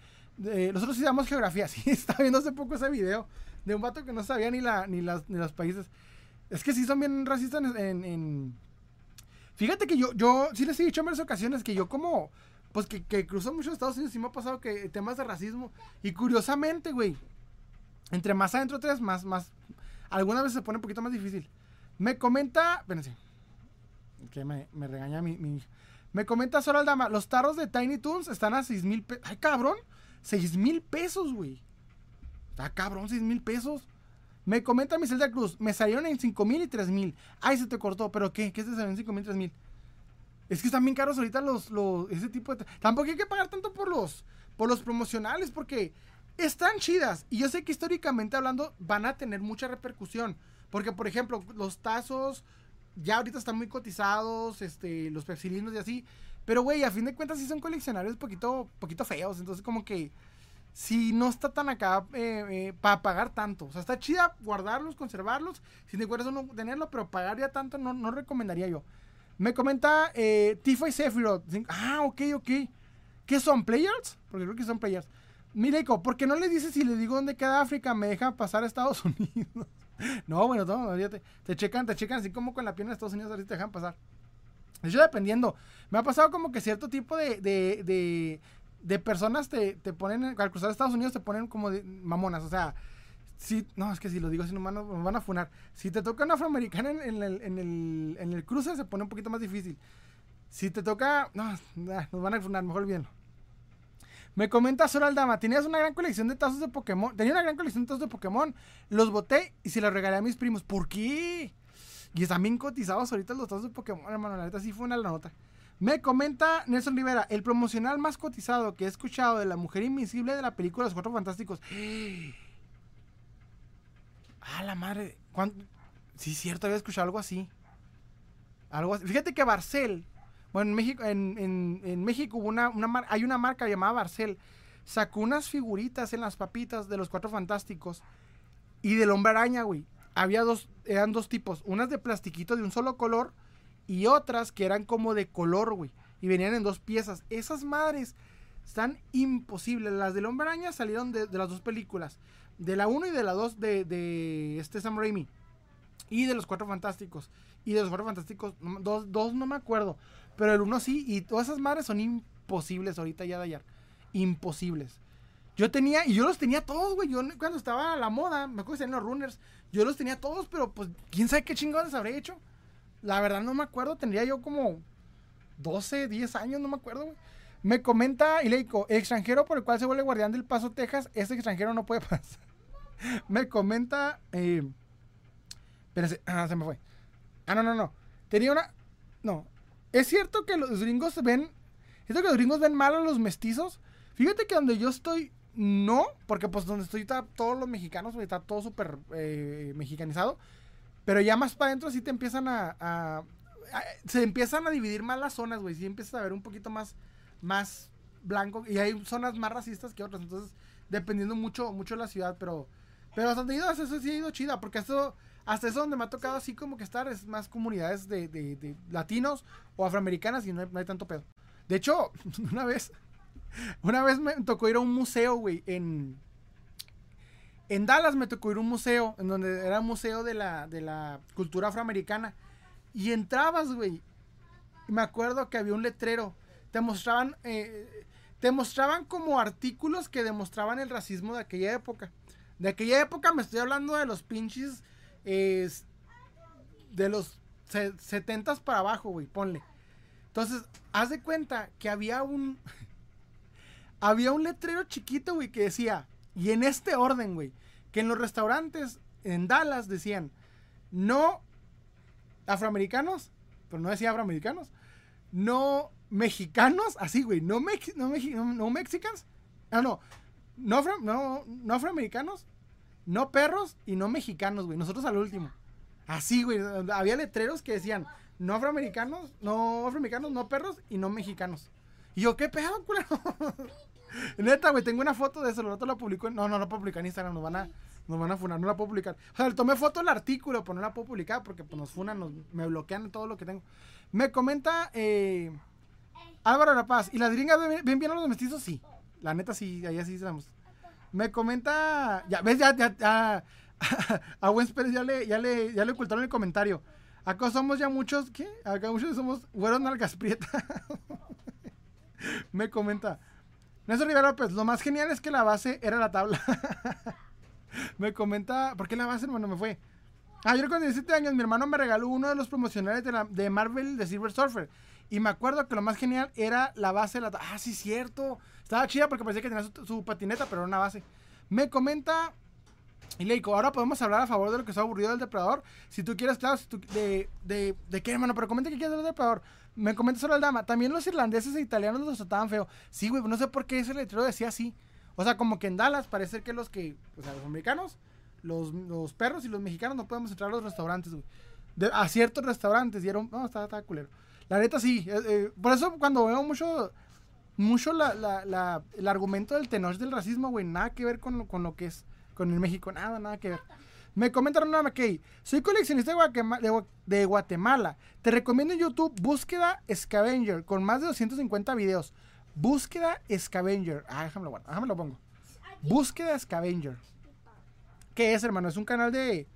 Speaker 1: nosotros sí damos geografía. [laughs] Sí, estaba viendo hace poco ese video de un vato que no sabía ni, la, ni, las, ni los países. Es que sí son bien racistas en, Fíjate que yo, yo sí les he dicho en varias ocasiones que yo como, pues que, que cruzo muchos Estados Unidos y me ha pasado que temas de racismo. Y curiosamente, güey, Entre más adentro tres, más, más. Algunas veces se pone un poquito más difícil. Me comenta. Espérense. Que me, me regaña mi, mi. Me comenta Sora Aldama. Los tarros de Tiny Toons están a 6 mil pesos. Ay, cabrón. 6 mil pesos, güey. Está cabrón, 6 mil pesos. Me comenta Miselda Cruz. Me salieron en 5 mil y 3 mil. Ay, se te cortó. ¿Pero qué? ¿Qué te salió en 5 mil y 3 mil? Es que están bien caros ahorita los, los, ese tipo de... Tampoco hay que pagar tanto por los, por los promocionales porque están chidas. Y yo sé que históricamente hablando van a tener mucha repercusión. Porque, por ejemplo, los tazos ya ahorita están muy cotizados, este, los pepsilinos y así. Pero, güey, a fin de cuentas sí son coleccionables poquito, poquito feos. Entonces, como que si no está tan acá eh, eh, para pagar tanto. O sea, está chida guardarlos, conservarlos, sin de acuerdo no tenerlo, pero pagar ya tanto no, no recomendaría yo. Me comenta eh, Tifa y Sephiroth. Ah, ok, ok. ¿Qué son? ¿Players? Porque creo que son players. Mireiko, ¿por qué no le dices si le digo dónde queda África me deja pasar a Estados [laughs] Unidos? no, bueno, no, te, te, checan, te checan así como con la pierna de Estados Unidos, así te dejan pasar. Yo dependiendo. Me ha pasado como que cierto tipo de, de, de, de personas te, te, ponen, al cruzar Estados Unidos te ponen como de mamonas. O sea, si, no, es que si lo digo así no me van a funar. Si te toca una afroamericana en, el, en, el, en el cruce se pone un poquito más difícil. Si te toca, no, nos van a funar, mejor bien. Me comenta Sora Aldama, tenías una gran colección de tazos de Pokémon. Tenía una gran colección de tazos de Pokémon. Los boté y se los regalé a mis primos. ¿Por qué? Y están bien cotizados ahorita los tazos de Pokémon, hermano. La neta sí fue una nota. Me comenta Nelson Rivera, el promocional más cotizado que he escuchado de la mujer invisible de la película Los Cuatro Fantásticos. [gasps] Ah, la madre. Sí, cierto, había escuchado algo así. Algo así. Fíjate que Barcel, en México, en, México una, hay una marca llamada Barcel. Sacó unas figuritas en las papitas de los cuatro fantásticos y del hombre araña, güey. Había dos, eran dos tipos. Unas de plastiquito de un solo color y otras que eran como de color, güey. Y venían en dos piezas. Esas madres están imposibles. Las del hombre araña salieron de, de las dos películas de la 1 y de la 2 de, de, este Sam Raimi. Y de los Cuatro Fantásticos. Y de los Cuatro Fantásticos, dos, dos no me acuerdo. Pero el uno sí. Y todas esas madres son imposibles ahorita ya de hallar. Imposibles. Yo tenía, y yo los tenía todos, güey. Yo cuando estaba a la moda, me acuerdo que los runners. Yo los tenía todos, pero pues, quién sabe qué chingados habré hecho. La verdad no me acuerdo. Tendría yo como 12, 10 años, no me acuerdo, güey. Me comenta Ileico, extranjero por el cual se vuelve guardián del Paso, Texas, ese extranjero no puede [laughs] pasar. me comenta. Eh, espérense, ah, se me fue. Ah, no, no, no. Tenía una. No. Es cierto que los gringos ven. Es cierto que los gringos ven mal a los mestizos. Fíjate que donde yo estoy, no. Porque pues donde estoy está todos los mexicanos, está todo súper eh, mexicanizado. Pero ya más para adentro sí te empiezan a, Se empiezan a dividir más las zonas, güey. Sí empiezas a ver un poquito más. Más blanco. Y hay zonas más racistas que otras. Entonces, dependiendo mucho, mucho de la ciudad. Pero pero hasta ido, eso sí ha ido chida, porque esto, hasta eso donde me ha tocado así como que estar es más comunidades de, latinos o afroamericanas y no hay, tanto pedo. De hecho, [laughs] una vez, una vez me tocó ir a un museo, güey, en, en Dallas me tocó ir a un museo, en donde era un museo de la, de la cultura afroamericana. Y entrabas, güey. Y me acuerdo que había un letrero. Te mostraban, eh, te mostraban como artículos que demostraban el racismo de aquella época. De aquella época me estoy hablando de los pinches. De los 70 para abajo, güey, ponle. Entonces, haz de cuenta que había un. [laughs] había un letrero chiquito, güey, que decía. Y en este orden, güey. Que en los restaurantes en Dallas decían. No afroamericanos. Pero no decía afroamericanos. No mexicanos. Así, güey. No, no, no, no mexicanos. Ah, no no, no, no afroamericanos, no perros y no mexicanos, güey. Nosotros al último. Así, güey. Había letreros que decían, no afroamericanos, no afroamericanos, no perros y no mexicanos. Y yo, ¿qué pedo, culero? [laughs] Neta, güey, tengo una foto de eso, lo la publico. No, no la publicar en Instagram, nos van a, nos van a funar, no la puedo publicar. O sea, le tomé foto del artículo, pero no la puedo publicar porque pues, nos funan, nos, me bloquean todo lo que tengo. Me comenta eh, Álvaro La Paz, ¿y las gringas ven bien a los mestizos? Sí. La neta sí, ahí así estamos. Me comenta. Ya, ¿ves? Ya, ya, [laughs] a Wens Pérez ya le, ya le, ya le ocultaron el comentario. Acá somos ya muchos, ¿qué? Acá muchos somos, fueron algas prietas. [laughs] Me comenta. Néstor Rivera pues lo más genial es que la base era la tabla. [laughs] me comenta, ¿por qué la base, hermano? Me fue. Yo con 17 años mi hermano me regaló uno de los promocionales de, la- de Marvel de Silver Surfer. Y me acuerdo que lo más genial era la base de la... Ah, sí, cierto. Estaba chida porque parecía que tenía su, patineta, pero era una base. Me comenta... Y le digo, ahora podemos hablar a favor de lo que está aburrido del depredador. Si tú quieres, claro, si tú- de, de, qué, hermano, pero comenta que quieres del depredador. Me comenta solo el dama. También los irlandeses e italianos los trataban feo. Sí, güey, no sé por qué ese letrero decía así. O sea, como que en Dallas parece que los que, o sea, los americanos, los, los perros y los mexicanos no podemos entrar a los restaurantes, güey. A ciertos restaurantes un, no, estaba culero. La neta sí, eh, eh, por eso cuando veo mucho, mucho la, la- la- el argumento del tenor del racismo, güey, nada que ver con, lo- con lo que es, con el México, nada, nada que ver. Me comentaron nada McKay, soy coleccionista de, Guatemala. Te recomiendo en YouTube búsqueda Scavenger con más de 250 videos. Búsqueda Scavenger. Ah, déjame lo guardo, déjame lo pongo. Búsqueda Scavenger. ¿Qué es, hermano? Es un canal de,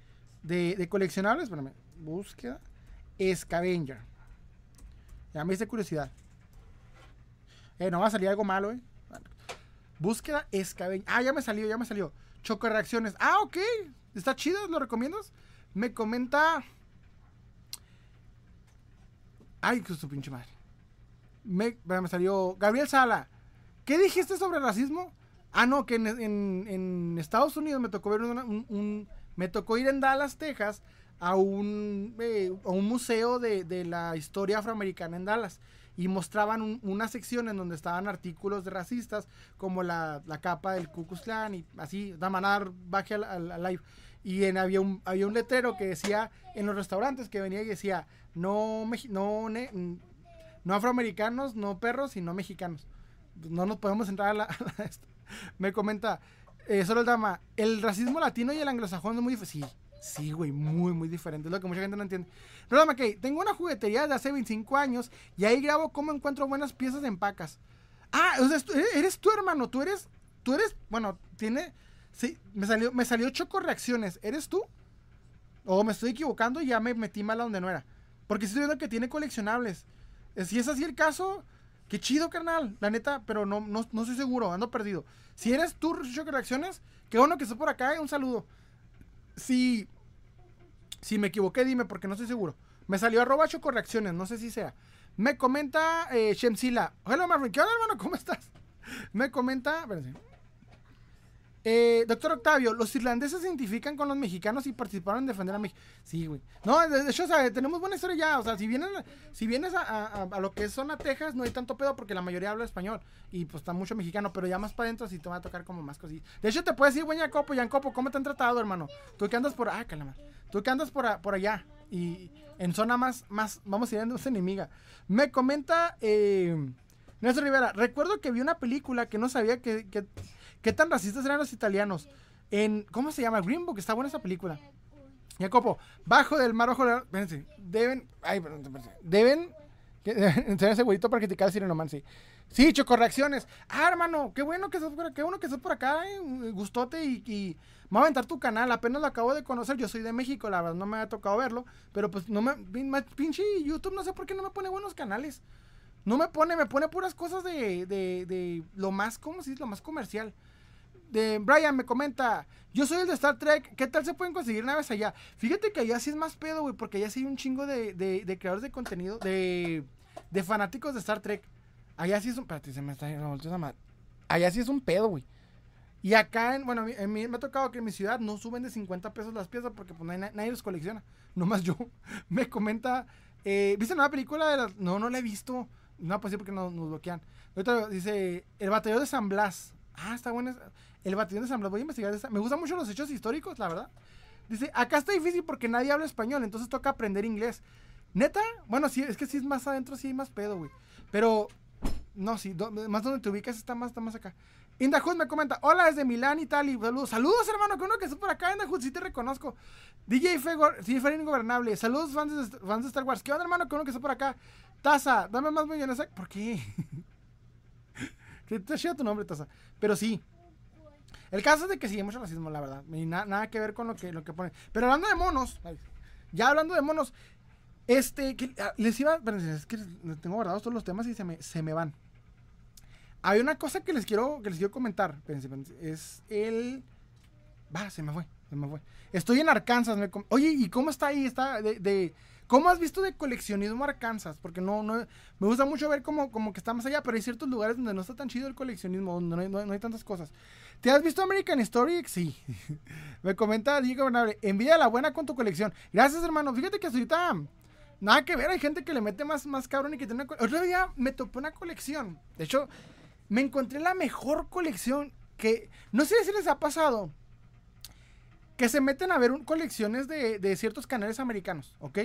Speaker 1: de, de coleccionables. Espérame. Búsqueda Scavenger. Ya me hice curiosidad. Eh, no va a salir algo malo, eh. Búsqueda Scavenger. Ah, ya me salió, ya me salió. Choco reacciones. Ah, ok. Está chido, ¿lo recomiendas? Me comenta. Ay, que su pinche madre. Me, me salió. Gabriel Sala. ¿Qué dijiste sobre racismo? Ah, no, que en, en- en Estados Unidos me tocó ver una- un, un- Me tocó ir en Dallas, Texas, a un, eh, a un museo de, de la historia afroamericana en Dallas. Y mostraban un- una sección en donde estaban artículos de racistas, como la, la capa del Ku y así, Damanar, baje al, al- live. Y en, había, un, había un letrero que decía en los restaurantes que venía y decía, no, no, no afroamericanos, no perros y no mexicanos. No nos podemos entrar a la... [laughs] Me comenta, eh, solo el dama, el racismo latino y el anglosajón es muy. Sí, sí, güey, muy, muy diferente. Es lo que mucha gente no entiende. Rola McKay, tengo una juguetería de hace 25 años y ahí grabo cómo encuentro buenas piezas en pacas. Ah, o tú- eres, tú, hermano. Tú eres, tú eres, bueno, tiene, sí, me salió, me salió choco reacciones. ¿Eres tú? O me estoy equivocando y ya me metí mal a donde no era. Porque estoy viendo que tiene coleccionables. Eh, Si es así el caso, qué chido, carnal. La neta, pero no, no, no estoy seguro, ando perdido. Si eres tú, Choco Reacciones, qué bueno que estés por acá, eh, un saludo. Si, si me equivoqué, dime, porque no estoy seguro. Me salió arroba Choco Reacciones, no sé si sea. Me comenta eh, Shemsila. Hola, Marvin. ¿Qué onda, hermano? ¿Cómo estás? [laughs] Me comenta. espérense. Eh, doctor Octavio, los irlandeses se identifican con los mexicanos y participaron en defender a México. Sí, güey. No, de, hecho, o sea, tenemos buena historia ya. O sea, si vienes, si vienes a, lo que es zona Texas, no hay tanto pedo porque la mayoría habla español. Y pues está mucho mexicano, pero ya más para adentro sí te va a tocar como más cosillas. De hecho, te puedes decir, buen Jacopo, Jacopo, ¿cómo te han tratado, hermano? Tú que andas por. Ah, calma. Tú que andas por, por allá. Y en zona más, más, vamos a ir a enemiga. Me comenta eh, Nelson Rivera, recuerdo que vi una película que no sabía que- qué tan racistas eran los italianos. En, ¿cómo se llama? Green Book, está buena esa película. Jacopo, bajo del mar, bajo del mar, espérense, deben, ay, perdón, espérense, deben, que- [laughs] deben enseñar ese güeyito para criticar el sirenomancy. Sí, chocorreacciones. Ah, hermano, qué bueno que estás por acá, qué bueno que estás por acá, eh, gustote y, y voy a aventar tu canal, apenas lo acabo de conocer, yo soy de México, la verdad no me ha tocado verlo, pero pues no me, pinche YouTube, no sé por qué no me pone buenos canales. No me pone, me pone puras cosas de, de lo más, ¿cómo se dice? Lo más comercial. De Brian me comenta, yo soy el de Star Trek, ¿qué tal se pueden conseguir naves allá? Fíjate que allá sí es más pedo, güey, porque allá sí hay un chingo de, de, creadores de contenido, de, de fanáticos de Star Trek. Allá sí es un, espérate, se me está la. Allá sí es un pedo, güey. Y acá, en, bueno, en mí me ha tocado que en mi ciudad no suben de 50 pesos las piezas porque pues, nadie, los colecciona. Nomás yo. [laughs] Me comenta, eh, ¿viste nueva película? De las- No, no la he visto. No, pues sí, porque nos, bloquean. Ahorita dice, el batallón de San Blas. Ah, está bueno. El batallón de San Blas. Voy a investigar esa. Me gustan mucho los hechos históricos, la verdad. Dice, acá está difícil porque nadie habla español, entonces toca aprender inglés. ¿Neta? Bueno, sí, es que sí es más adentro, sí hay más pedo, güey. Pero, no, sí, más donde te ubicas está más, está más acá. Indahud me comenta, hola desde Milán, Italia. Saludos, saludos hermano, que uno que está por acá, Indahud, sí te reconozco. DJ Fegor, sí, Fer Ingobernable. Saludos fans de, fans de Star Wars. ¿Qué onda, hermano? Que uno que está por acá. Taza, dame más mayonesa. ¿Por qué? [laughs] que te chido tu nombre, Taza. Pero sí. El caso es de que sí hay mucho racismo, la verdad. Y na- nada que ver con lo que, lo que ponen. Pero hablando de monos, ya hablando de monos, este, ah, les iba, es que tengo guardados todos los temas y se me, se me van. Hay una cosa que les quiero, que les quiero comentar, es el, Va, se me fue, se me fue. Estoy en Arkansas. Oye, ¿y cómo está ahí? Está de, ¿Cómo has visto de coleccionismo Arkansas? Porque no, no, me gusta mucho ver como, como que está más allá, pero hay ciertos lugares donde no está tan chido el coleccionismo, donde no hay, tantas cosas. ¿Te has visto American Story? [laughs] Sí. me comenta Diego Bernabé, envidia la buena con tu colección. Gracias, hermano. Fíjate que ahorita nada que ver, hay gente que le mete más, más cabrón y que tiene una... Otro día me topé una colección. De hecho, me encontré la mejor colección que... No sé si les ha pasado que se meten a ver colecciones de, ciertos canales americanos, ¿ok?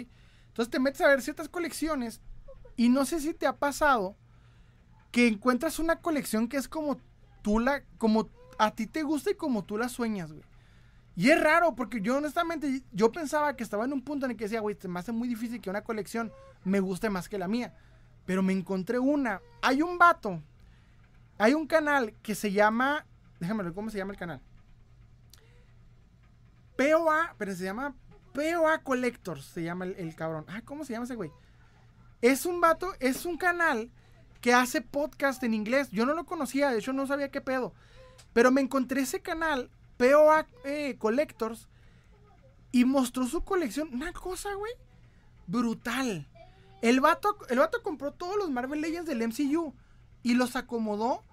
Speaker 1: Entonces te metes a ver ciertas colecciones y no sé si te ha pasado que encuentras una colección que es como tú la, como a ti te gusta y como tú la sueñas, güey. Y es raro porque yo honestamente, yo pensaba que estaba en un punto en el que decía, güey, se me hace muy difícil que una colección me guste más que la mía. Pero me encontré una. Hay un vato, hay un canal que se llama, déjame ver cómo se llama el canal. POA, pero se llama POA Collectors, se llama el, cabrón. Ah, ¿cómo se llama ese güey? Es un vato, es un canal que hace podcast en inglés. Yo no lo conocía, de hecho no sabía qué pedo. Pero me encontré ese canal, POA eh, Collectors, y mostró su colección. Una cosa, güey, brutal. El vato, el vato compró todos los Marvel Legends del MCU y los acomodó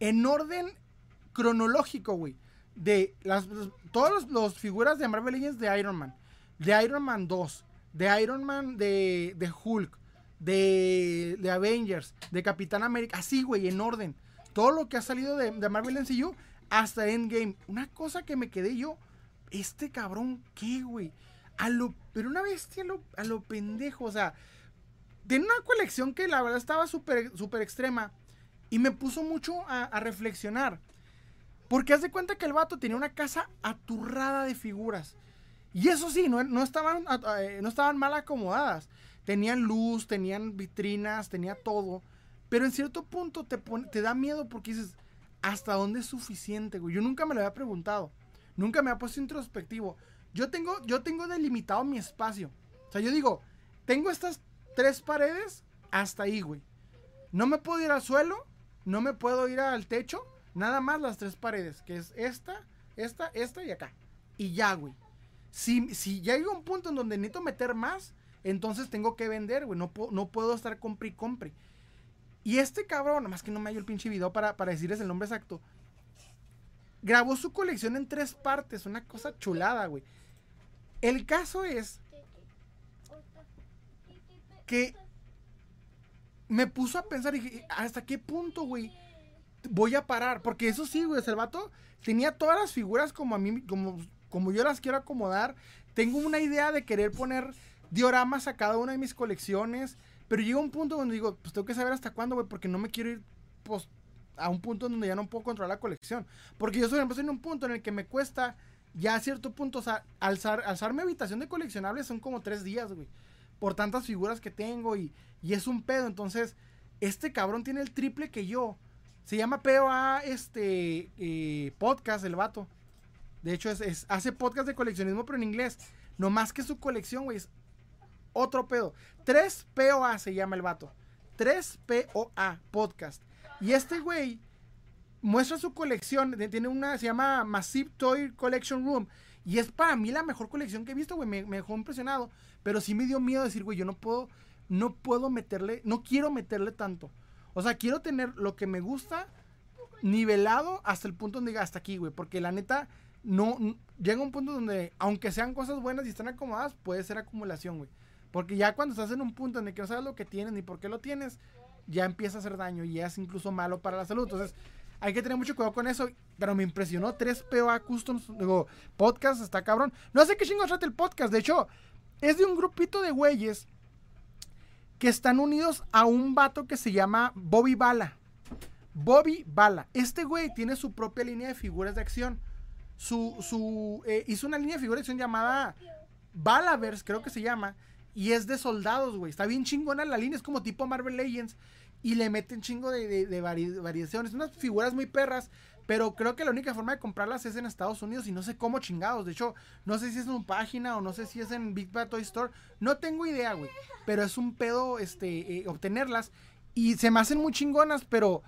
Speaker 1: en orden cronológico, güey de las, todas las figuras de Marvel Legends de Iron Man, de Iron Man 2, de Iron Man de, de Hulk, de, de, Avengers, de Capitán América, así, güey, en orden. Todo lo que ha salido de, de Marvel MCU hasta Endgame. Una cosa que me quedé yo, este cabrón, ¿qué, güey? A lo, pero una bestia a lo, a lo pendejo, o sea, de una colección que la verdad estaba súper super extrema y me puso mucho a, a reflexionar. Porque haz de cuenta que el vato tenía una casa aturrada de figuras. Y eso sí, no, no, estaban, eh, no estaban mal acomodadas. Tenían luz, tenían vitrinas, tenía todo. Pero en cierto punto te, te da miedo porque dices, ¿hasta dónde es suficiente, güey? Yo nunca me lo había preguntado. Nunca me ha puesto introspectivo. Yo tengo, yo tengo delimitado mi espacio. O sea, yo digo, tengo estas tres paredes hasta ahí, güey. No me puedo ir al suelo, no me puedo ir al techo Nada más las tres paredes, que es esta, esta, esta y acá. Y ya, güey. Si, si ya llega un punto en donde necesito meter más, entonces tengo que vender, güey. No, no puedo estar compre y compre. Y este cabrón, nada más que no me hallo el pinche video para, para decirles el nombre exacto. Grabó su colección en tres partes, una cosa chulada, güey. El caso es que me puso a pensar dije, ¿hasta qué punto, güey? voy a parar. Porque eso sí, güey, el tenía todas las figuras como a mí, como, como yo las quiero acomodar. Tengo una idea de querer poner dioramas a cada una de mis colecciones. Pero llega un punto donde digo, pues tengo que saber hasta cuándo, güey, porque no me quiero ir, pues, a un punto donde ya no puedo controlar la colección. Porque yo soy en un punto en el que me cuesta ya a cierto punto, o sea, alzar, alzar mi habitación de coleccionables son como tres días, güey. Por tantas figuras que tengo y, y es un pedo. Entonces, este cabrón tiene el triple que yo. Se llama POA este eh, podcast el vato. De hecho, es, hace podcast de coleccionismo, pero en inglés. No más que su colección, güey. Es otro pedo. 3 POA se llama el vato. 3 POA podcast. Y este güey muestra su colección. Tiene una, se llama Massive Toy Collection Room. Y es para mí la mejor colección que he visto, güey. Me, me dejó impresionado. Pero sí me dio miedo decir, güey, yo no puedo, no puedo meterle, no quiero meterle tanto. O sea, quiero tener lo que me gusta nivelado hasta el punto donde diga hasta aquí, güey. Porque la neta, no, llega un punto donde, aunque sean cosas buenas y están acomodadas, puede ser acumulación, güey. Porque ya cuando estás en un punto en el que no sabes lo que tienes ni por qué lo tienes, ya empieza a hacer daño y ya es incluso malo para la salud. Entonces, hay que tener mucho cuidado con eso. Pero me impresionó 3 POA Customs, digo, podcast, está cabrón. No sé qué chingo trata el podcast. De hecho, es de un grupito de güeyes que están unidos a un vato que se llama Bobby Bala. Bobby Bala. Este güey tiene su propia línea de figuras de acción. Su, su, eh, hizo una línea de figuras de acción llamada Balaverse, creo que se llama. Y es de soldados, güey. Está bien chingona la línea. Es como tipo Marvel Legends. Y le meten chingo de, de variaciones. Unas figuras muy perras. Pero creo que la única forma de comprarlas es en Estados Unidos y no sé cómo chingados. De hecho, no sé si es en una página o no sé si es en Big Bad Toy Store. No tengo idea, güey. Pero es un pedo este, eh, obtenerlas. Y se me hacen muy chingonas, pero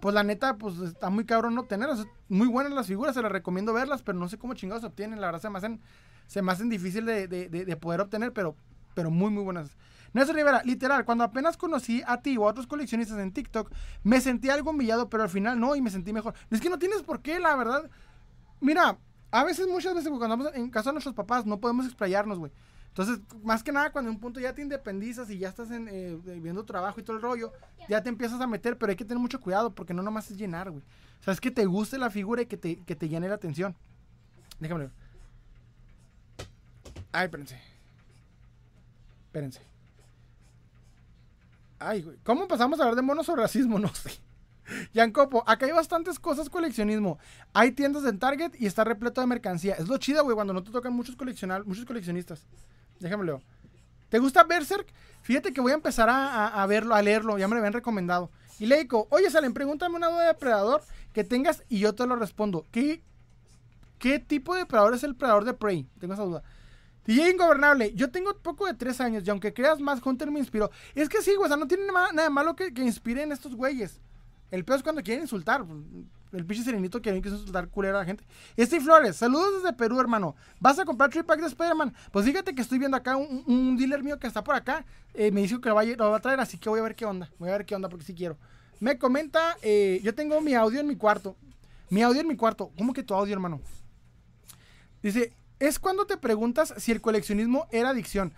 Speaker 1: pues la neta, pues está muy cabrón no tenerlas. Muy buenas las figuras, se las recomiendo verlas, pero no sé cómo chingados se obtienen. La verdad se me hacen, se hacen difícil de, de, de, poder obtener, pero, pero muy, muy buenas. Nelson Rivera, literal, cuando apenas conocí a ti o a otros coleccionistas en TikTok, me sentí algo humillado, pero al final no, y me sentí mejor. Es que no tienes por qué, la verdad. Mira, a veces, muchas veces, cuando andamos en casa de nuestros papás, no podemos explayarnos, güey. Entonces, más que nada, cuando en un punto ya te independizas y ya estás en, eh, viendo trabajo y todo el rollo, ya te empiezas a meter, pero hay que tener mucho cuidado porque no nomás es llenar, güey. O sea, es que te guste la figura y que te, que te llene la atención. Déjame ver. Ay, espérense. Espérense. Ay, güey. ¿Cómo pasamos a hablar de monos o racismo? [laughs] No sé. Yancopo, acá hay bastantes cosas coleccionismo. Hay tiendas en Target y está repleto de mercancía. Es lo chido, güey, cuando no te tocan muchos, muchos coleccionistas. Déjame leer. ¿Te gusta Berserk? Fíjate que voy a empezar a, verlo, a leerlo. Ya me lo habían recomendado. Y le digo, oye, Salen, pregúntame una duda de depredador que tengas y yo te lo respondo. ¿Qué, qué tipo de depredador es el predador de Prey? Tengo esa duda. DJ Ingobernable, yo tengo poco de tres años y aunque creas más, Hunter me inspiró. Es que sí, güey, o sea, no tiene nada, nada malo que, que inspiren estos güeyes. El peor es cuando quieren insultar. El pinche serenito quiere insultar culera a la gente. Steve Flores, saludos desde Perú, hermano. ¿Vas a comprar tripack de Spider-Man? Pues fíjate que estoy viendo acá un, dealer mío que está por acá. Eh, me dijo que lo va, a, traer, así que voy a ver qué onda. Voy a ver qué onda porque sí quiero. Me comenta, eh, yo tengo mi audio en mi cuarto. Mi audio en mi cuarto. ¿Cómo que tu audio, hermano? Dice, es cuando te preguntas si el coleccionismo era adicción.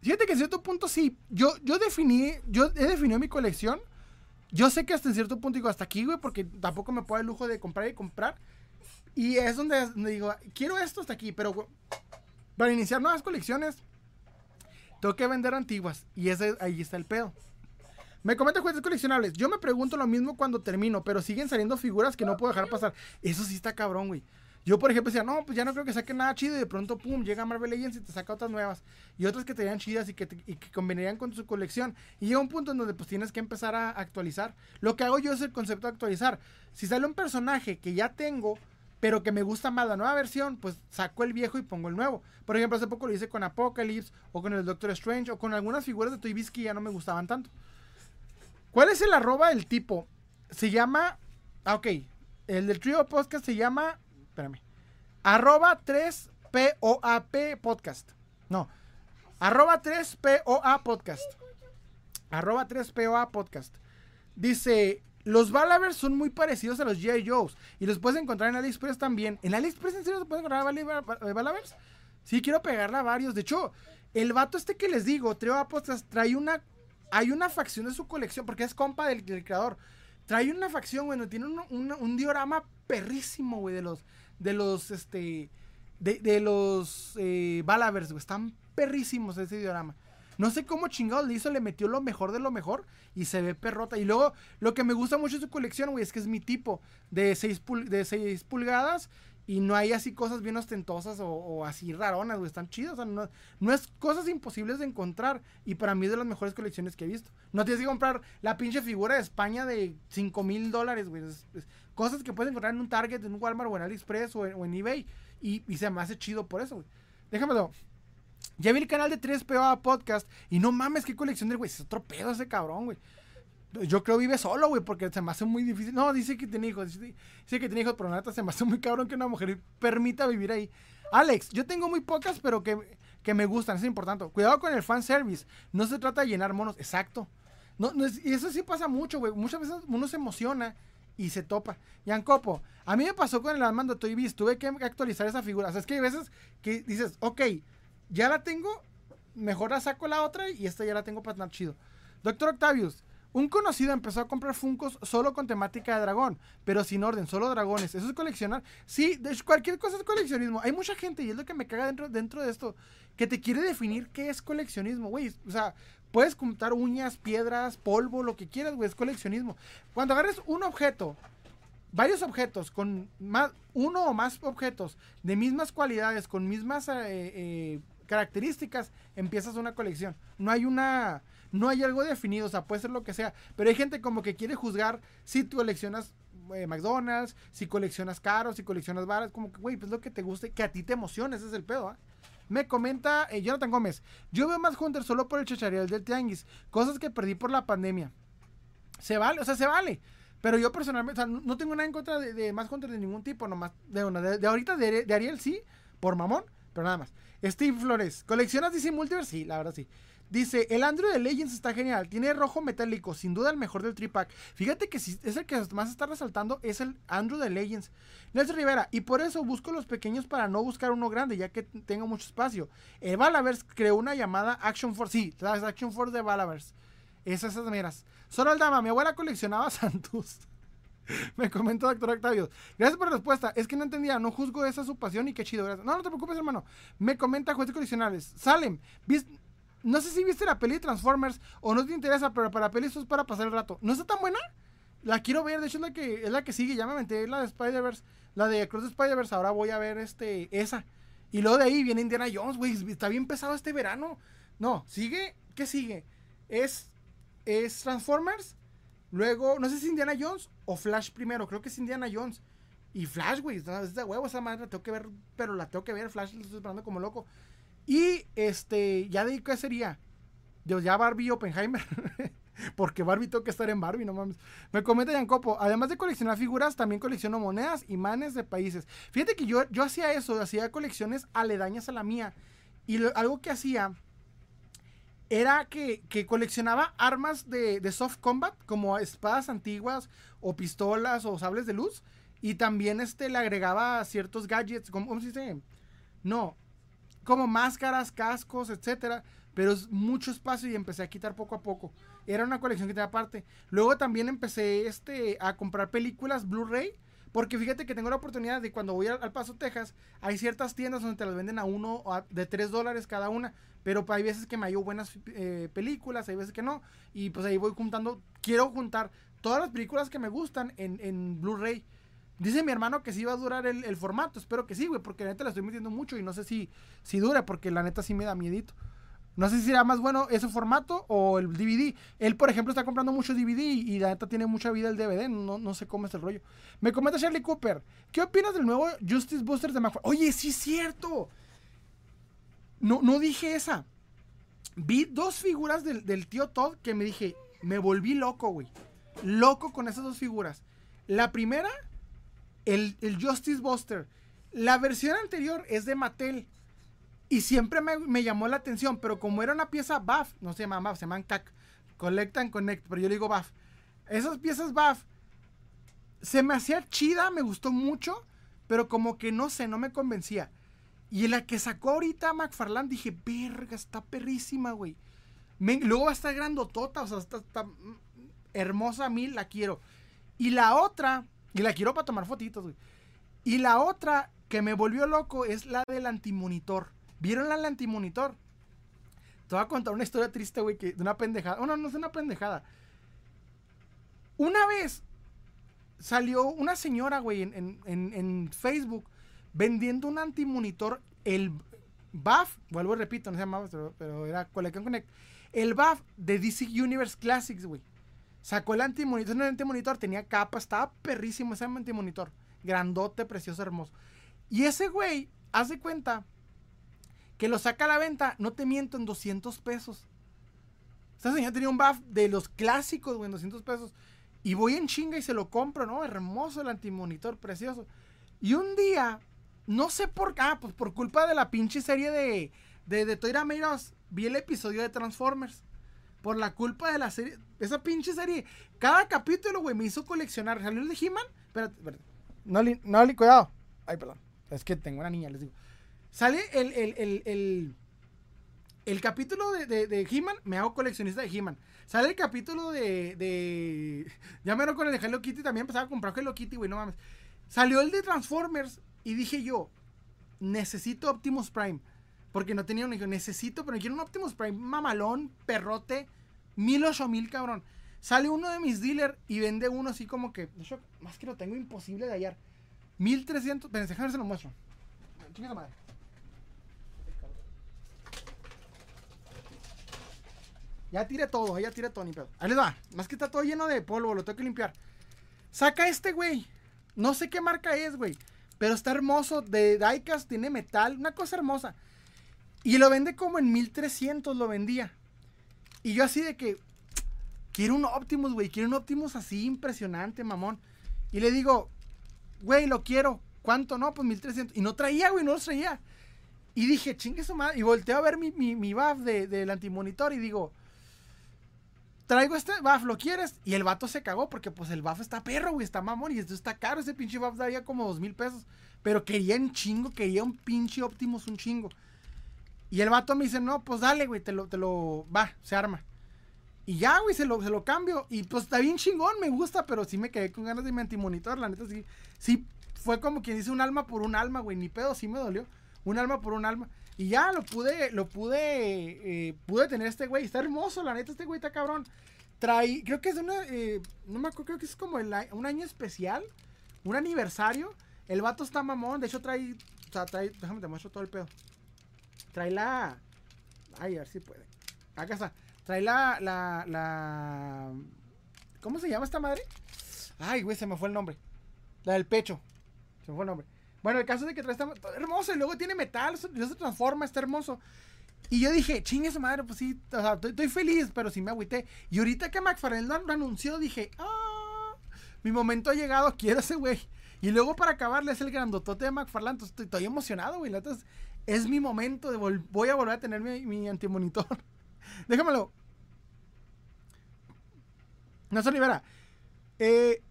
Speaker 1: Fíjate que en cierto punto sí. Yo, yo definí, yo he definido mi colección yo sé que hasta en cierto punto digo, hasta aquí, güey, porque tampoco me puedo el lujo de comprar y comprar. Y es donde, digo, quiero esto hasta aquí, pero para iniciar nuevas colecciones, tengo que vender antiguas. Y ese, ahí está el pedo. Me comenta juguetes coleccionables. Yo me pregunto lo mismo cuando termino, pero siguen saliendo figuras que no puedo dejar pasar. Eso sí está cabrón, güey. Yo, por ejemplo, decía, no, pues ya no creo que saque nada chido. Y de pronto, pum, llega Marvel Legends y te saca otras nuevas. Y otras que te vean chidas y que, y que convenirían con tu colección. Y llega un punto en donde pues tienes que empezar a actualizar. Lo que hago yo es el concepto de actualizar. Si sale un personaje que ya tengo, pero que me gusta más la nueva versión, pues saco el viejo y pongo el nuevo. Por ejemplo, hace poco lo hice con Apocalypse, o con el Doctor Strange, o con algunas figuras de Toy Biz que ya no me gustaban tanto. ¿Cuál es el arroba del tipo? Se llama. Ah, ok. El del trio podcast se llama espérame. Arroba 3POAP podcast. No. Arroba 3POA podcast. Arroba 3POA podcast. Dice, los Balavers son muy parecidos a los G.I. Joes. Y los puedes encontrar en AliExpress también. ¿En AliExpress en serio se pueden encontrar Balavers? Sí, quiero pegarla a varios. De hecho, el vato este que les digo, Trio Podcast, trae una... Hay una facción de su colección, porque es compa del, creador. Trae una facción, bueno, tiene un, diorama perrísimo, güey, de los de los, este, de, los eh, Balavers, Están perrísimos ese diorama. No sé cómo chingado le hizo, le metió lo mejor de lo mejor y se ve perrota. Y luego, lo que me gusta mucho de su colección, güey, es que es mi tipo de 6 de seis pulgadas y no hay así cosas bien ostentosas o, así raronas, güey. Están chidas. No, no, es cosas imposibles de encontrar. Y para mí es de las mejores colecciones que he visto. No tienes que comprar la pinche figura de España de 5 mil dólares, güey. cosas que puedes encontrar en un Target, en un Walmart o en AliExpress o en, eBay. Y, se me hace chido por eso, güey. Déjamelo. Ya vi el canal de 3PA Podcast. Y no mames, qué colección de, güey. Es otro pedo ese cabrón, güey. Yo creo vive solo, güey, porque se me hace muy difícil. No, dice que tiene hijos. Dice, que tiene hijos, pero neta se me hace muy cabrón que una mujer permita vivir ahí. Alex, yo tengo muy pocas, pero que, que me gustan, es importante. Cuidado con el fanservice. No se trata de llenar monos, exacto. No, no y eso sí pasa mucho, güey. Muchas veces uno se emociona y se topa. Yancopo, a mí me pasó con el Armando Toy Biz. Tuve que actualizar esa figura. O sea, es que hay veces que dices, ok, ya la tengo, mejor la saco la otra y esta ya la tengo para estar chido. Doctor Octavius, un conocido empezó a comprar Funcos solo con temática de dragón, pero sin orden, solo dragones. ¿Eso es coleccionar? Sí, de cualquier cosa es coleccionismo. Hay mucha gente, y es lo que me caga dentro, dentro de esto, que te quiere definir qué es coleccionismo, güey. O sea, puedes contar uñas, piedras, polvo, lo que quieras, güey, es coleccionismo. Cuando agarres un objeto, varios objetos, con más, uno o más objetos de mismas cualidades, con mismas eh, eh, características, empiezas una colección. No hay una no hay algo definido, o sea, puede ser lo que sea, pero hay gente como que quiere juzgar si tú coleccionas eh, McDonald's, si coleccionas caros, si coleccionas baras, como que, güey, pues lo que te guste, que a ti te emocione, ese es el pedo, ¿ah? Me comenta eh, Jonathan Gómez, yo veo más Hunter solo por el chacharial del tianguis, cosas que perdí por la pandemia. Se vale, o sea, se vale. Pero yo personalmente, o sea, no tengo nada en contra de, más contra de ningún tipo, nomás. De, de, de ahorita de, de, Ariel sí, por mamón, pero nada más. Steve Flores, ¿coleccionas DC Multiverse? Sí, la verdad sí. Dice, el Android de Legends está genial, tiene rojo metálico, sin duda el mejor del tripack. Fíjate que si es el que más está resaltando, es el Android de Legends. Nelson Rivera, y por eso busco los pequeños para no buscar uno grande, ya que tengo mucho espacio. El Valaverse creó una llamada Action Force, sí, las Action Force de Valaverse. Esas, esas miras. Solo Aldama, mi abuela coleccionaba [laughs] Santos. Me comentó doctor Octavio. Gracias por la respuesta. Es que no entendía, no juzgo esa su pasión y qué chido. Gracias. No, no te preocupes, hermano. Me comenta juguetes coleccionables. Salem, no sé si viste la peli de Transformers o no te interesa, pero para peli esto es para pasar el rato. ¿No está tan buena? La quiero ver, de hecho es la que, es la que sigue, ya me aventé la de Spider-Verse, la de Cross Spider-Verse, ahora voy a ver este, esa. Y luego de ahí viene Indiana Jones, güey, está bien pesado este verano. No, sigue, ¿qué sigue? Es, es Transformers, luego, no sé si Indiana Jones o Flash primero, creo que es Indiana Jones. Y Flash, güey, es de huevo esa madre, la tengo que ver, pero la tengo que ver, Flash la estoy esperando como loco. Y este, ya de qué sería. Yo ya Barbie y Oppenheimer. [laughs] Porque Barbie tengo que estar en Barbie, no mames. Me comenta Yancopo, además de coleccionar figuras, también colecciono monedas, imanes de países. Fíjate que yo, yo hacía eso, hacía colecciones aledañas a la mía. Y algo que hacía era que, coleccionaba armas de, de, soft combat, como espadas antiguas, o pistolas, o sables de luz. Y también este, le agregaba ciertos gadgets, ¿cómo, cómo se dice? No, como máscaras, cascos, etcétera, pero es mucho espacio y empecé a quitar poco a poco. Era una colección que tenía aparte. Luego también empecé este, a comprar películas Blu-ray. Porque fíjate que tengo la oportunidad de cuando voy al, Paso, Texas, hay ciertas tiendas donde te las venden a uno de tres dólares cada una. Pero hay veces que me hallo buenas eh, películas, hay veces que no. Y pues ahí voy juntando, quiero juntar todas las películas que me gustan en, en Blu-ray. Dice mi hermano que sí va a durar el, formato. Espero que sí, güey, porque la neta la estoy metiendo mucho y no sé si, si dura, porque la neta sí me da miedito. No sé si será más bueno ese formato o el DVD. Él, por ejemplo, está comprando mucho DVD y, la neta tiene mucha vida el DVD. No, no sé cómo es el rollo. Me comenta Charlie Cooper. ¿Qué opinas del nuevo Justice Booster de McFarlane? Oye, sí es cierto. No, no dije esa. Vi dos figuras del, del tío Todd que me dije, me volví loco, güey. Loco con esas dos figuras. La primera el, Justice Buster. La versión anterior es de Mattel. Y siempre me, llamó la atención, pero como era una pieza BAF, no se llaman BAF, se llaman CAC, Collect and Connect, pero yo le digo BAF. Esas piezas BAF se me hacía chida, me gustó mucho, pero como que no sé, no me convencía. Y la que sacó ahorita McFarlane dije, verga, está perrísima, güey. luego va a estar grandotota, o sea, está, está hermosa a mí, la quiero. Y la otra, y la quiero para tomar fotitos, güey. Y la otra que me volvió loco es la del antimonitor. ¿Vieron la del antimonitor? Te voy a contar una historia triste, güey, que de una pendejada. Bueno, no es una pendejada. Una vez salió una señora, güey, en, Facebook vendiendo un antimonitor, el BAF, vuelvo y repito, no se llamaba, pero, pero era Collection Connect. El BAF de DC Universe Classics, güey. Sacó el antimonitor, el antimonitor tenía capa, estaba perrísimo ese antimonitor. Grandote, precioso, hermoso. Y ese güey, hace cuenta que lo saca a la venta, no te miento, en 200 pesos. Esta señora tenía un buff de los clásicos, güey, en 200 pesos. Y voy en chinga y se lo compro, ¿no? Hermoso el antimonitor, precioso. Y un día, no sé por qué, ah, pues por culpa de la pinche serie de, de, de Toy vi el episodio de Transformers. Por la culpa de la serie. Esa pinche serie. Cada capítulo, güey, me hizo coleccionar. ¿Salió el de He-Man? Espérate, espérate. No, no, cuidado. Ay, perdón. Es que tengo una niña, les digo. Sale el, el, el, el, el capítulo de, de, de He-Man, me hago coleccionista de He-Man. Sale el capítulo de, de. Ya me con el de Hello Kitty, también empezaba a comprar Hello Kitty, güey, no mames. Salió el de Transformers y dije yo, necesito Optimus Prime. Porque no tenía un hijo. Necesito, pero quiero un Optimus Prime mamalón, perrote, mil ocho mil, cabrón. Sale uno de mis dealers y vende uno así como que. Más que lo tengo imposible de hallar. 1300. Pero déjame se lo muestro. Chiquita madre. Ya tiré todo, ya tiré todo, ni pedo. Ahí les va. Más que está todo lleno de polvo, lo tengo que limpiar. Saca este, güey. No sé qué marca es, güey. Pero está hermoso. De diecast, tiene metal. Una cosa hermosa. Y lo vende como en 1300 lo vendía. Y yo así de que quiero un Optimus, güey, quiero un Optimus así impresionante, mamón. Y le digo, güey, lo quiero. ¿Cuánto? No, pues 1300. Y no traía, güey, no los traía. Y dije, chingue su madre. Y volteé a ver mi, mi, mi buff de, del antimonitor y digo, traigo este buff, ¿lo quieres? Y el vato se cagó porque pues el buff está perro, güey, está mamón y esto está caro. Ese pinche buff daría como dos mil pesos. Pero quería un chingo, quería un pinche Optimus, un chingo. Y el vato me dice, no, pues dale, güey, te lo, te lo, va, se arma. Y ya, güey, se lo, se lo cambio. Y pues está bien chingón, me gusta, pero sí me quedé con ganas de mi antimonitor, la neta sí. Sí, fue como quien dice un alma por un alma, güey, ni pedo, sí me dolió. Un alma por un alma. Y ya lo pude, lo pude, eh, pude tener este güey. Está hermoso, la neta, este güey está cabrón. Trae, creo que es una, eh, no me acuerdo, creo que es como un año especial, un aniversario. El vato está mamón, de hecho trae, o sea, trae, déjame te muestro todo el pedo. Trae la, ay, a ver si puede. Acá está. Trae la, la, la, ¿cómo se llama esta madre? Ay, güey, se me fue el nombre. La del pecho. Se me fue el nombre. Bueno, el caso es de que trae esta hermoso y luego tiene metal, se, se transforma, está hermoso. Y yo dije, chingue su madre, pues sí, o sea, estoy, feliz, pero sí me agüité. Y ahorita que McFarlane lo, anunció, dije, ah, mi momento ha llegado, quiero ese güey. Y luego para acabarle es el grandotote de McFarlane, entonces estoy, emocionado, güey. Entonces, es mi momento de voy a volver a tener mi, mi antimonitor. [laughs] Déjamelo. No se libera. Eh,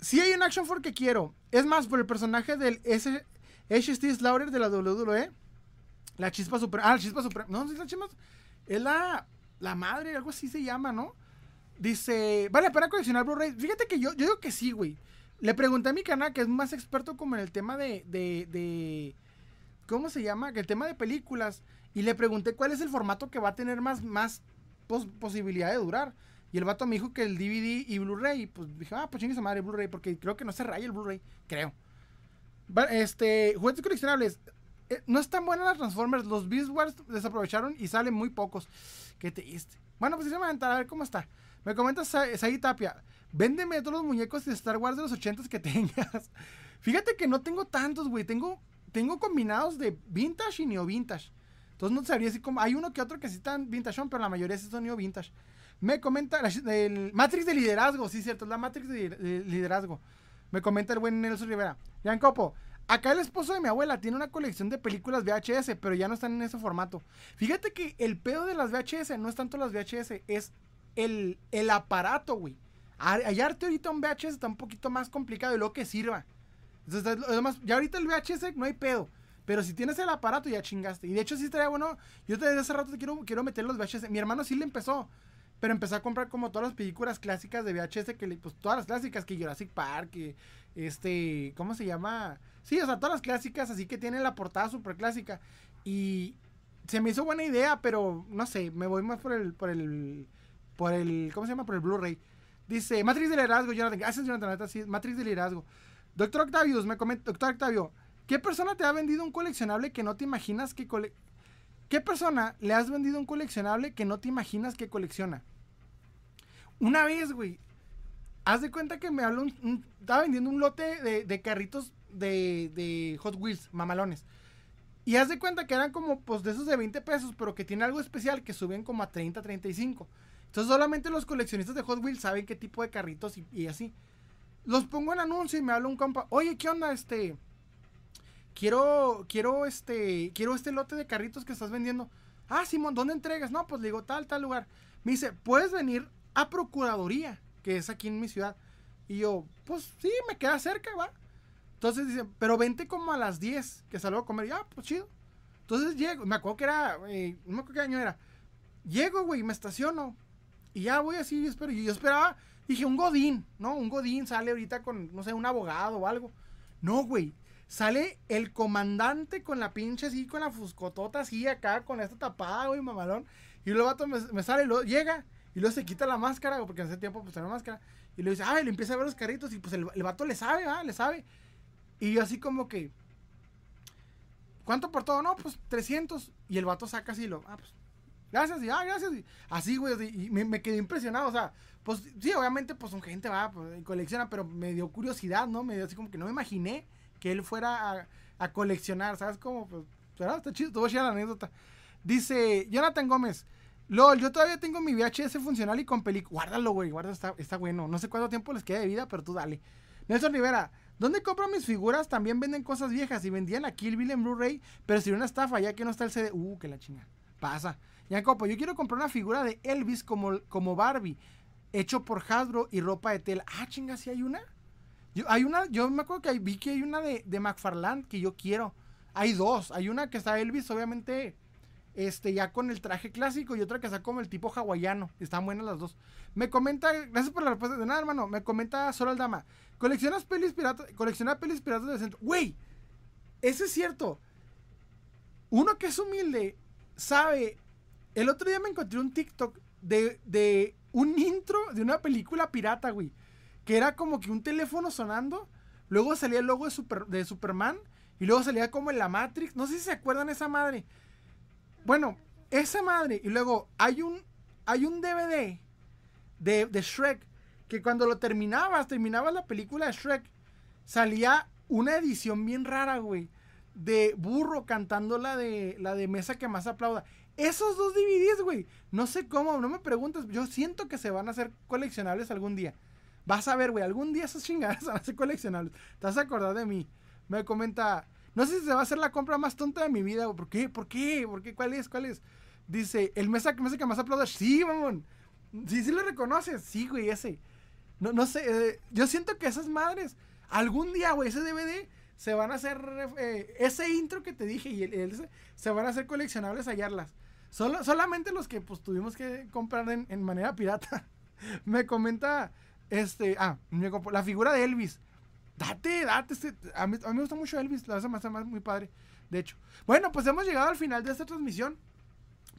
Speaker 1: si hay un Action 4 que quiero. Es más, por el personaje del HST Slaughter de la WWE. La chispa suprema. Ah, la chispa suprema. No, es la chispa. Es la, la madre, algo así se llama, ¿no? Dice, vale para coleccionar Blu-ray. Fíjate que yo, yo digo que sí, güey. Le pregunté a mi canal, que es más experto como en el tema de, de, de ¿cómo se llama? Que el tema de películas. Y le pregunté cuál es el formato que va a tener más, más posibilidad de durar. Y el vato me dijo que el DVD y Blu-ray. Pues dije, ah, pues chingue esa madre Blu-ray. Porque creo que no se raya el Blu-ray. Creo. Este, juguetes coleccionables. Eh, no están buenas las Transformers. Los Beast Wars desaprovecharon y salen muy pocos. Qué triste. Bueno, pues sí, a a ver cómo está. Me comenta Saí Tapia. Véndeme todos los muñecos de Star Wars de los 80 que [laughs] tengas. Fíjate que no tengo tantos, güey. Tengo, tengo combinados de vintage y neo vintage. Entonces no sabría si. Hay uno que otro que sí están vintage, pero la mayoría sí son neo vintage. Me comenta el Matrix de liderazgo, sí, cierto, es la Matrix de, liderazgo. Me comenta el buen Nelson Rivera. Jan Copo, acá el esposo de mi abuela tiene una colección de películas VHS, pero ya no están en ese formato. Fíjate que el pedo de las VHS no es tanto las VHS, es el, el aparato, güey. Hallarte ahorita un VHS está un poquito más complicado y lo que sirva. Entonces, ya ahorita el VHS no hay pedo. Pero si tienes el aparato, ya chingaste. Y de hecho, sí estaría bueno. Yo desde hace rato quiero, quiero meter los VHS. Mi hermano sí le empezó. Pero empecé a comprar como todas las películas clásicas de VHS, que pues todas las clásicas, que Jurassic Park, que este, ¿cómo se llama? Sí, o sea, todas las clásicas, así que tienen la portada súper clásica. Y se me hizo buena idea, pero no sé, me voy más por el, por el, por el, ¿cómo se llama? Por el Blu-ray. Dice, Matrix del liderazgo, Jonathan. Gracias, Jonathan. Sí, Matrix del liderazgo. Doctor Octavius, me comenta, Doctor Octavio, ¿qué persona te ha vendido un coleccionable que no te imaginas que ¿Qué persona le has vendido un coleccionable que no te imaginas que colecciona? Una vez, güey, haz de cuenta que me habló un, estaba vendiendo un lote de, carritos de, de, Hot Wheels, mamalones. Y haz de cuenta que eran como, pues, de esos de 20 pesos, pero que tiene algo especial que suben como a 30, 35. Entonces solamente los coleccionistas de Hot Wheels saben qué tipo de carritos y así. Los pongo en anuncio y me habla un compa, oye, ¿qué onda? Este, quiero, quiero este, quiero este lote de carritos que estás vendiendo. Ah, Simón, ¿dónde entregas? No, pues le digo, tal, tal lugar. Me dice, puedes venir a Procuraduría, que es aquí en mi ciudad. Y yo, pues sí, me queda cerca, va. Entonces dice, pero vente como a las 10, que salgo a comer. Y, ah, pues chido. Entonces llego, me acuerdo que era, eh, no me acuerdo qué año era. Llego, güey, me estaciono. Y ya voy así, y espero. Y yo esperaba, dije, un Godín, ¿no? Un Godín sale ahorita con, no sé, un abogado o algo. No, güey. Sale el comandante con la pinche así, con la fuscotota así acá, con esta tapada, güey, mamalón. Y luego me, me sale, lo, llega y luego se quita la máscara, porque en ese tiempo pues tenía máscara. Y le dice, ay, le empieza a ver los carritos y pues el, el vato le sabe, ah, le sabe. Y yo así como que, ¿cuánto por todo? No, pues 300. Y el vato saca así lo, ah, pues, gracias, y ah, gracias. Y así, güey, y me, quedé impresionado, o sea, pues sí, obviamente, pues un gente va, pues, colecciona, pero me dio curiosidad, ¿no? Me dio así como que no me imaginé que él fuera a, coleccionar, ¿sabes? Como, pues, está chido, te voy a la anécdota. Dice Jonathan Gómez, LOL, yo todavía tengo mi VHS funcional y con película. Guárdalo, güey, guarda, está, está bueno. No sé cuánto tiempo les queda de vida, pero tú dale. Nelson Rivera, ¿dónde compro mis figuras? También venden cosas viejas y vendían a Kill Bill en Blu-ray, pero si una estafa, ya que no está el CD. Uh, que la chinga. Pasa. Ya, copo, yo quiero comprar una figura de Elvis como, como Barbie, hecho por Hasbro y ropa de tela. Ah, chinga, ¿sí hay una? Yo, hay una, yo me acuerdo que vi que hay una de, de McFarland que yo quiero. Hay dos. Hay una que está Elvis, obviamente este, ya con el traje clásico y otra que está como el tipo hawaiano. Están buenas las dos. Me comenta, gracias por la respuesta de nada, hermano. Me comenta solo el dama. Coleccionas pelis piratas, colecciona pelis piratas del centro. Güey, eso es cierto. Uno que es humilde sabe. El otro día me encontré un TikTok de, de un intro de una película pirata, güey. Que era como que un teléfono sonando. Luego salía el logo de, Super, de Superman. Y luego salía como en la Matrix. No sé si se acuerdan esa madre. Bueno, esa madre. Y luego hay un, hay un DVD de, de Shrek que cuando lo terminabas, terminabas la película de Shrek, salía una edición bien rara, güey. De burro cantando la de, la de mesa que más aplauda. Esos dos DVDs, güey. No sé cómo, no me preguntes. Yo siento que se van a hacer coleccionables algún día. Vas a ver, güey. Algún día esas chingadas [laughs] van a ser coleccionables. Te vas a acordar de mí. Me comenta no sé si se va a hacer la compra más tonta de mi vida. ¿Por qué? ¿Por qué? ¿Por qué? ¿Cuál es? ¿Cuál es? Dice, el mesa, mesa que más aplauda. Sí, mamón. Sí, sí lo reconoces. Sí, güey, ese. No, no sé. Eh, yo siento que esas madres, algún día, güey, ese DVD se van a hacer. Eh, ese intro que te dije y el, se van a hacer coleccionables hallarlas. Solo, solamente los que pues tuvimos que comprar en, manera pirata. [laughs] me comenta. Este. Ah, la figura de Elvis. Date, date. Este, a, mí, me gusta mucho Elvis, la verdad más, más muy padre. De hecho. Bueno, pues hemos llegado al final de esta transmisión.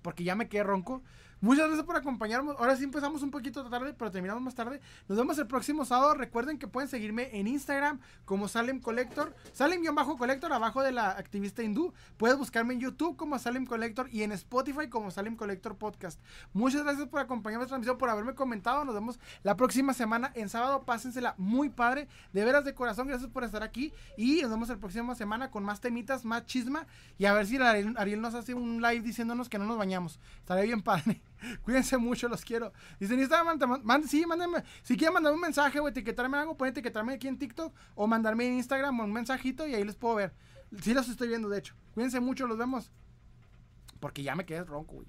Speaker 1: Porque ya me quedé ronco. Muchas gracias por acompañarnos. Ahora sí empezamos un poquito tarde, pero terminamos más tarde. Nos vemos el próximo sábado. Recuerden que pueden seguirme en Instagram como Salem Collector. Salem-Collector abajo de la activista hindú. Puedes buscarme en YouTube como Salem Collector y en Spotify como Salem Collector Podcast. Muchas gracias por acompañarme en transmisión, por haberme comentado. Nos vemos la próxima semana en sábado. Pásensela muy padre. De veras de corazón, gracias por estar aquí. Y nos vemos la próxima semana con más temitas, más chisma. Y a ver si Ariel nos hace un live diciéndonos que no nos bañamos. Estaré bien padre. [laughs] Cuídense mucho, los quiero. Dicen, sí, mándenme. Si quieren mandarme un mensaje o etiquetarme algo, pueden etiquetarme aquí en TikTok o mandarme en Instagram un mensajito y ahí les puedo ver. Sí los estoy viendo, de hecho. Cuídense mucho, los vemos. Porque ya me quedé ronco, güey.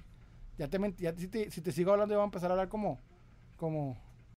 Speaker 1: Ya te, ya, si, te, si te sigo hablando, voy a empezar a hablar como, como,